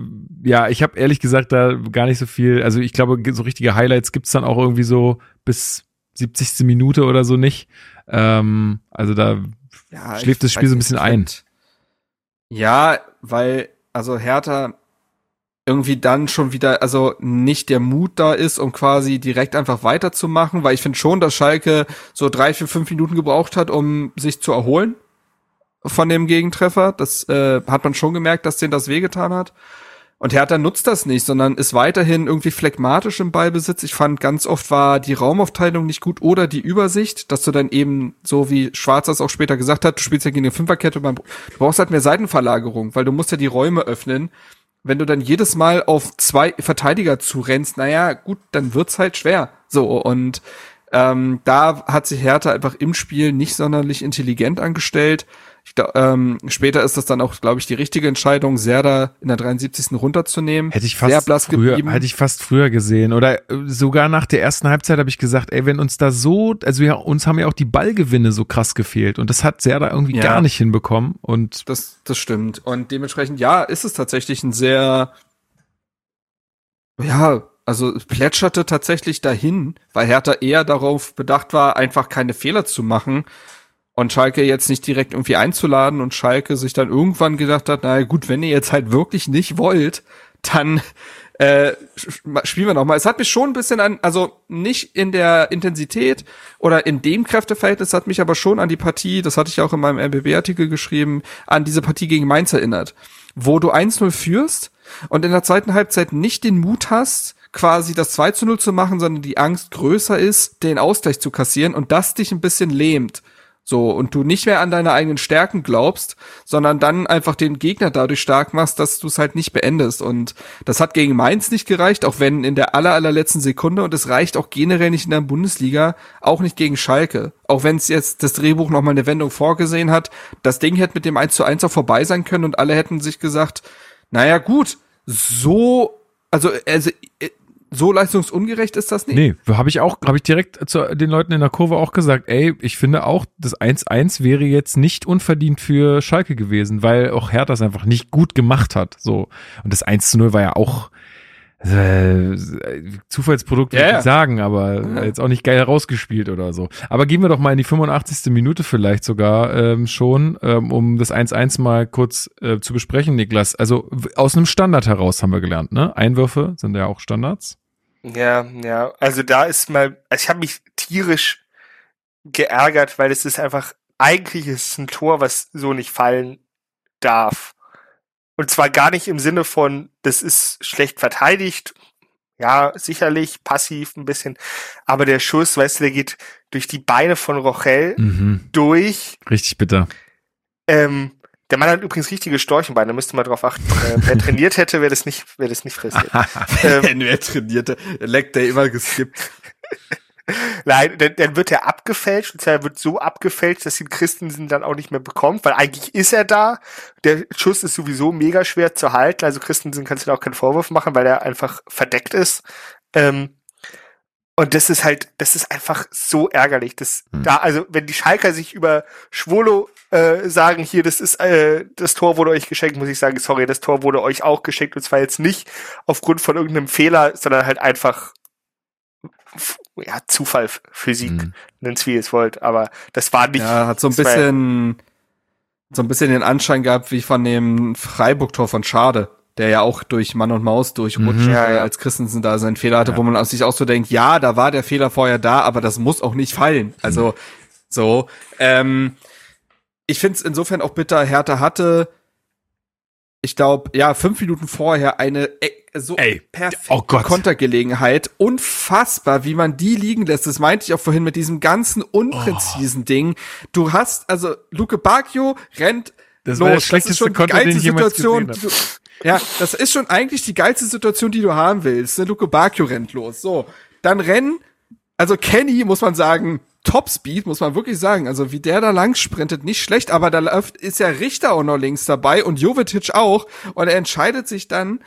ja, ich habe ehrlich gesagt da gar nicht so viel. Also ich glaube, so richtige Highlights gibt's dann auch irgendwie so bis 70. Minute oder so nicht. Ähm, also da ja, schläft das Spiel so ein bisschen ein. Ja, weil, also Hertha irgendwie dann schon wieder, also nicht der Mut da ist, um quasi direkt einfach weiterzumachen, weil ich finde schon, dass Schalke so drei, vier, fünf Minuten gebraucht hat, um sich zu erholen von dem Gegentreffer. Das äh, hat man schon gemerkt, dass denen das wehgetan hat. Und Hertha nutzt das nicht, sondern ist weiterhin irgendwie phlegmatisch im Ballbesitz. Ich fand, ganz oft war die Raumaufteilung nicht gut oder die Übersicht, dass du dann eben, so wie Schwarz das auch später gesagt hat, du spielst ja gegen eine Fünferkette, du brauchst halt mehr Seitenverlagerung, weil du musst ja die Räume öffnen. Wenn du dann jedes Mal auf zwei Verteidiger zurennst, naja, gut, dann wird's halt schwer. So, und ähm, da hat sich Hertha einfach im Spiel nicht sonderlich intelligent angestellt. Glaub, ähm, später ist das dann auch, glaube ich, die richtige Entscheidung, Serda in der 73. runterzunehmen. Hätte ich fast früher, geblieben. hätte ich fast früher gesehen. Oder äh, sogar nach der ersten Halbzeit habe ich gesagt, ey, wenn uns da so, also wir, uns haben ja auch die Ballgewinne so krass gefehlt und das hat Serda irgendwie ja. gar nicht hinbekommen. Und das, das stimmt. Und dementsprechend, ja, ist es tatsächlich ein sehr, ja, also plätscherte tatsächlich dahin, weil Hertha eher darauf bedacht war, einfach keine Fehler zu machen und Schalke jetzt nicht direkt irgendwie einzuladen und Schalke sich dann irgendwann gedacht hat, na gut, wenn ihr jetzt halt wirklich nicht wollt, dann äh, spielen wir noch mal. Es hat mich schon ein bisschen an, also nicht in der Intensität oder in dem Kräfteverhältnis, hat mich aber schon an die Partie, das hatte ich auch in meinem RBB-Artikel geschrieben, an diese Partie gegen Mainz erinnert, wo du 1-0 führst und in der zweiten Halbzeit nicht den Mut hast, quasi das 2 0 zu machen, sondern die Angst größer ist, den Ausgleich zu kassieren und das dich ein bisschen lähmt. So, und du nicht mehr an deine eigenen Stärken glaubst, sondern dann einfach den Gegner dadurch stark machst, dass du es halt nicht beendest. Und das hat gegen Mainz nicht gereicht, auch wenn in der aller, allerletzten Sekunde, und es reicht auch generell nicht in der Bundesliga, auch nicht gegen Schalke. Auch wenn es jetzt das Drehbuch nochmal eine Wendung vorgesehen hat, das Ding hätte mit dem 1 zu 1 auch vorbei sein können und alle hätten sich gesagt, naja, gut, so also, also so leistungsungerecht ist das nicht. Nee, habe ich auch, habe ich direkt zu den Leuten in der Kurve auch gesagt, ey, ich finde auch, das 1-1 wäre jetzt nicht unverdient für Schalke gewesen, weil auch Hertha das einfach nicht gut gemacht hat. So. Und das 1-0 war ja auch äh, Zufallsprodukt, würde yeah. ich sagen, aber ja. jetzt auch nicht geil rausgespielt oder so. Aber gehen wir doch mal in die 85. Minute vielleicht sogar ähm, schon, ähm, um das 1-1 mal kurz äh, zu besprechen, Niklas. Also aus einem Standard heraus haben wir gelernt, ne? Einwürfe sind ja auch Standards. Ja, ja. Also da ist mal, also ich habe mich tierisch geärgert, weil es ist einfach, eigentlich ist es ein Tor, was so nicht fallen darf. Und zwar gar nicht im Sinne von, das ist schlecht verteidigt. Ja, sicherlich, passiv ein bisschen. Aber der Schuss, weißt du, der geht durch die Beine von Rochelle mhm. durch. Richtig bitter. Ähm, der Mann hat übrigens richtige Storchenbeine, da müsste man drauf achten. Äh, wer trainiert hätte, wäre das nicht, wäre das nicht frisiert. ähm, wer trainierte, leckt der immer geskippt. Nein, dann, dann wird er abgefälscht, und zwar wird so abgefälscht, dass ihn Christensen dann auch nicht mehr bekommt, weil eigentlich ist er da. Der Schuss ist sowieso mega schwer zu halten, also Christensen kannst du da auch keinen Vorwurf machen, weil er einfach verdeckt ist. Ähm, und das ist halt, das ist einfach so ärgerlich. Das, hm. da, also wenn die Schalker sich über Schwolo äh, sagen, hier, das ist äh, das Tor wurde euch geschenkt, muss ich sagen, sorry, das Tor wurde euch auch geschenkt und zwar jetzt nicht aufgrund von irgendeinem Fehler, sondern halt einfach ja, Zufall, Physik, mhm. nennt's wie ihr es wollt, aber das war nicht. Ja, hat so ein bisschen, so ein bisschen den Anschein gehabt wie von dem Freiburg-Tor von Schade, der ja auch durch Mann und Maus durchrutscht, mhm. ja, ja. als Christensen da seinen Fehler hatte, ja. wo man sich auch so denkt, ja, da war der Fehler vorher da, aber das muss auch nicht fallen. Also, so, ähm, ich finde es insofern auch bitter, Hertha hatte, ich glaube, ja, fünf Minuten vorher eine e- so Ey, perfekte oh. Kontergelegenheit. Unfassbar, wie man die liegen lässt. Das meinte ich auch vorhin mit diesem ganzen unpräzisen Ding. Du hast, also Luke Bacchio rennt Das los. war der ist schlechteste schon die Konter, den geilste Situation, die du, Ja, das ist schon eigentlich die geilste Situation, die du haben willst. Ne? Luke Bacchio rennt los. So, dann rennen, also Kenny, muss man sagen, Topspeed, muss man wirklich sagen. Also wie der da lang sprintet, nicht schlecht, aber da läuft, ist ja Richter auch noch links dabei und Jovetic auch. Und er entscheidet sich dann,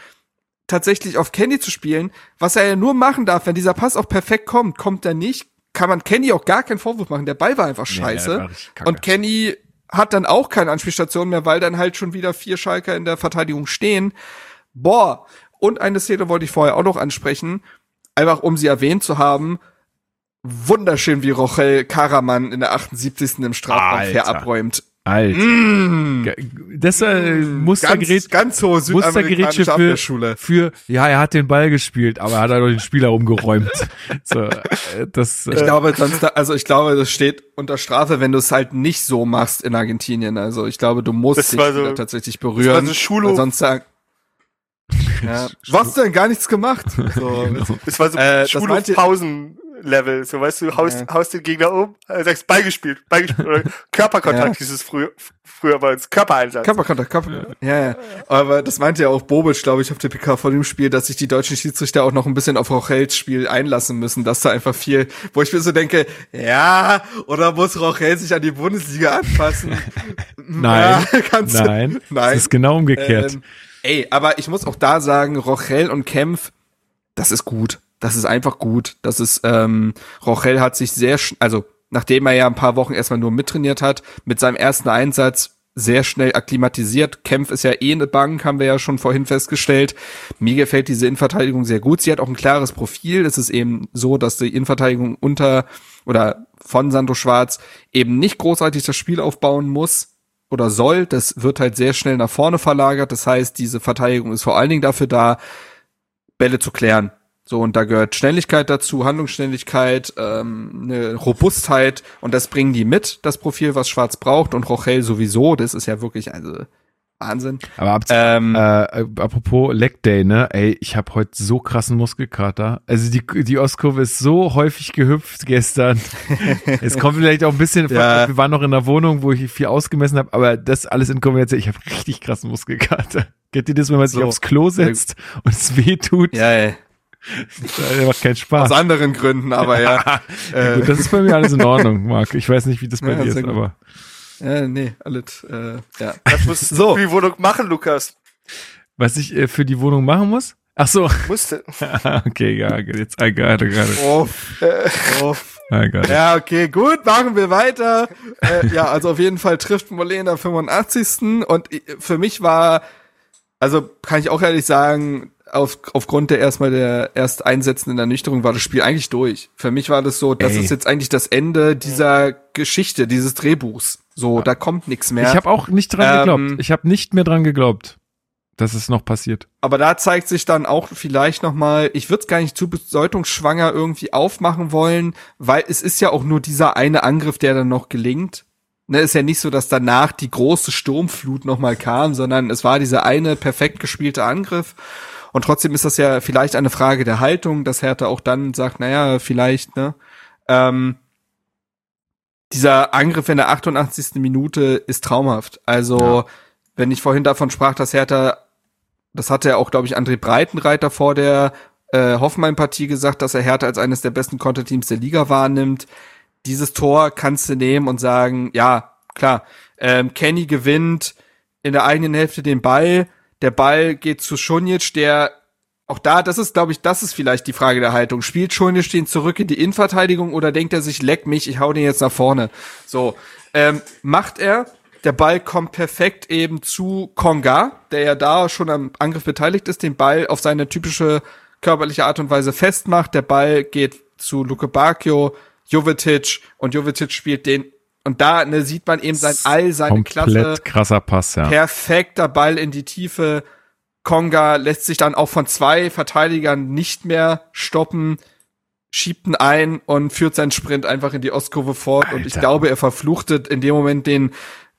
tatsächlich auf Kenny zu spielen, was er ja nur machen darf, wenn dieser Pass auch perfekt kommt, kommt er nicht, kann man Kenny auch gar keinen Vorwurf machen. Der Ball war einfach Nee, scheiße. kacke. und Kenny hat dann auch keine Anspielstation mehr, weil dann halt schon wieder vier Schalker in der Verteidigung stehen. Boah. Und eine Szene wollte ich vorher auch noch ansprechen, einfach um sie erwähnt zu haben. Wunderschön, wie Rochel Karaman in der 78. im Strafraum Alter. fair abräumt. Alt. Ge- Das äh, Mustergerät, Ganz, ganz hohe Mustergerätsche für, für, ja, er hat den Ball gespielt, aber er hat halt auch den Spieler umgeräumt. so, äh, das, Ich äh, glaube, sonst, also ich glaube, das steht unter Strafe, wenn du es halt nicht so machst in Argentinien. Also ich glaube, du musst Das dich war so- tatsächlich berühren. so Schulhof- sonst sagen, ja, was denn? Gar nichts gemacht. So, Das war so Äh, das Schulhofpausen-Level. So, weißt du, haust, Ja. haust den Gegner um, äh, sagst Ball gespielt, Ball gespielt, oder Körperkontakt, Ja. dieses früher, früher bei uns, Körpereinsatz. Körperkontakt, Körper. Ja. ja, Aber das meinte ja auch Bobic, glaube ich, auf der PK vor dem Spiel, dass sich die deutschen Schiedsrichter auch noch ein bisschen auf Rochels Spiel einlassen müssen, dass da einfach viel, wo ich mir so denke, ja, oder muss Rochel sich an die Bundesliga anpassen? Nein, ja, kannst du- nein, nein. das ist genau umgekehrt. Ähm, ey, aber ich muss auch da sagen, Rochel und Kempf, das ist gut. Das ist einfach gut. Das ist, ähm, Rochel hat sich sehr, also nachdem er ja ein paar Wochen erstmal nur mittrainiert hat, mit seinem ersten Einsatz sehr schnell akklimatisiert. Kempf ist ja eh eine Bank, haben wir ja schon vorhin festgestellt. Mir gefällt diese Innenverteidigung sehr gut. Sie hat auch ein klares Profil. Es ist eben so, dass die Innenverteidigung unter oder von Sandro Schwarz eben nicht großartig das Spiel aufbauen muss oder soll. Das wird halt sehr schnell nach vorne verlagert. Das heißt, diese Verteidigung ist vor allen Dingen dafür da, Bälle zu klären. So, und da gehört Schnelligkeit dazu, Handlungsschnelligkeit, ähm, eine Robustheit und das bringen die mit, das Profil, was Schwarz braucht und Rochel sowieso, das ist ja wirklich, also Wahnsinn. Aber ab, Ähm, äh, apropos Leg Day, ne? Ey, ich habe heute so krassen Muskelkater. Also die, die Ostkurve ist so häufig gehüpft gestern. es kommt vielleicht auch ein bisschen, Ja. wir waren noch in der Wohnung, wo ich viel ausgemessen habe, aber das alles in Kombination, ich habe richtig krassen Muskelkater. Kennt ihr das, wenn man sich So. aufs Klo setzt und es weh tut? ja, ja. Das macht keinen Spaß. aus anderen Gründen, aber ja. Ja, äh, gut, das ist bei mir alles in Ordnung, Marc. Ich weiß nicht, wie das bei Ja, dir ist, gut. aber ja, nee, alles, äh, ja. Das musst du So. für die Wohnung machen, Lukas. was ich äh, für die Wohnung machen muss? Ach so, Musste. okay, ja, jetzt I got it, got it. Oh, oh. I got it. Ja, okay, gut, machen wir weiter. äh, ja, also auf jeden Fall trifft Molina 85. Und i- für mich war, also kann ich auch ehrlich sagen, auf, aufgrund der erstmal der erst einsetzenden Ernüchterung war das Spiel eigentlich durch. Für mich war das so, das Ey. ist jetzt eigentlich das Ende dieser Geschichte, dieses Drehbuchs. So, da kommt nichts mehr. Ich habe auch nicht dran Ähm, geglaubt. Ich habe nicht mehr dran geglaubt, dass es noch passiert. Aber da zeigt sich dann auch vielleicht noch mal, ich würde es gar nicht zu bedeutungsschwanger irgendwie aufmachen wollen, weil es ist ja auch nur dieser eine Angriff, der dann noch gelingt. Ne, ist ja nicht so, dass danach die große Sturmflut noch mal kam, sondern es war dieser eine perfekt gespielte Angriff. Und trotzdem ist das ja vielleicht eine Frage der Haltung, dass Hertha auch dann sagt, naja, vielleicht, ne? Ähm, dieser Angriff in der 88. Minute ist traumhaft. Also, Ja. wenn ich vorhin davon sprach, dass Hertha das hatte ja auch, glaube ich, André Breitenreiter vor der äh, Hoffenheim-Partie gesagt, dass er Hertha als eines der besten Konterteams der Liga wahrnimmt. Dieses Tor kannst du nehmen und sagen, ja, klar, ähm, Kenny gewinnt in der eigenen Hälfte den Ball, der Ball geht zu Schunic, der auch da, das ist, glaube ich, das ist vielleicht die Frage der Haltung. Spielt Schunic den zurück in die Innenverteidigung oder denkt er sich, leck mich, ich hau den jetzt nach vorne? So, ähm, macht er, der Ball kommt perfekt eben zu Konga, der ja da schon am Angriff beteiligt ist, den Ball auf seine typische körperliche Art und Weise festmacht. Der Ball geht zu Luke Bacchio, Jovetic und Jovetic spielt den und da ne, sieht man eben sein all seine Komplett Klasse. krasser Pass, ja. Perfekter Ball in die Tiefe. Konga lässt sich dann auch von zwei Verteidigern nicht mehr stoppen, schiebt ihn ein und führt seinen Sprint einfach in die Ostkurve fort. Und ich Alter. glaube, er verfluchtet in dem Moment den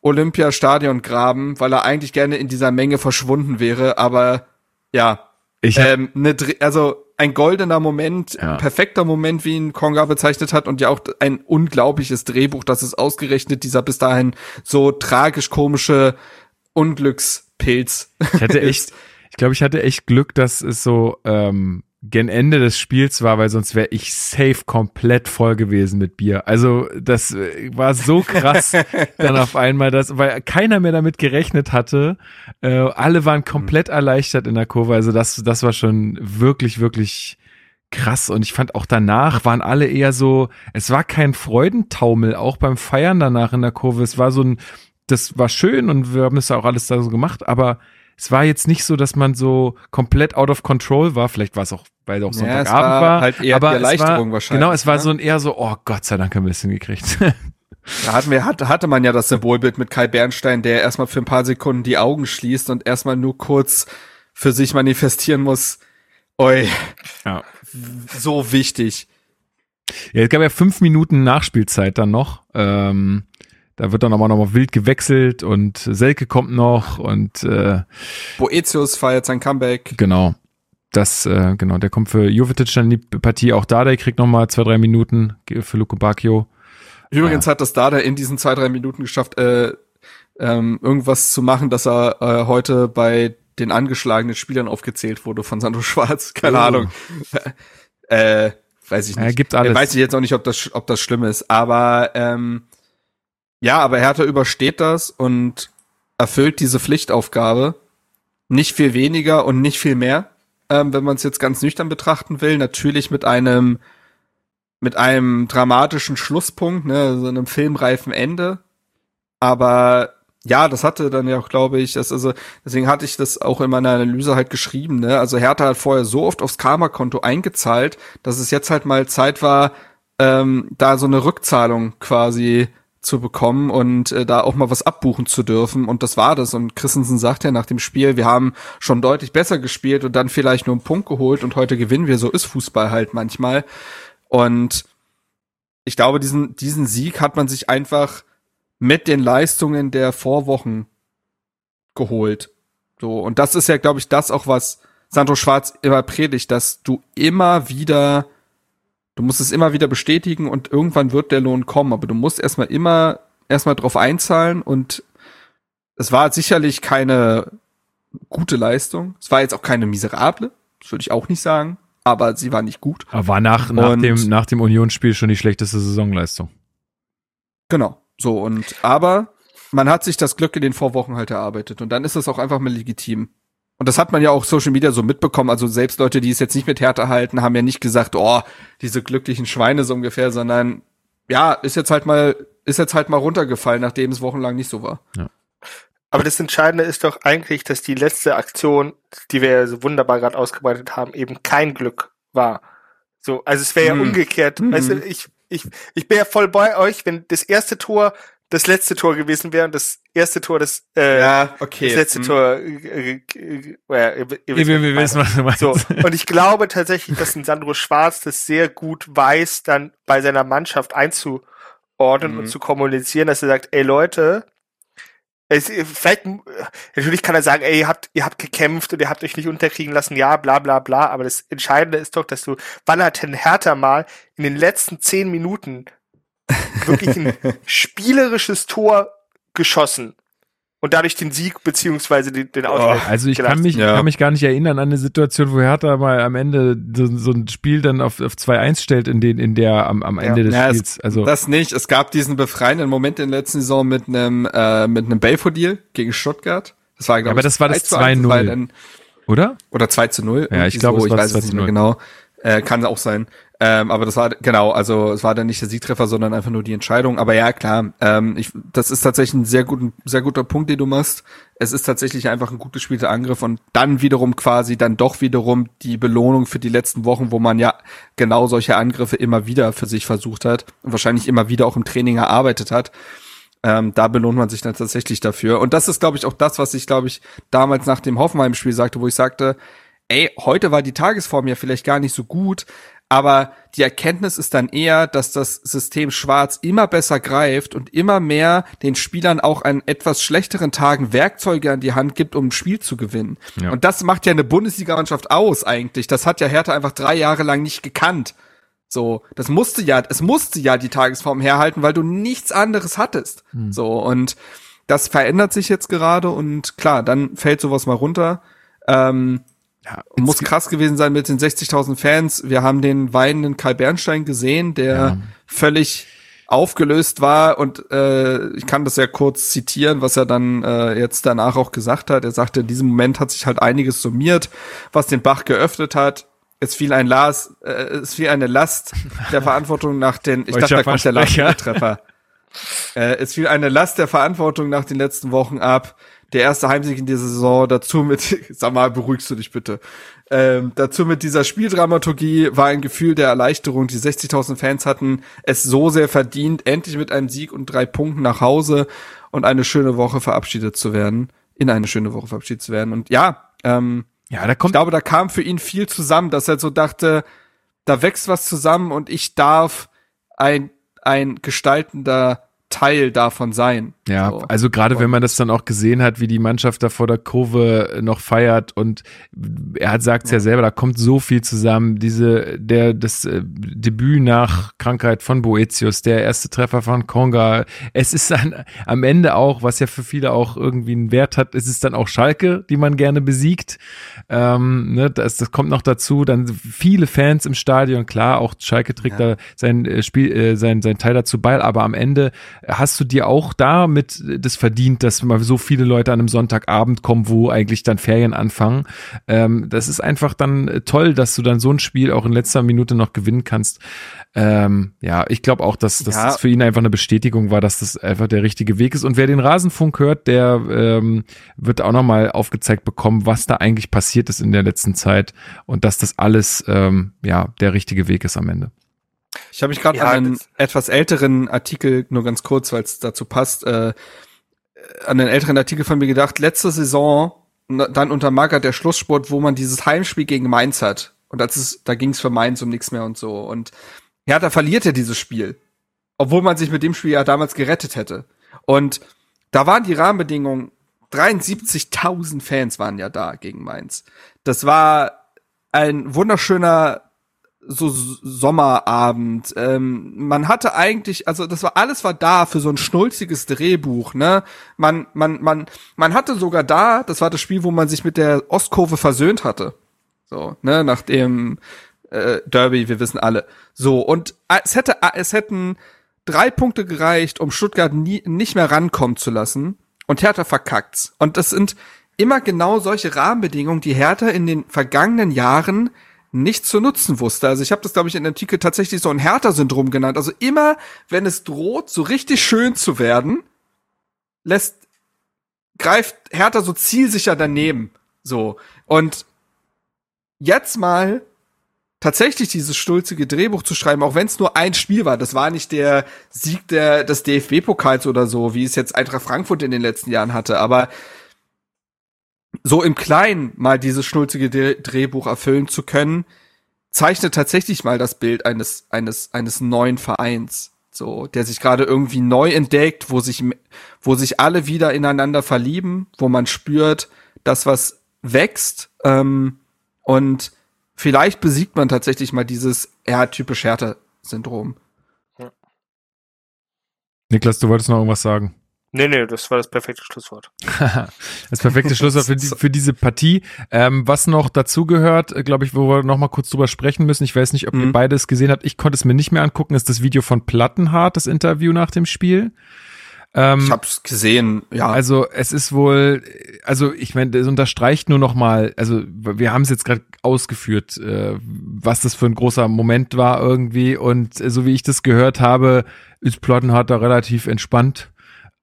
Olympiastadion graben, weil er eigentlich gerne in dieser Menge verschwunden wäre, aber ja, Ich ähm, ne, also ein goldener Moment, Ja. perfekter Moment, wie ihn Konga bezeichnet hat und ja auch ein unglaubliches Drehbuch, das es ausgerechnet dieser bis dahin so tragisch komische Unglückspilz. Ich hatte echt, ich glaube, ich hatte echt Glück, dass es so ähm, gen Ende des Spiels war, weil sonst wäre ich safe komplett voll gewesen mit Bier. Also das äh, war so krass dann auf einmal, dass, weil keiner mehr damit gerechnet hatte. Äh, alle waren komplett erleichtert in der Kurve. Also das, das war schon wirklich, wirklich krass. Und ich fand auch danach waren alle eher so, es war kein Freudentaumel, auch beim Feiern danach in der Kurve. Es war so ein, das war schön und wir haben das auch alles da so gemacht, aber es war jetzt nicht so, dass man so komplett out of control war. Vielleicht war es auch, weil es auch Ja, es Sonntagabend war war. halt eher aber die es Erleichterung war, wahrscheinlich, Genau, es war ne? so ein eher so, oh Gott sei Dank haben wir es hingekriegt. Da hatten wir, hatte, hatte man ja das Symbolbild mit Kai Bernstein, der erstmal für ein paar Sekunden die Augen schließt und erstmal nur kurz für sich manifestieren muss. Oi, ja. so wichtig. ja, es gab ja fünf Minuten Nachspielzeit dann noch. Ähm, da wird dann aber noch mal wild gewechselt und Selke kommt noch und äh, Boetius feiert sein Comeback. Genau. Das, äh, genau, der kommt für Jovetic dann in die Partie auch da, der kriegt nochmal zwei, drei Minuten für Luke Bacchio. Übrigens hat das Dada in diesen zwei, drei Minuten geschafft, äh, ähm, irgendwas zu machen, dass er äh, heute bei den angeschlagenen Spielern aufgezählt wurde von Sandro Schwarz. Keine Oh. Ahnung. äh, weiß ich nicht. Er gibt alles. Äh, Weiß ich jetzt auch nicht, ob das, ob das schlimm ist. Aber ähm, ja, aber Hertha übersteht das und erfüllt diese Pflichtaufgabe. Nicht viel weniger und nicht viel mehr, ähm, wenn man es jetzt ganz nüchtern betrachten will. Natürlich mit einem mit einem dramatischen Schlusspunkt, ne, so einem filmreifen Ende. Aber ja, das hatte dann ja auch, glaube ich, das, also deswegen hatte ich das auch in meiner Analyse halt geschrieben, ne? Also Hertha hat vorher so oft aufs Karma-Konto eingezahlt, dass es jetzt halt mal Zeit war, ähm, da so eine Rückzahlung quasi zu bekommen und äh, da auch mal was abbuchen zu dürfen. Und das war das. Und Christensen sagt ja nach dem Spiel, wir haben schon deutlich besser gespielt und dann vielleicht nur einen Punkt geholt und heute gewinnen wir. So ist Fußball halt manchmal. Und ich glaube, diesen, diesen Sieg hat man sich einfach mit den Leistungen der Vorwochen geholt. So, und das ist ja, glaube ich, das auch, was Sandro Schwarz immer predigt, dass du immer wieder, du musst es immer wieder bestätigen und irgendwann wird der Lohn kommen, aber du musst erstmal immer, erstmal drauf einzahlen und es war sicherlich keine gute Leistung. Es war jetzt auch keine miserable, das würde ich auch nicht sagen, aber sie war nicht gut. Aber war nach, nach Und- dem, nach dem Unionsspiel schon die schlechteste Saisonleistung. Genau. So, und aber man hat sich das Glück in den Vorwochen halt erarbeitet und dann ist das auch einfach mal legitim. Und das hat man ja auch Social Media so mitbekommen. Also selbst Leute, die es jetzt nicht mit Härte halten, haben ja nicht gesagt, oh, diese glücklichen Schweine so ungefähr, sondern ja, ist jetzt halt mal, ist jetzt halt mal runtergefallen, nachdem es wochenlang nicht so war. Aber das Entscheidende ist doch eigentlich, dass die letzte Aktion, die wir ja so wunderbar gerade ausgebreitet haben, eben kein Glück war. So, also es wäre ja Hm. umgekehrt. Mhm. Weißt du, ich, ich, ich bin ja voll bei euch, wenn das erste Tor das letzte Tor gewesen wäre und das erste Tor das, äh, okay. das letzte Hm. Tor, äh, äh, äh, ja, ihr, ihr wisst, Wir, wir wissen, was du meinst. So, und ich glaube tatsächlich, dass ein Sandro Schwarz das sehr gut weiß, dann bei seiner Mannschaft einzuordnen Mhm. und zu kommunizieren, dass er sagt, ey Leute, es, vielleicht, natürlich kann er sagen, ey, ihr habt, ihr habt gekämpft und ihr habt euch nicht unterkriegen lassen, ja, bla, bla, bla, aber das Entscheidende ist doch, dass du, wann hat denn Hertha mal in den letzten zehn Minuten wirklich ein spielerisches Tor geschossen und dadurch den Sieg beziehungsweise den, den Ausgleich Also ich kann gelassen? mich, Ja. kann mich gar nicht erinnern an eine Situation, wo Hertha mal am Ende so, so ein Spiel dann auf, auf 2-1 stellt, in den, in der am, am Ende des Ja, es- Spiels. Also Das nicht. Es gab diesen befreienden Moment in der letzten Saison mit einem äh, mit einem Belfodil gegen Stuttgart. Das war, glaub aber ich, das war das 3 zu 1, 2-0. weil dann- oder? Oder 2 zu 0. Ja, ich glaube, so, ich weiß es 2 nicht mehr 0. genau. Äh, kann auch sein. Ähm, aber das war, genau, also es war dann nicht der Siegtreffer, sondern einfach nur die Entscheidung. Aber ja, klar, ähm, ich, das ist tatsächlich ein sehr, guten, sehr guter Punkt, den du machst. Es ist tatsächlich einfach ein gut gespielter Angriff und dann wiederum quasi dann doch wiederum die Belohnung für die letzten Wochen, wo man ja genau solche Angriffe immer wieder für sich versucht hat und wahrscheinlich immer wieder auch im Training erarbeitet hat. Ähm, da belohnt man sich dann tatsächlich dafür. Und das ist, glaube ich, auch das, was ich, glaube ich, damals nach dem Hoffenheim-Spiel sagte, wo ich sagte, ey, heute war die Tagesform ja vielleicht gar nicht so gut, Aber die Erkenntnis ist dann eher, dass das System Schwarz immer besser greift und immer mehr den Spielern auch an etwas schlechteren Tagen Werkzeuge an die Hand gibt, um ein Spiel zu gewinnen. Ja. Und das macht ja eine Bundesligamannschaft aus eigentlich. Das hat ja Hertha einfach drei Jahre lang nicht gekannt. So, das musste ja, es musste ja die Tagesform herhalten, weil du nichts anderes hattest. Hm. So, und das verändert sich jetzt gerade und klar, dann fällt sowas mal runter. Ähm, ja, muss krass gewesen sein mit den 60.000 Fans. Wir haben den weinenden Karl Bernstein gesehen, der ja. völlig aufgelöst war und äh, ich kann das ja kurz zitieren, was er dann äh, jetzt danach auch gesagt hat. Er sagte, in diesem Moment hat sich halt einiges summiert, was den Bach geöffnet hat. Es fiel ein Las, äh, es fiel eine Last der Verantwortung nach den, ich dachte, da kommt der Lasttreffer. äh, es fiel eine Last der Verantwortung nach den letzten Wochen ab der erste Heimsieg in dieser Saison, dazu mit, sag mal, beruhigst du dich bitte. Ähm, dazu mit dieser Spieldramaturgie war ein Gefühl der Erleichterung. Die 60.000 Fans hatten es so sehr verdient, endlich mit einem Sieg und drei Punkten nach Hause und eine schöne Woche verabschiedet zu werden, in eine schöne Woche verabschiedet zu werden. Und ja, ähm, ja, da kommt, ich glaube, da kam für ihn viel zusammen, dass er so dachte, da wächst was zusammen und ich darf ein, ein gestaltender Teil davon sein. Ja, so. also gerade wenn man das dann auch gesehen hat, wie die Mannschaft da vor der Kurve noch feiert und er hat sagt es ja. ja. selber, da kommt so viel zusammen. Diese, der, das äh, Debüt nach Krankheit von Boetius, der erste Treffer von Konga. Es ist dann am Ende auch, was ja für viele auch irgendwie einen Wert hat, es ist dann auch Schalke, die man gerne besiegt. Ähm, ne, das, das kommt noch dazu. Dann viele Fans im Stadion, klar, auch Schalke trägt ja. da sein äh, Spiel, äh, sein, sein Teil dazu bei, aber am Ende hast du dir auch da mit das verdient, dass mal so viele Leute an einem Sonntagabend kommen, wo eigentlich dann Ferien anfangen. Ähm, das ist einfach dann toll, dass du dann so ein Spiel auch in letzter Minute noch gewinnen kannst. Ähm, ja, ich glaube auch, dass, dass ja. das für ihn einfach eine Bestätigung war, dass das einfach der richtige Weg ist. Und wer den Rasenfunk hört, der ähm, wird auch nochmal aufgezeigt bekommen, was da eigentlich passiert ist in der letzten Zeit und dass das alles ähm, ja der richtige Weg ist am Ende. Ich habe mich gerade ja, an einen etwas älteren Artikel, nur ganz kurz, weil es dazu passt, äh, an einen älteren Artikel von mir gedacht. Letzte Saison, dann unter Magath der Schlusssport, wo man dieses Heimspiel gegen Mainz hat. Und das ist, da ging es für Mainz um nichts mehr und so. Und ja, da verliert er dieses Spiel. Obwohl man sich mit dem Spiel ja damals gerettet hätte. Und da waren die Rahmenbedingungen, 73.000 Fans waren ja da gegen Mainz. Das war ein wunderschöner so Sommerabend. Ähm, man hatte eigentlich, also das war alles war da für so ein schnulziges Drehbuch, ne? Man, man, man, man hatte sogar da, das war das Spiel, wo man sich mit der Ostkurve versöhnt hatte. So, ne, nach dem äh, Derby, wir wissen alle. So, und es hätte, es hätten drei Punkte gereicht, um Stuttgart nie, nicht mehr rankommen zu lassen. Und Hertha verkackt's. Und das sind immer genau solche Rahmenbedingungen, die Hertha in den vergangenen Jahren nicht zu nutzen wusste. Also ich habe das, glaube ich, in dem Artikel tatsächlich so ein Hertha-Syndrom genannt. Also immer, wenn es droht, so richtig schön zu werden, lässt, greift Hertha so zielsicher daneben. So. Und jetzt mal tatsächlich dieses stulzige Drehbuch zu schreiben, auch wenn es nur ein Spiel war. Das war nicht der Sieg der, des DFB-Pokals oder so, wie es jetzt Eintracht Frankfurt in den letzten Jahren hatte. Aber so im Kleinen mal dieses schnulzige Drehbuch erfüllen zu können, zeichnet tatsächlich mal das Bild eines, eines, eines neuen Vereins. So, der sich gerade irgendwie neu entdeckt, wo sich, wo sich alle wieder ineinander verlieben, wo man spürt, dass was wächst, ähm, und vielleicht besiegt man tatsächlich mal dieses, ja, typisch Härte-Syndrom. Niklas, du wolltest noch irgendwas sagen. Nee, nee, das war das perfekte Schlusswort. das perfekte Schlusswort für, die, für diese Partie. Ähm, was noch dazu gehört, äh, glaube ich, wo wir noch mal kurz drüber sprechen müssen. Ich weiß nicht, ob mhm. ihr beides gesehen habt. Ich konnte es mir nicht mehr angucken. Ist das Video von Plattenhardt, das Interview nach dem Spiel. Ähm, ich hab's gesehen, ja. Also es ist wohl, also ich meine, das unterstreicht nur noch mal, also wir haben es jetzt gerade ausgeführt, äh, was das für ein großer Moment war irgendwie und äh, so wie ich das gehört habe, ist Plattenhardt da relativ entspannt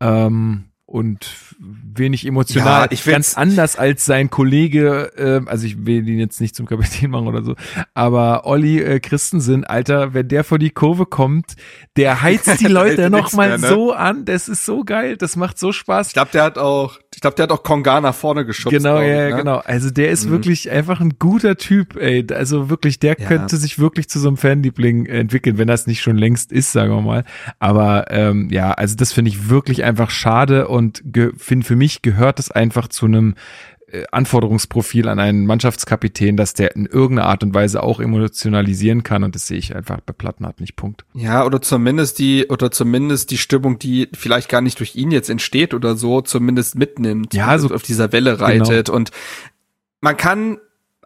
ähm, und wenig emotional. Ja, ich ganz anders als sein Kollege, äh, also ich will ihn jetzt nicht zum Kapitän machen oder so, aber Olli äh, Christensen, Alter, wenn der vor die Kurve kommt, der heizt die Leute noch mal ne? so an, das ist so geil, das macht so Spaß. Ich glaube, der hat auch, Ich glaube, der hat auch Konga nach vorne geschubst. Genau, ja, ich, ne? genau. Also der ist mhm. wirklich einfach ein guter Typ, ey. Also wirklich, der ja. könnte sich wirklich zu so einem Fanliebling entwickeln, wenn das nicht schon längst ist, sagen wir mal. Aber ähm, ja, also das finde ich wirklich einfach schade und finde für mich gehört es einfach zu einem Anforderungsprofil an einen Mannschaftskapitän, dass der in irgendeiner Art und Weise auch emotionalisieren kann und das sehe ich einfach bei Plattenhardt nicht. Punkt. Ja, oder zumindest die oder zumindest die Stimmung, die vielleicht gar nicht durch ihn jetzt entsteht oder so, zumindest mitnimmt. Ja, so auf dieser Welle reitet genau. und man kann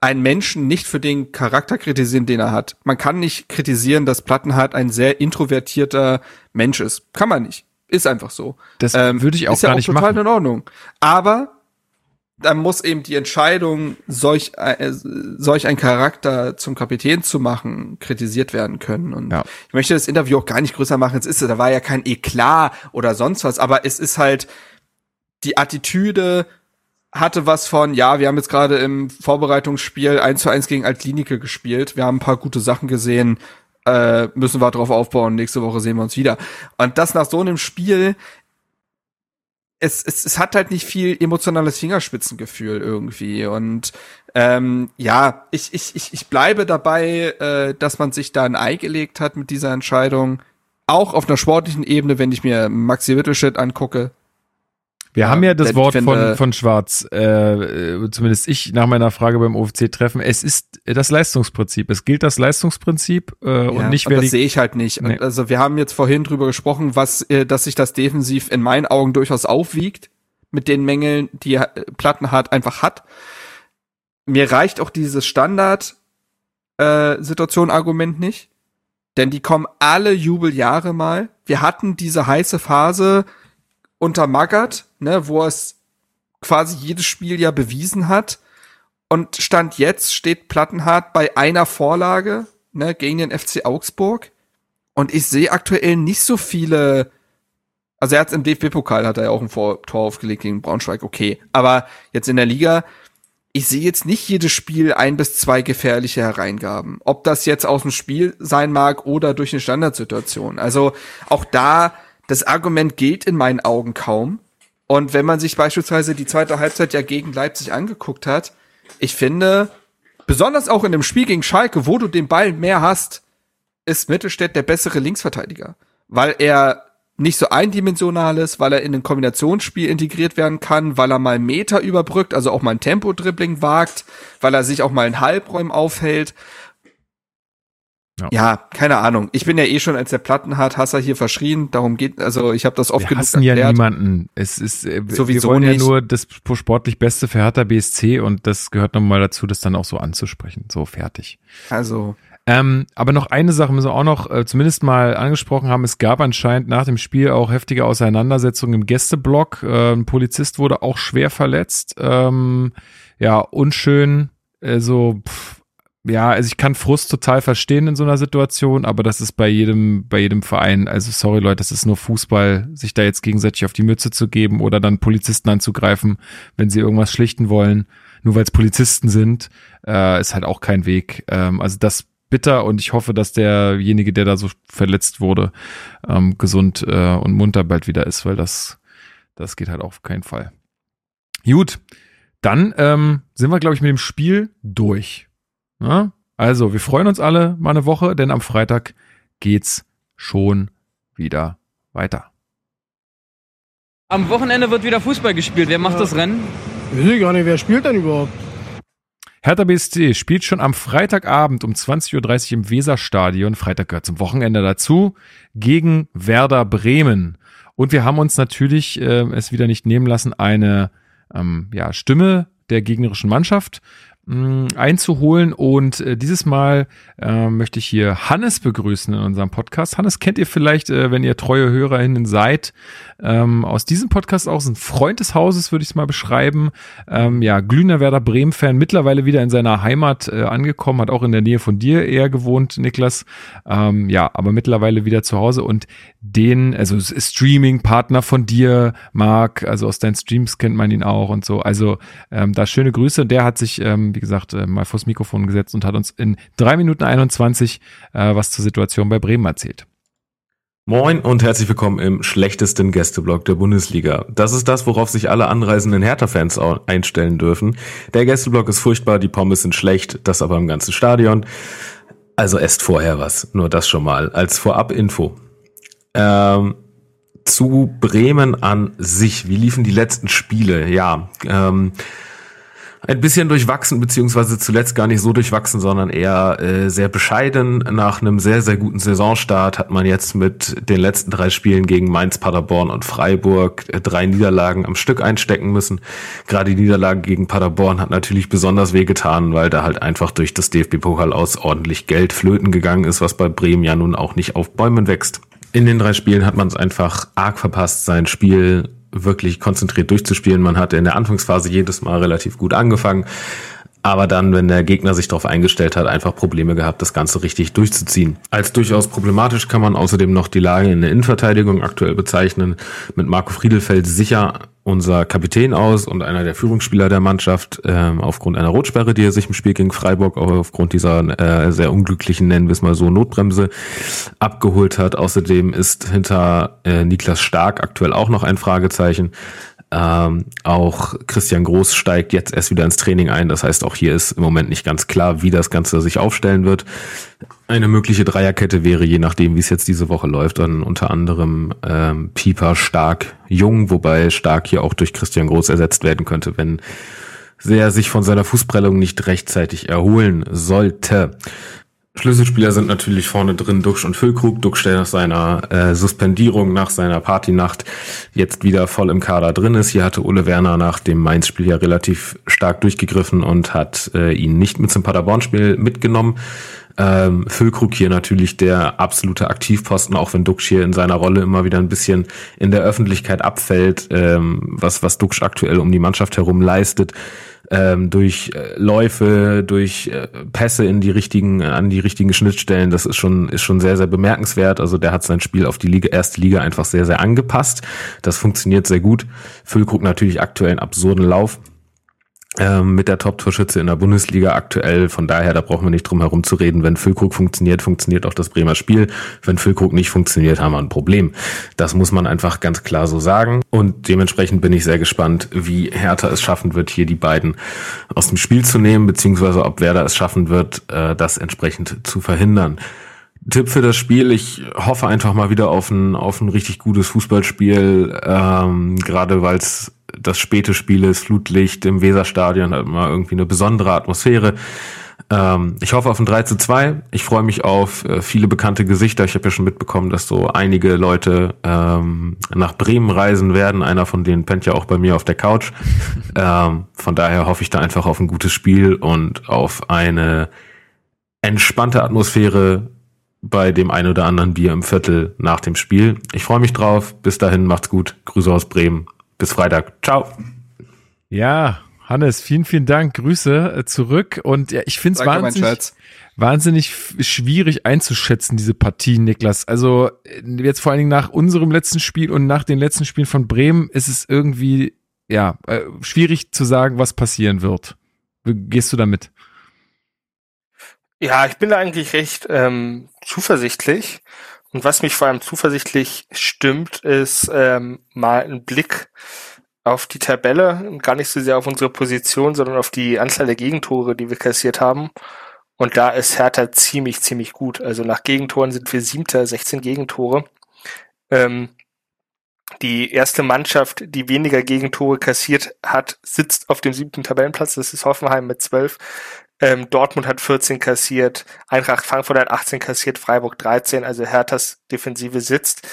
einen Menschen nicht für den Charakter kritisieren, den er hat. Man kann nicht kritisieren, dass Plattenhardt ein sehr introvertierter Mensch ist. Kann man nicht. Ist einfach so. Das ähm, würde ich auch gar ja auch nicht total machen. in Ordnung. Aber dann muss eben die Entscheidung, solch, äh, solch ein Charakter zum Kapitän zu machen, kritisiert werden können. Und ja. ich möchte das Interview auch gar nicht größer machen. Es ist, da war ja kein Eklat oder sonst was, aber es ist halt die Attitüde hatte was von, ja, wir haben jetzt gerade im Vorbereitungsspiel 1 zu 1 gegen Altklinike gespielt. Wir haben ein paar gute Sachen gesehen. Äh, müssen wir drauf aufbauen. Nächste Woche sehen wir uns wieder. Und das nach so einem Spiel es, es, es hat halt nicht viel emotionales Fingerspitzengefühl irgendwie. Und ähm, ja, ich, ich, ich, ich bleibe dabei, äh, dass man sich da ein Ei gelegt hat mit dieser Entscheidung. Auch auf einer sportlichen Ebene, wenn ich mir Maxi Wittelschmidt angucke, wir ja, haben ja das Wort von, von Schwarz, äh, zumindest ich nach meiner Frage beim OFC-Treffen. Es ist das Leistungsprinzip. Es gilt das Leistungsprinzip äh, ja, und nicht wer und Das sehe ich halt nicht. Nee. Also wir haben jetzt vorhin drüber gesprochen, was, äh, dass sich das defensiv in meinen Augen durchaus aufwiegt mit den Mängeln, die Plattenhardt einfach hat. Mir reicht auch dieses Standard-Situation-Argument äh, nicht, denn die kommen alle Jubeljahre mal. Wir hatten diese heiße Phase unter Magath, ne, wo es quasi jedes Spiel ja bewiesen hat. Und Stand jetzt steht Plattenhardt bei einer Vorlage, ne, gegen den FC Augsburg. Und ich sehe aktuell nicht so viele, also er hat im DFB-Pokal hat er ja auch ein Tor aufgelegt gegen Braunschweig, okay. Aber jetzt in der Liga, ich sehe jetzt nicht jedes Spiel ein bis zwei gefährliche Hereingaben. Ob das jetzt aus dem Spiel sein mag oder durch eine Standardsituation. Also auch da das Argument gilt in meinen Augen kaum. Und wenn man sich beispielsweise die zweite Halbzeit ja gegen Leipzig angeguckt hat, ich finde, besonders auch in dem Spiel gegen Schalke, wo du den Ball mehr hast, ist Mittelstädt der bessere Linksverteidiger. Weil er nicht so eindimensional ist, weil er in ein Kombinationsspiel integriert werden kann, weil er mal Meter überbrückt, also auch mal ein Tempo-Dribbling wagt, weil er sich auch mal in Halbräumen aufhält. Ja. ja. keine Ahnung. Ich bin ja eh schon als der Plattenhart-Hasser hier verschrien. Darum geht, also ich habe das oft wir genug hassen erklärt. ja niemanden. Es ist äh, sowieso wir wollen nicht. ja nur das sportlich Beste für Hertha BSC und das gehört nochmal dazu, das dann auch so anzusprechen. So fertig. Also ähm, aber noch eine Sache müssen wir auch noch äh, zumindest mal angesprochen haben. Es gab anscheinend nach dem Spiel auch heftige Auseinandersetzungen im Gästeblock. Äh, ein Polizist wurde auch schwer verletzt. Ähm, ja, unschön. Also, pff, ja, also ich kann Frust total verstehen in so einer Situation, aber das ist bei jedem, bei jedem Verein, also sorry Leute, das ist nur Fußball, sich da jetzt gegenseitig auf die Mütze zu geben oder dann Polizisten anzugreifen, wenn sie irgendwas schlichten wollen, nur weil es Polizisten sind, äh, ist halt auch kein Weg. Ähm, also das bitter und ich hoffe, dass derjenige, der da so verletzt wurde, ähm, gesund äh, und munter bald wieder ist, weil das, das geht halt auf keinen Fall. Gut, dann ähm, sind wir, glaube ich, mit dem Spiel durch. Ja? Also, wir freuen uns alle mal eine Woche, denn am Freitag geht's schon wieder weiter. Am Wochenende wird wieder Fußball gespielt. Wer macht ja. das Rennen? Ich weiß gar nicht, wer spielt denn überhaupt? Hertha BSC spielt schon am Freitagabend um 20.30 Uhr im Weserstadion. Freitag gehört zum Wochenende dazu. Gegen Werder Bremen. Und wir haben uns natürlich äh, es wieder nicht nehmen lassen, eine ähm, ja, Stimme der gegnerischen Mannschaft mh, einzuholen. Und äh, dieses Mal äh, möchte ich hier Hannes begrüßen in unserem Podcast. Hannes kennt ihr vielleicht, äh, wenn ihr treue HörerInnen seid, ähm, aus diesem Podcast auch, ist ein Freund des Hauses, würde ich es mal beschreiben. Ähm, ja, glühender Werder Bremen-Fan, mittlerweile wieder in seiner Heimat äh, angekommen, hat auch in der Nähe von dir eher gewohnt, Niklas. Ähm, ja, aber mittlerweile wieder zu Hause und den, also Streaming-Partner von dir, Marc, also aus deinen Streams kennt man ihn auch und so. Also ähm, da schöne Grüße. Der hat sich, ähm, wie gesagt, äh, mal vors Mikrofon gesetzt und hat uns in drei Minuten 21 äh, was zur Situation bei Bremen erzählt. Moin und herzlich willkommen im schlechtesten Gästeblock der Bundesliga. Das ist das, worauf sich alle anreisenden Hertha-Fans einstellen dürfen. Der Gästeblock ist furchtbar, die Pommes sind schlecht, das aber im ganzen Stadion. Also esst vorher was, nur das schon mal als Vorab-Info. Ähm, zu Bremen an sich, wie liefen die letzten Spiele? Ja, ähm, ein bisschen durchwachsen, beziehungsweise zuletzt gar nicht so durchwachsen, sondern eher äh, sehr bescheiden. Nach einem sehr, sehr guten Saisonstart hat man jetzt mit den letzten drei Spielen gegen Mainz, Paderborn und Freiburg äh, drei Niederlagen am Stück einstecken müssen. Gerade die Niederlage gegen Paderborn hat natürlich besonders wehgetan, weil da halt einfach durch das DFB-Pokal aus ordentlich Geld flöten gegangen ist, was bei Bremen ja nun auch nicht auf Bäumen wächst. In den drei Spielen hat man es einfach arg verpasst, sein Spiel wirklich konzentriert durchzuspielen. Man hatte in der Anfangsphase jedes Mal relativ gut angefangen, aber dann, wenn der Gegner sich darauf eingestellt hat, einfach Probleme gehabt, das Ganze richtig durchzuziehen. Als durchaus problematisch kann man außerdem noch die Lage in der Innenverteidigung aktuell bezeichnen. Mit Marco Friedelfeld sicher unser Kapitän aus und einer der Führungsspieler der Mannschaft ähm, aufgrund einer Rotsperre, die er sich im Spiel gegen Freiburg aufgrund dieser äh, sehr unglücklichen, nennen wir es mal so, Notbremse abgeholt hat. Außerdem ist hinter äh, Niklas Stark aktuell auch noch ein Fragezeichen. Ähm, auch Christian Groß steigt jetzt erst wieder ins Training ein. Das heißt, auch hier ist im Moment nicht ganz klar, wie das Ganze sich aufstellen wird. Eine mögliche Dreierkette wäre, je nachdem, wie es jetzt diese Woche läuft, dann unter anderem ähm, Pieper, Stark, Jung, wobei Stark hier auch durch Christian Groß ersetzt werden könnte, wenn der sich von seiner Fußprellung nicht rechtzeitig erholen sollte. Schlüsselspieler sind natürlich vorne drin Duxch und Füllkrug. Duxch, der nach seiner äh, Suspendierung, nach seiner Partynacht jetzt wieder voll im Kader drin ist. Hier hatte Ole Werner nach dem Mainz-Spiel ja relativ stark durchgegriffen und hat äh, ihn nicht mit zum Paderborn-Spiel mitgenommen. Ähm, Füllkrug hier natürlich der absolute Aktivposten, auch wenn Duxch hier in seiner Rolle immer wieder ein bisschen in der Öffentlichkeit abfällt, ähm, was, was Duxch aktuell um die Mannschaft herum leistet ähm, durch äh, Läufe, durch äh, Pässe in die richtigen, an die richtigen Schnittstellen, das ist schon, ist schon sehr, sehr bemerkenswert. Also der hat sein Spiel auf die Liga, erste Liga einfach sehr, sehr angepasst. Das funktioniert sehr gut. Füllkrug natürlich aktuell einen absurden Lauf mit der Top-Torschütze in der Bundesliga aktuell. Von daher, da brauchen wir nicht drum herum zu reden. Wenn Füllkrug funktioniert, funktioniert auch das Bremer Spiel. Wenn Füllkrug nicht funktioniert, haben wir ein Problem. Das muss man einfach ganz klar so sagen. Und dementsprechend bin ich sehr gespannt, wie Hertha es schaffen wird, hier die beiden aus dem Spiel zu nehmen, beziehungsweise ob Werder es schaffen wird, äh, das entsprechend zu verhindern. Tipp für das Spiel. Ich hoffe einfach mal wieder auf ein, auf ein richtig gutes Fußballspiel, ähm, gerade weil es das späte Spiel ist, Flutlicht im Weserstadion, hat immer irgendwie eine besondere Atmosphäre. Ähm, ich hoffe auf ein 3 zu 2. Ich freue mich auf äh, viele bekannte Gesichter. Ich habe ja schon mitbekommen, dass so einige Leute ähm, nach Bremen reisen werden. Einer von denen pennt ja auch bei mir auf der Couch. ähm, von daher hoffe ich da einfach auf ein gutes Spiel und auf eine entspannte Atmosphäre bei dem ein oder anderen Bier im Viertel nach dem Spiel. Ich freue mich drauf. Bis dahin, macht's gut. Grüße aus Bremen bis Freitag. Ciao. Ja, Hannes, vielen, vielen Dank. Grüße äh, zurück. Und ja, ich finde es wahnsinnig, wahnsinnig schwierig einzuschätzen, diese Partie, Niklas. Also äh, jetzt vor allen Dingen nach unserem letzten Spiel und nach den letzten Spielen von Bremen ist es irgendwie, ja, äh, schwierig zu sagen, was passieren wird. Wie gehst du damit? Ja, ich bin da eigentlich recht ähm, zuversichtlich. Und was mich vor allem zuversichtlich stimmt, ist ähm, mal ein Blick auf die Tabelle gar nicht so sehr auf unsere Position, sondern auf die Anzahl der Gegentore, die wir kassiert haben. Und da ist Hertha ziemlich, ziemlich gut. Also nach Gegentoren sind wir siebter, 16 Gegentore. Ähm, die erste Mannschaft, die weniger Gegentore kassiert hat, sitzt auf dem siebten Tabellenplatz. Das ist Hoffenheim mit zwölf. Ähm, Dortmund hat 14 kassiert, Eintracht Frankfurt hat 18 kassiert, Freiburg 13, also Herthas Defensive sitzt.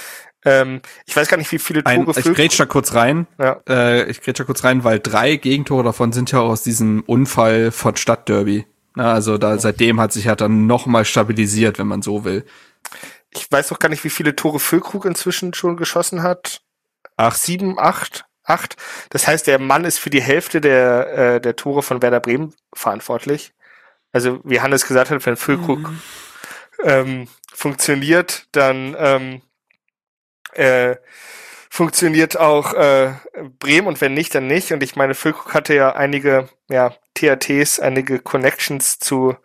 Ähm, ich weiß gar nicht, wie viele Tore. Ein, ich grätsch da kurz rein. Ja. Äh, ich grätsch da kurz rein, weil drei Gegentore davon sind ja aus diesem Unfall von Stadtderby. Also da seitdem hat sich Hertha noch mal stabilisiert, wenn man so will. Ich weiß auch gar nicht, wie viele Tore Füllkrug inzwischen schon geschossen hat. Ach, sieben, acht? Acht. Das heißt, der Mann ist für die Hälfte der, äh, der Tore von Werder Bremen verantwortlich. Also, wie Hannes gesagt hat, wenn Füllkrug mhm. ähm, funktioniert, dann ähm, äh, funktioniert auch äh, Bremen und wenn nicht, dann nicht. Und ich meine, Füllkrug hatte ja einige ja, TATs, einige Connections zu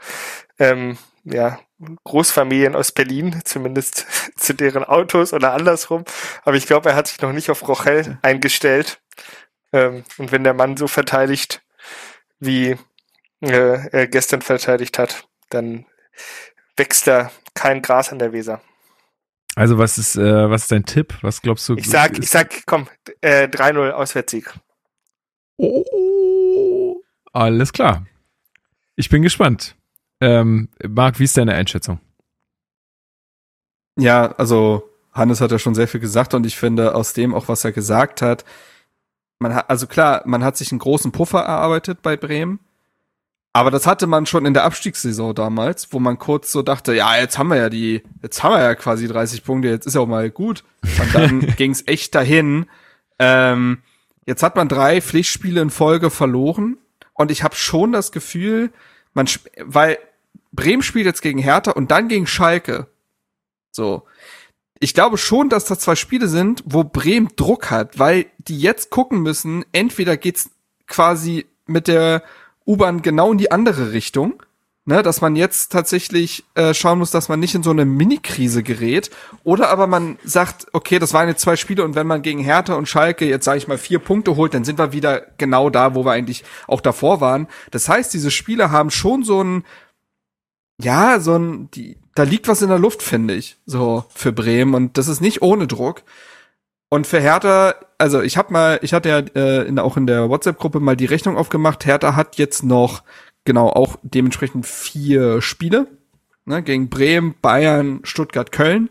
ähm, ja, Großfamilien aus Berlin, zumindest zu deren Autos oder andersrum. Aber ich glaube, er hat sich noch nicht auf Rochelle eingestellt. Ähm, und wenn der Mann so verteidigt, wie äh, er gestern verteidigt hat, dann wächst da kein Gras an der Weser. Also was ist, äh, was ist dein Tipp? Was glaubst du? Ich sag, ich sag, komm, äh, 3-0 Auswärtssieg. Oh, alles klar. Ich bin gespannt. Ähm, Marc, wie ist deine Einschätzung? Ja, also Hannes hat ja schon sehr viel gesagt und ich finde aus dem auch, was er gesagt hat, man hat, also klar, man hat sich einen großen Puffer erarbeitet bei Bremen. Aber das hatte man schon in der Abstiegssaison damals, wo man kurz so dachte, ja, jetzt haben wir ja die, jetzt haben wir ja quasi 30 Punkte, jetzt ist ja auch mal gut. Und dann ging es echt dahin. Ähm, jetzt hat man drei Pflichtspiele in Folge verloren. Und ich habe schon das Gefühl, man, weil Bremen spielt jetzt gegen Hertha und dann gegen Schalke. So. Ich glaube schon, dass das zwei Spiele sind, wo Bremen Druck hat, weil die jetzt gucken müssen, entweder geht's quasi mit der U-Bahn genau in die andere Richtung, ne, dass man jetzt tatsächlich äh, schauen muss, dass man nicht in so eine Mini-Krise gerät, oder aber man sagt, okay, das waren jetzt zwei Spiele und wenn man gegen Hertha und Schalke jetzt sage ich mal vier Punkte holt, dann sind wir wieder genau da, wo wir eigentlich auch davor waren. Das heißt, diese Spiele haben schon so ein ja, so ein die da liegt was in der Luft, finde ich, so für Bremen und das ist nicht ohne Druck. Und für Hertha, also ich habe mal, ich hatte ja äh, in, auch in der WhatsApp-Gruppe mal die Rechnung aufgemacht. Hertha hat jetzt noch genau auch dementsprechend vier Spiele ne, gegen Bremen, Bayern, Stuttgart, Köln.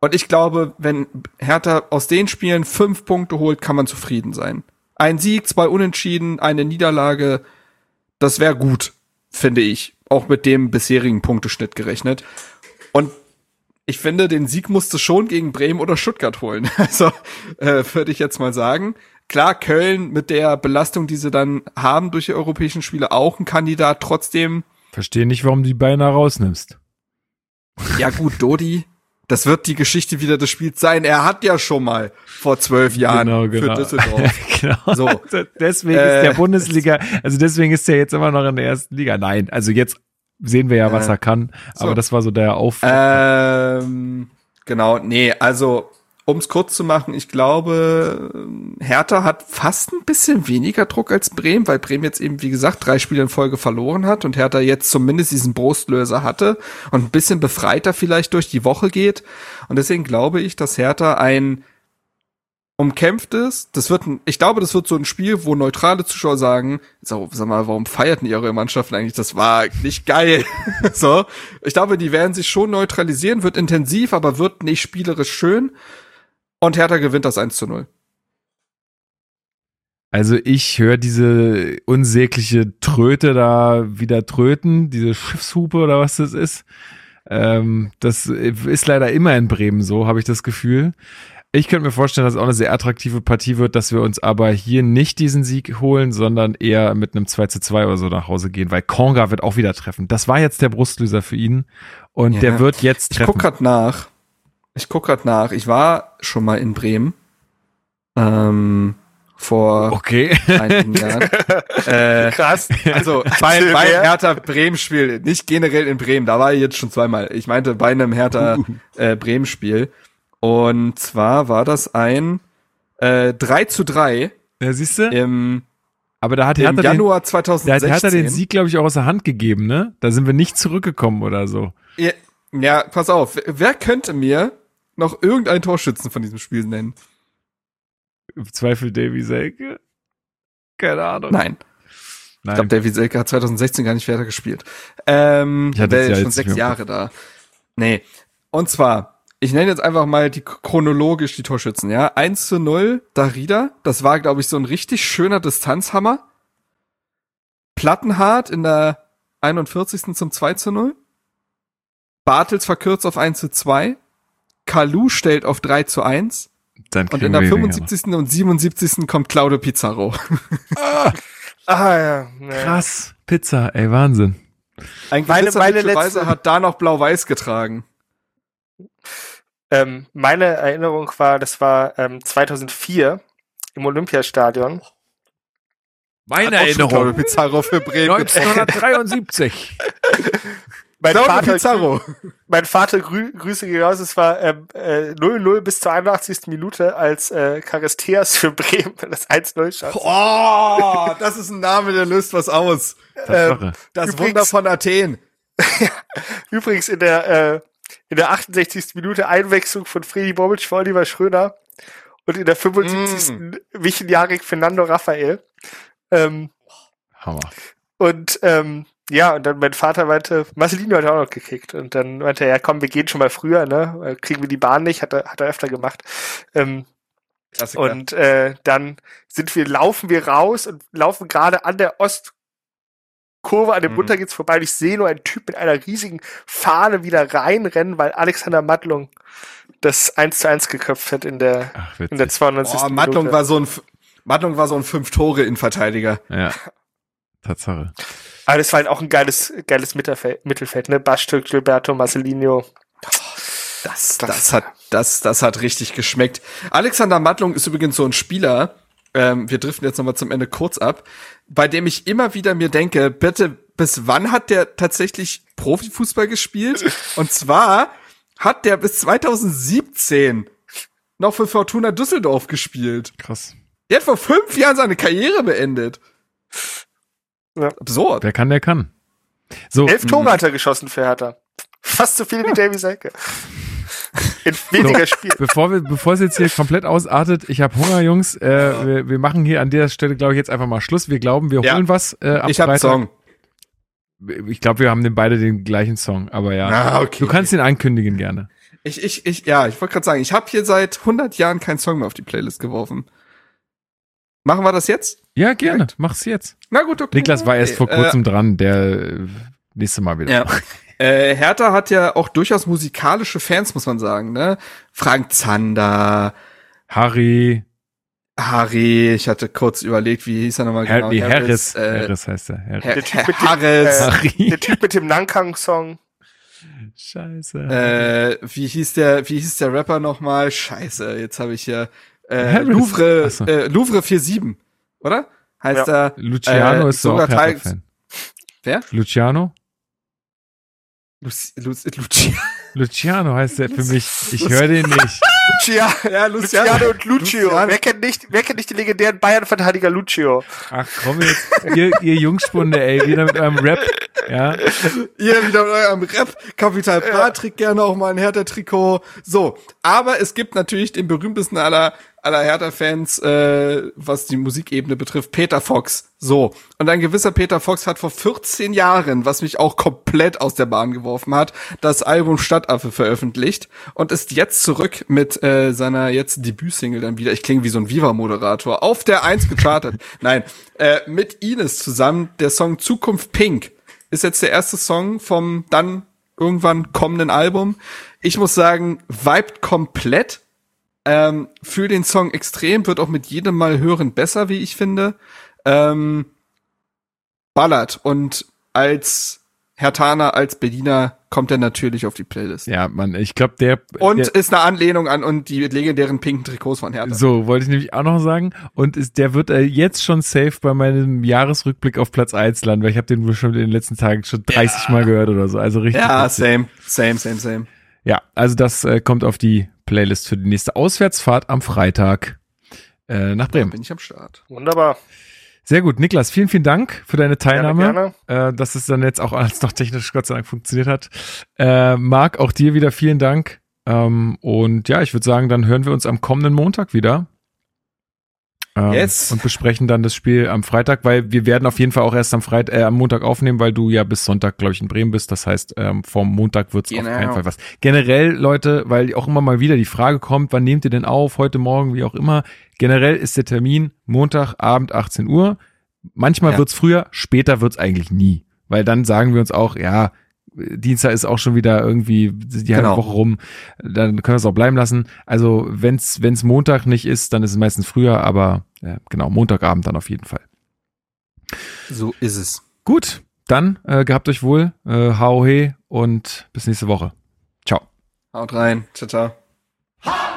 Und ich glaube, wenn Hertha aus den Spielen fünf Punkte holt, kann man zufrieden sein. Ein Sieg, zwei Unentschieden, eine Niederlage, das wäre gut, finde ich. Auch mit dem bisherigen Punkteschnitt gerechnet. Und ich finde, den Sieg musste schon gegen Bremen oder Stuttgart holen. Also äh, würde ich jetzt mal sagen. Klar, Köln mit der Belastung, die sie dann haben durch die europäischen Spiele, auch ein Kandidat. Trotzdem. Verstehe nicht, warum du die beinahe rausnimmst. Ja gut, Dodi, das wird die Geschichte wieder des Spiels sein. Er hat ja schon mal vor zwölf Jahren genau, genau. für Düsseldorf. genau. So. Deswegen äh, ist der Bundesliga, also deswegen ist er jetzt immer noch in der ersten Liga. Nein, also jetzt sehen wir ja, was äh, er kann. Aber so. das war so der Auf. Ähm, genau, nee, also um es kurz zu machen, ich glaube, Hertha hat fast ein bisschen weniger Druck als Bremen, weil Bremen jetzt eben, wie gesagt, drei Spiele in Folge verloren hat und Hertha jetzt zumindest diesen Brustlöser hatte und ein bisschen befreiter vielleicht durch die Woche geht. Und deswegen glaube ich, dass Hertha ein umkämpft ist. Das wird ein, ich glaube, das wird so ein Spiel, wo neutrale Zuschauer sagen, so, sag mal, warum feierten ihre Mannschaften eigentlich? Das war nicht geil. so. Ich glaube, die werden sich schon neutralisieren, wird intensiv, aber wird nicht spielerisch schön. Und Hertha gewinnt das 1 zu 0. Also ich höre diese unsägliche Tröte da wieder tröten, diese Schiffshupe oder was das ist. Ähm, das ist leider immer in Bremen so, habe ich das Gefühl. Ich könnte mir vorstellen, dass es auch eine sehr attraktive Partie wird, dass wir uns aber hier nicht diesen Sieg holen, sondern eher mit einem 2 zu 2 oder so nach Hause gehen, weil Konga wird auch wieder treffen. Das war jetzt der Brustlöser für ihn und ja. der wird jetzt treffen. Ich guck grad nach. Ich guck grad nach. Ich war schon mal in Bremen. Ähm, vor okay. einigen Jahren. äh, Krass. Also bei, bei Hertha Bremen Spiel, nicht generell in Bremen, da war ich jetzt schon zweimal. Ich meinte bei einem Hertha äh, Bremen Spiel. Und zwar war das ein äh, 3 zu 3. Ja, siehst du? Im, aber da hat im Hertha Januar den, 2016. Da hat Hertha den Sieg, glaube ich, auch aus der Hand gegeben, ne? Da sind wir nicht zurückgekommen oder so. Ja, ja, pass auf. Wer könnte mir noch irgendeinen Torschützen von diesem Spiel nennen? Im Zweifel Davy Selke? Keine Ahnung. Nein. Nein. Ich glaube, Davy Selke hat 2016 gar nicht weiter gespielt. Ähm, ich hatte der ist schon sechs Jahre da. Nee. Und zwar, ich nenne jetzt einfach mal die chronologisch die Torschützen, ja. 1 zu 0, Darida. Das war, glaube ich, so ein richtig schöner Distanzhammer. Plattenhart in der 41. zum 2 zu 0. Bartels verkürzt auf 1 zu 2. Kalu stellt auf 3 zu 1. Dann und in der 75. und 77. kommt Claudio Pizarro. ah, ah ja. Naja. Krass. Pizza, ey, Wahnsinn. Ein meine, meine letzte hat da noch blau-weiß getragen. Ähm, meine Erinnerung war, das war ähm, 2004 im Olympiastadion. Meine Erinnerung. Pizarro für Bremen 1973. mein Claudio Vater, Pizarro. mein Vater grü Grüße gehen raus, es war ähm, äh, 0-0 bis zur 81. Minute, als äh, Charisteas für Bremen das 1-0 schafft. Oh, das ist ein Name, der löst was aus. Tatsache. Ähm, das Übrigens- Wunder von Athen. Übrigens in der, äh, in der 68. Minute Einwechslung von Freddy Bobic für Oliver Schröder und in der 75. Mm. Wichenjahrig Fernando Raphael. Ähm, Hammer. und ähm, ja, und dann mein Vater meinte, Marcelino hat auch noch gekickt. Und dann meinte er, ja komm, wir gehen schon mal früher, ne? Weil Kriegen wir die Bahn nicht, hat er, hat er öfter gemacht. Ähm, Klassiker. und äh, dann sind wir, laufen wir raus und laufen gerade an der Ostkurve an dem Mhm. Bunter geht's vorbei. Und ich sehe nur einen Typ mit einer riesigen Fahne wieder reinrennen, weil Alexander Mattlung das 1 zu 1 geköpft hat in der, Ach, in der witzig. 92. oh, Mattlung war so ein Mattlung war so ein Fünf-Tore-Innenverteidiger. Ja. Tatsache. Aber das war halt auch ein geiles, geiles Mittelfeld, Mittelfeld ne? Bastürk, Gilberto, Marcelino. Das, das, hat, das, das hat richtig geschmeckt. Alexander Mattlung ist übrigens so ein Spieler, ähm, wir driften jetzt nochmal zum Ende kurz ab, bei dem ich immer wieder mir denke, bitte, bis wann hat der tatsächlich Profifußball gespielt? Und zwar hat der bis 2017 noch für Fortuna Düsseldorf gespielt. Krass. Der hat vor fünf Jahren seine Karriere beendet. Ja. Absurd. Wer kann, der kann. So, Elf Tore hat er geschossen für Hertha. Fast so viele wie Davy Selke. In weniger Spielen. bevor wir, bevor es jetzt hier komplett ausartet, ich habe Hunger, Jungs. Äh, wir, wir machen hier an der Stelle, glaube ich, jetzt einfach mal Schluss. Wir glauben, wir Ja. holen was äh, am Ich habe. Song. Ich glaube, wir haben den beide den gleichen Song, aber ja. Ah, okay. Du kannst ihn ankündigen gerne. Ich, ich, ich, ja, ich wollte gerade sagen, ich habe hier seit 100 Jahren keinen Song mehr auf die Playlist geworfen. Machen wir das jetzt? Ja, gerne. Mach's jetzt. Na gut, okay. Niklas war erst vor Okay, kurzem dran, der äh, nächste Mal wieder. Ja. Äh, Hertha hat ja auch durchaus musikalische Fans, muss man sagen, ne? Frank Zander, Harry, Harry, ich hatte kurz überlegt, wie hieß er nochmal Her genau? nee, Harris, äh, Harris heißt er. Harris. Der Typ mit dem, Harris, äh, Harry. Der Typ mit dem Nankang-Song. Scheiße. äh, wie hieß der, wie hieß der Rapper nochmal? Scheiße, jetzt habe ich hier, äh, Harris. Louvre, so. äh, Louvre 47, oder? Heißt er, Luciano äh, ist so auch sogar Teil- Hertha-Fan. Wer? Luciano? Luci, Luci, Luci, Luciano heißt er für mich. Ich höre den nicht. Lucia, ja, Luciano. Luciano und Lucio. Luciano. Wer kennt nicht, wer kennt nicht den legendären Bayern-Verteidiger Lucio? Ach komm jetzt, ihr, ihr Jungspunde, ey, wieder mit eurem Rap. Ja, Ihr wieder mit eurem Rap. Kapital Bra trägt gerne auch mal ein Hertha-Trikot. So, aber es gibt natürlich den berühmtesten aller aller Hertha-Fans, äh, was die Musikebene betrifft, Peter Fox. So, und ein gewisser Peter Fox hat vor 14 Jahren, was mich auch komplett aus der Bahn geworfen hat, das Album Stadtaffe veröffentlicht und ist jetzt zurück mit äh, seiner jetzt Debütsingle dann wieder. Ich klinge wie so ein Viva-Moderator. Auf der Eins gechartet. Nein, äh, mit Ines zusammen der Song Zukunft Pink ist jetzt der erste Song vom dann irgendwann kommenden Album. Ich muss sagen, vibet komplett. Ähm, fühl den Song extrem, wird auch mit jedem Mal hören besser, wie ich finde. Ähm, ballert und als Hertaner, als Berliner kommt er natürlich auf die Playlist. ja, Mann, ich glaube, der. Und der, ist eine Anlehnung an und die legendären pinken Trikots von Hertha. so, wollte ich nämlich auch noch sagen. Und ist, der wird äh, jetzt schon safe bei meinem Jahresrückblick auf Platz 1 landen, weil ich habe den wohl schon in den letzten Tagen schon 30 Mal gehört oder so. Also richtig. Ja, witzig. same, same, same, same. Ja, also das äh, kommt auf die Playlist für die nächste Auswärtsfahrt am Freitag äh, nach Da Bremen. bin ich am Start. Wunderbar. Sehr gut, Niklas, vielen, vielen Dank für deine Teilnahme. Gerne, Äh, dass es dann jetzt auch alles noch technisch Gott sei Dank funktioniert hat. Äh, Marc, auch dir wieder vielen Dank. Ähm, und ja, ich würde sagen, dann hören wir uns am kommenden Montag wieder. Ähm, Yes. Und besprechen dann das Spiel am Freitag, weil wir werden auf jeden Fall auch erst am Freitag, äh, am Montag aufnehmen, weil du ja bis Sonntag, glaube ich, in Bremen bist. Das heißt, ähm, vom Montag wird's Genau. auf keinen Fall was. Generell, Leute, weil auch immer mal wieder die Frage kommt, wann nehmt ihr denn auf, heute Morgen, wie auch immer. Generell ist der Termin Montagabend 18 Uhr. Manchmal Ja. wird's früher, später wird's eigentlich nie. Weil dann sagen wir uns auch, ja, Dienstag ist auch schon wieder irgendwie die halbe Genau. Woche rum, dann können wir es auch bleiben lassen. Also wenn's wenn's Montag nicht ist, dann ist es meistens früher, aber äh, genau, Montagabend dann auf jeden Fall. So ist es. Gut, dann äh, gehabt euch wohl, äh, hau he und bis nächste Woche. Ciao. Haut rein. Ciao, ciao.